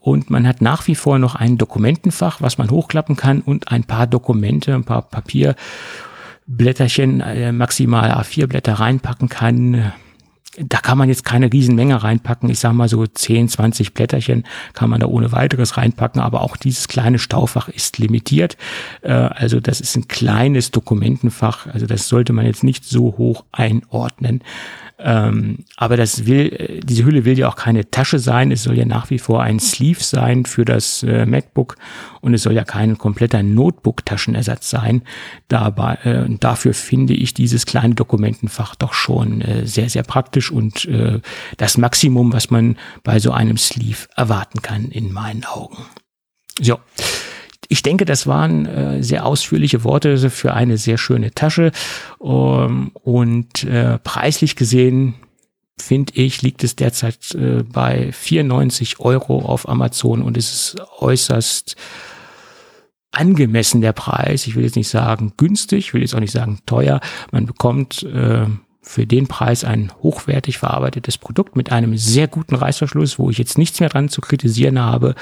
S3: Und man hat nach wie vor noch ein Dokumentenfach, was man hochklappen kann und ein paar Dokumente, ein paar Papierblätterchen, äh, maximal A4-Blätter reinpacken kann da kann man jetzt keine Riesenmenge reinpacken. Ich sage mal so 10, 20 Blätterchen kann man da ohne weiteres reinpacken, aber auch dieses kleine Staufach ist limitiert. Äh, also das ist ein kleines Dokumentenfach. Also das sollte man jetzt nicht so hoch einordnen. Ähm, aber das will, äh, diese Hülle will ja auch keine Tasche sein. Es soll ja nach wie vor ein Sleeve sein für das äh, MacBook und es soll ja kein kompletter Notebook-Taschenersatz sein. Dabei, äh, dafür finde ich dieses kleine Dokumentenfach doch schon äh, sehr, sehr praktisch und äh, das Maximum, was man bei so einem Sleeve erwarten kann, in meinen Augen. So. Ich denke, das waren äh, sehr ausführliche Worte für eine sehr schöne Tasche. Ähm, und äh, preislich gesehen, finde ich, liegt es derzeit äh, bei 94 Euro auf Amazon und es ist äußerst angemessen der Preis. Ich will jetzt nicht sagen günstig, will jetzt auch nicht sagen teuer. Man bekommt äh, für den Preis ein hochwertig verarbeitetes Produkt mit einem sehr guten Reißverschluss, wo ich jetzt nichts mehr dran zu kritisieren habe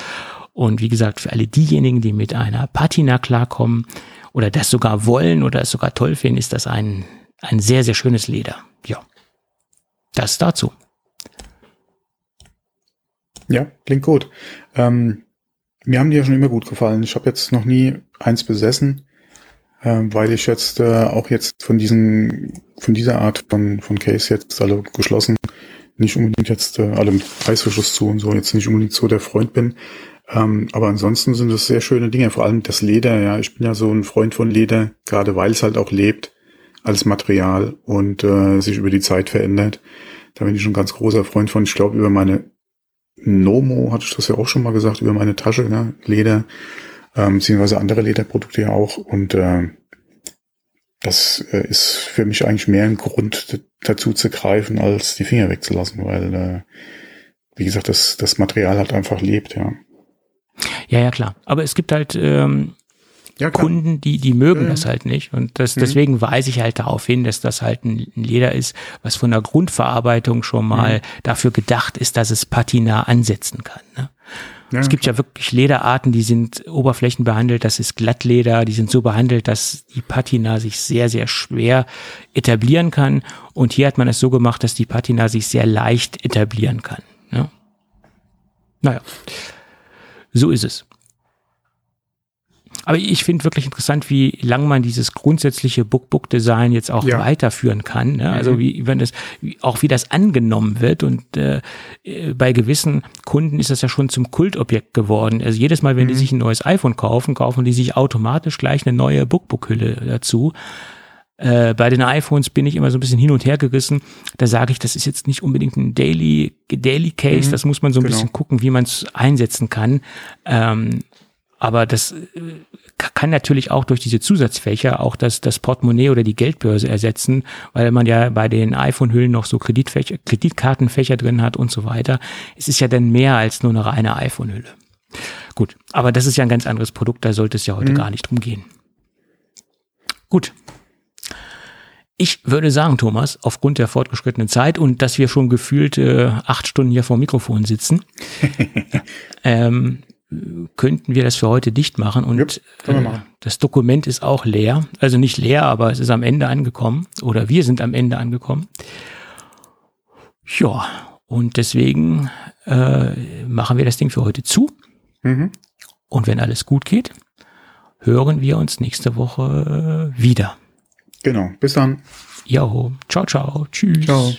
S3: und wie gesagt, für alle diejenigen, die mit einer Patina klarkommen oder das sogar wollen oder es sogar toll finden, ist das ein, ein sehr, sehr schönes Leder. Ja, das dazu.
S2: Ja, klingt gut. Ähm, Mir haben die ja schon immer gut gefallen. Ich habe jetzt noch nie eins besessen, äh, weil ich jetzt äh, auch jetzt von diesen, von dieser Art von, von Case jetzt alle geschlossen, nicht unbedingt jetzt äh, alle mit Reißverschluss zu und so, jetzt nicht unbedingt so der Freund bin. Ähm, aber ansonsten sind es sehr schöne Dinge, vor allem das Leder, ja. Ich bin ja so ein Freund von Leder, gerade weil es halt auch lebt als Material und äh, sich über die Zeit verändert. Da bin ich schon ganz großer Freund von. Ich glaube, über meine Nomo hatte ich das ja auch schon mal gesagt, über meine Tasche, ja, Leder, ähm, beziehungsweise andere Lederprodukte ja auch. Und äh, das äh, ist für mich eigentlich mehr ein Grund dazu zu greifen, als die Finger wegzulassen, weil, äh, wie gesagt, das, das Material halt einfach lebt, ja.
S3: Ja, ja, klar. Aber es gibt halt ähm, ja, Kunden, die, die mögen ja. das halt nicht. Und das, mhm. deswegen weise ich halt darauf hin, dass das halt ein, Leder ist, was von der Grundverarbeitung schon mal mhm. dafür gedacht ist, dass es Patina ansetzen kann. Ne? Ja. Es gibt ja wirklich Lederarten, die sind oberflächenbehandelt, das ist Glattleder, die sind so behandelt, dass die Patina sich sehr, sehr schwer etablieren kann. Und hier hat man es so gemacht, dass die Patina sich sehr leicht etablieren kann. Ne? Naja, so ist es. Aber ich finde wirklich interessant, wie lang man dieses grundsätzliche Book-Book-Design jetzt auch ja. weiterführen kann. Ne? Also mhm. wie wenn das, wie, auch wie das angenommen wird. Und äh, bei gewissen Kunden ist das ja schon zum Kultobjekt geworden. Also jedes Mal, wenn mhm. die sich ein neues iPhone kaufen, kaufen die sich automatisch gleich eine neue Book-Book-Hülle dazu. Äh, bei den iPhones bin ich immer so ein bisschen hin und her gerissen. Da sage ich, das ist jetzt nicht unbedingt ein Daily, Daily Case. Mhm. Das muss man so ein genau. bisschen gucken, wie man es einsetzen kann. Ähm, aber das äh, kann natürlich auch durch diese Zusatzfächer auch das, das Portemonnaie oder die Geldbörse ersetzen, weil man ja bei den iPhone-Hüllen noch so Kreditfächer, Kreditkartenfächer drin hat und so weiter. Es ist ja dann mehr als nur eine reine iPhone-Hülle. Gut, aber das ist ja ein ganz anderes Produkt, da sollte es ja heute mhm. gar nicht drum gehen. Gut. Ich würde sagen, Thomas, aufgrund der fortgeschrittenen Zeit und dass wir schon gefühlt äh, acht Stunden hier vor dem Mikrofon sitzen, ähm, könnten wir das für heute dicht machen. Und yep, äh, das Dokument ist auch leer. Also nicht leer, aber es ist am Ende angekommen. Oder wir sind am Ende angekommen. Ja, und deswegen äh, machen wir das Ding für heute zu. Mhm. Und wenn alles gut geht, hören wir uns nächste Woche wieder.
S2: Genau, bis dann.
S3: Jo, ciao, ciao, tschüss. Ciao.